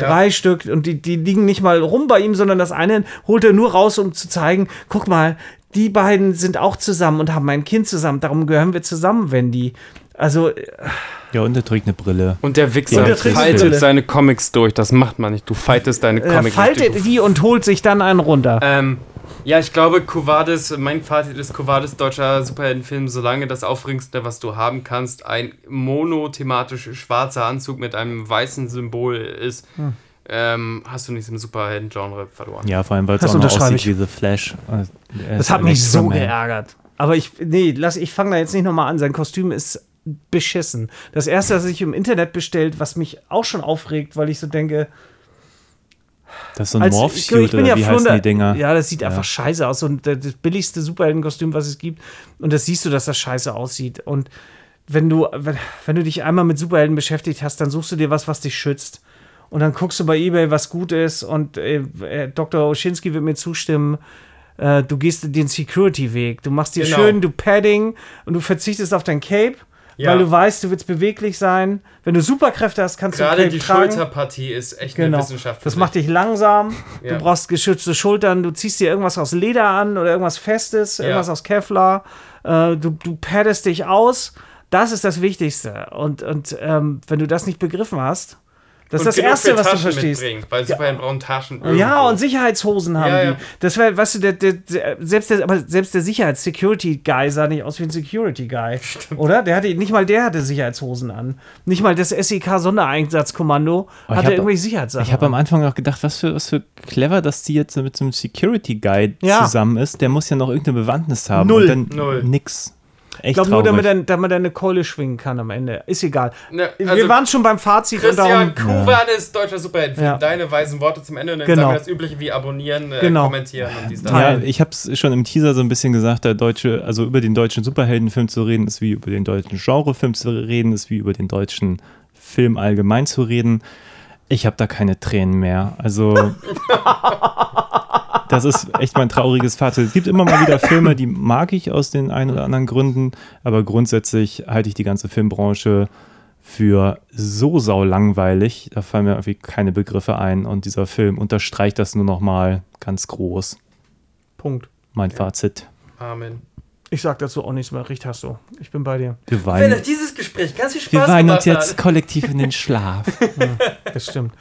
Ja. Drei Stück und die, die liegen nicht mal rum bei ihm, sondern das eine holt er nur raus, um zu zeigen, guck mal, die beiden sind auch zusammen und haben ein Kind zusammen, darum gehören wir zusammen, Wendy. Also, Ja, und er trägt eine Brille. Und der Wichser Und der faltet Brille. seine Comics durch. Das macht man nicht. Du fightest deine er Comics faltet durch. die und holt sich dann einen runter. Ähm, ja, ich glaube, Covades, mein Fazit ist Covades deutscher Superheldenfilm, solange das Aufregendste, was du haben kannst, ein monothematisch schwarzer Anzug mit einem weißen Symbol ist, Hm. ähm, hast du nichts im Superhelden-Genre verloren. Ja, vor allem, weil es Das auch noch aussieht ich. wie The Flash. Äh, Das hat ein mich so geärgert. Aber ich, nee, lass, ich fange da jetzt nicht nochmal an. Sein Kostüm ist beschissen. Das erste, das sich im Internet bestellt, was mich auch schon aufregt, weil ich so denke, Das ist so ein Morph-Suit oder wie heißen die Dinger? Ja, das sieht Ja. einfach scheiße aus. Und das billigste Superheldenkostüm, was es gibt. Und das siehst du, dass das scheiße aussieht. Und wenn du, wenn, wenn du dich einmal mit Superhelden beschäftigt hast, dann suchst du dir was, was dich schützt. Und dann guckst du bei Ebay, was gut ist. Und äh, äh, Dr. Oschinski wird mir zustimmen. Äh, du gehst den Security-Weg. Du machst dir Genau. schön, du Padding und du verzichtest auf dein Cape, Ja. weil du weißt, du willst beweglich sein. Wenn du Superkräfte hast, kannst du Gerade die tragen. Schulterpartie ist echt Genau. eine Wissenschaft. Das macht dich langsam. Ja. Du brauchst geschützte Schultern. Du ziehst dir irgendwas aus Leder an oder irgendwas Festes, irgendwas aus Kevlar. Äh, du, du paddest dich aus. Das ist das Wichtigste. Und, und ähm, wenn du das nicht begriffen hast, das ist das Erste, was du verstehst. Weil Superhelden brauchen Taschen. Ja, und Sicherheitshosen haben Ja, ja. die. Das wäre, weißt du, der, der, der, selbst der, aber selbst der Sicherheits-Security-Guy sah nicht aus wie ein Security-Guy. Oder? Der hatte, nicht mal der hatte Sicherheitshosen an. Nicht mal das SEK-Sondereinsatzkommando Oh, hatte hab- irgendwelche Sicherheitssachen. Ich habe am an. Anfang auch gedacht, was für, was für clever, dass die jetzt mit so einem Security Guide Ja. zusammen ist. Der muss ja noch irgendeine Bewandtnis haben. Null. Und dann Null. nix. Echt Ich glaube nur, damit er, damit er eine Keule schwingen kann am Ende. Ist egal. Ne, Wir also waren schon beim Fazit und Christian darum. Kuvanes, deutscher Superheldenfilm. Ja. Deine weisen Worte zum Ende und dann Genau. sagen wir das Übliche wie abonnieren, äh, Genau. kommentieren und dies, das. Ja, ich habe es schon im Teaser so ein bisschen gesagt, der deutsche, also über den deutschen Superheldenfilm zu reden, ist wie über den deutschen Genrefilm zu reden, ist wie über den deutschen Film allgemein zu reden. Ich habe da keine Tränen mehr. Also das ist echt mein trauriges Fazit. Es gibt immer mal wieder Filme, die mag ich aus den ein oder anderen Gründen, aber grundsätzlich halte ich die ganze Filmbranche für so saulangweilig. Da fallen mir irgendwie keine Begriffe ein und dieser Film unterstreicht das nur noch mal ganz groß. Punkt. Mein Fazit. Amen. Ich sag dazu auch nichts mehr. Richt hast du. Ich bin bei dir. Wir Wenn weinen, euch dieses Gespräch ganz viel wir Spaß weinen gemacht uns jetzt hat, kollektiv in den Schlaf. Das stimmt.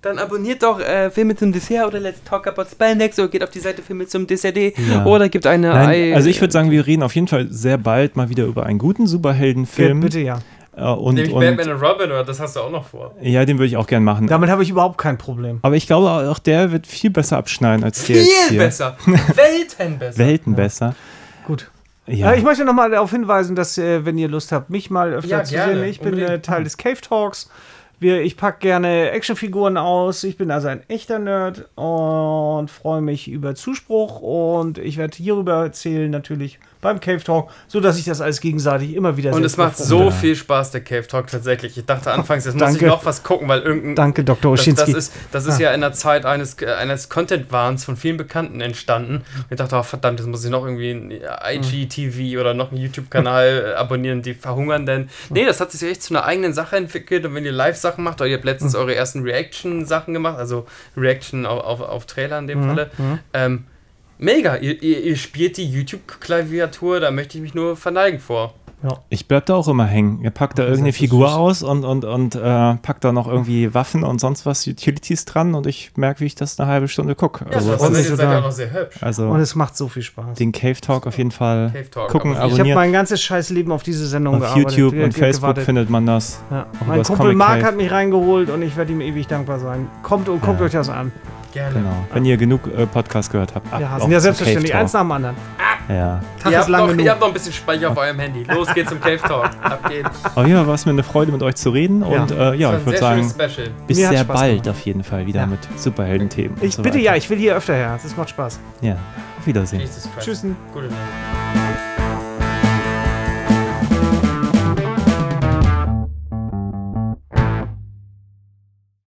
dann abonniert doch äh, Filme zum Dessert oder Let's Talk About Spellendex oder geht auf die Seite Filme zum Dessert Ja. oder gibt eine Nein, Ei- also ich würde sagen, wir reden auf jeden Fall sehr bald mal wieder über einen guten Superheldenfilm. Bitte ja. Äh, und, Nämlich und Batman und Robin oder das hast du auch noch vor. ja, den würde ich auch gern machen. Damit habe ich überhaupt kein Problem. Aber ich glaube, auch der wird viel besser abschneiden als der Viel besser. Welten besser. Welten besser. Gut. Ja. Äh, ich möchte noch mal darauf hinweisen, dass, äh, wenn ihr Lust habt, mich mal öfter Ja, zu gerne, sehen. Ich bin unbedingt. äh, Teil des Cave Talks. Wir, ich packe gerne Actionfiguren aus. Ich bin also ein echter Nerd und freue mich über Zuspruch. Und ich werde hierüber erzählen, natürlich beim Cave Talk, sodass ich das alles gegenseitig immer wieder Und es macht so viel Spaß, der Cave Talk tatsächlich. Ich dachte anfangs, jetzt muss ich Danke. noch was gucken, weil irgendein. Danke, Dr. Das, das Oschinski. ist, das ist ja in der Zeit eines, äh, eines Content-Wahns von vielen Bekannten entstanden. Und ich dachte, oh, verdammt, jetzt muss ich noch irgendwie ein IGTV oder noch einen YouTube-Kanal äh, abonnieren, die verhungern denn. Nee, das hat sich echt zu einer eigenen Sache entwickelt. Und wenn ihr Live-Sachen Sachen macht, oder ihr habt letztens eure ersten Reaction-Sachen gemacht, also Reaction auf, auf, auf Trailer in dem Falle. Ähm, mega, ihr, ihr, ihr spielt die YouTube-Klaviatur, da möchte ich mich nur verneigen vor. Ich bleib da auch immer hängen. Ihr packt da irgendeine das Figur süß. aus und, und, und äh, packt da noch irgendwie Waffen und sonst was, Utilities dran und ich merke, wie ich das eine halbe Stunde gucke. Ja, Also, das ist, mich ihr seid total. auch noch sehr hübsch. also Und es macht so viel Spaß. den Cave Talk auf jeden Fall Cave Talk, gucken, aber Ich habe abonnieren. mein ganzes scheiß Leben auf diese Sendung Auf gearbeitet. YouTube ge- und ge- Facebook gewartet. findet man das. Ja. Mein Kumpel Comic Mark Cave. hat mich reingeholt und ich werde ihm ewig dankbar sein. Kommt und guckt Ja. euch das an. Gerne. Genau. Wenn ihr genug äh, Podcast gehört habt. ab Ja, sind ja selbstverständlich. Eins nach dem anderen. Ja. Tag Ihr habt, lang noch, genug. ihr habt noch ein bisschen Speicher auf eurem Handy. Los geht's zum Cave Talk. Ab geht's. Oh ja, war es mir eine Freude, mit euch zu reden. Ja. Und äh, ja, ich würde sagen, bis Mir sehr Spaß bald gemacht. auf jeden Fall wieder Ja. mit Superhelden-Themen. Ich so bitte weiter. ja, ich will hier öfter her. Das macht Spaß. Ja, auf Wiedersehen. Tschüss. Gute Nacht.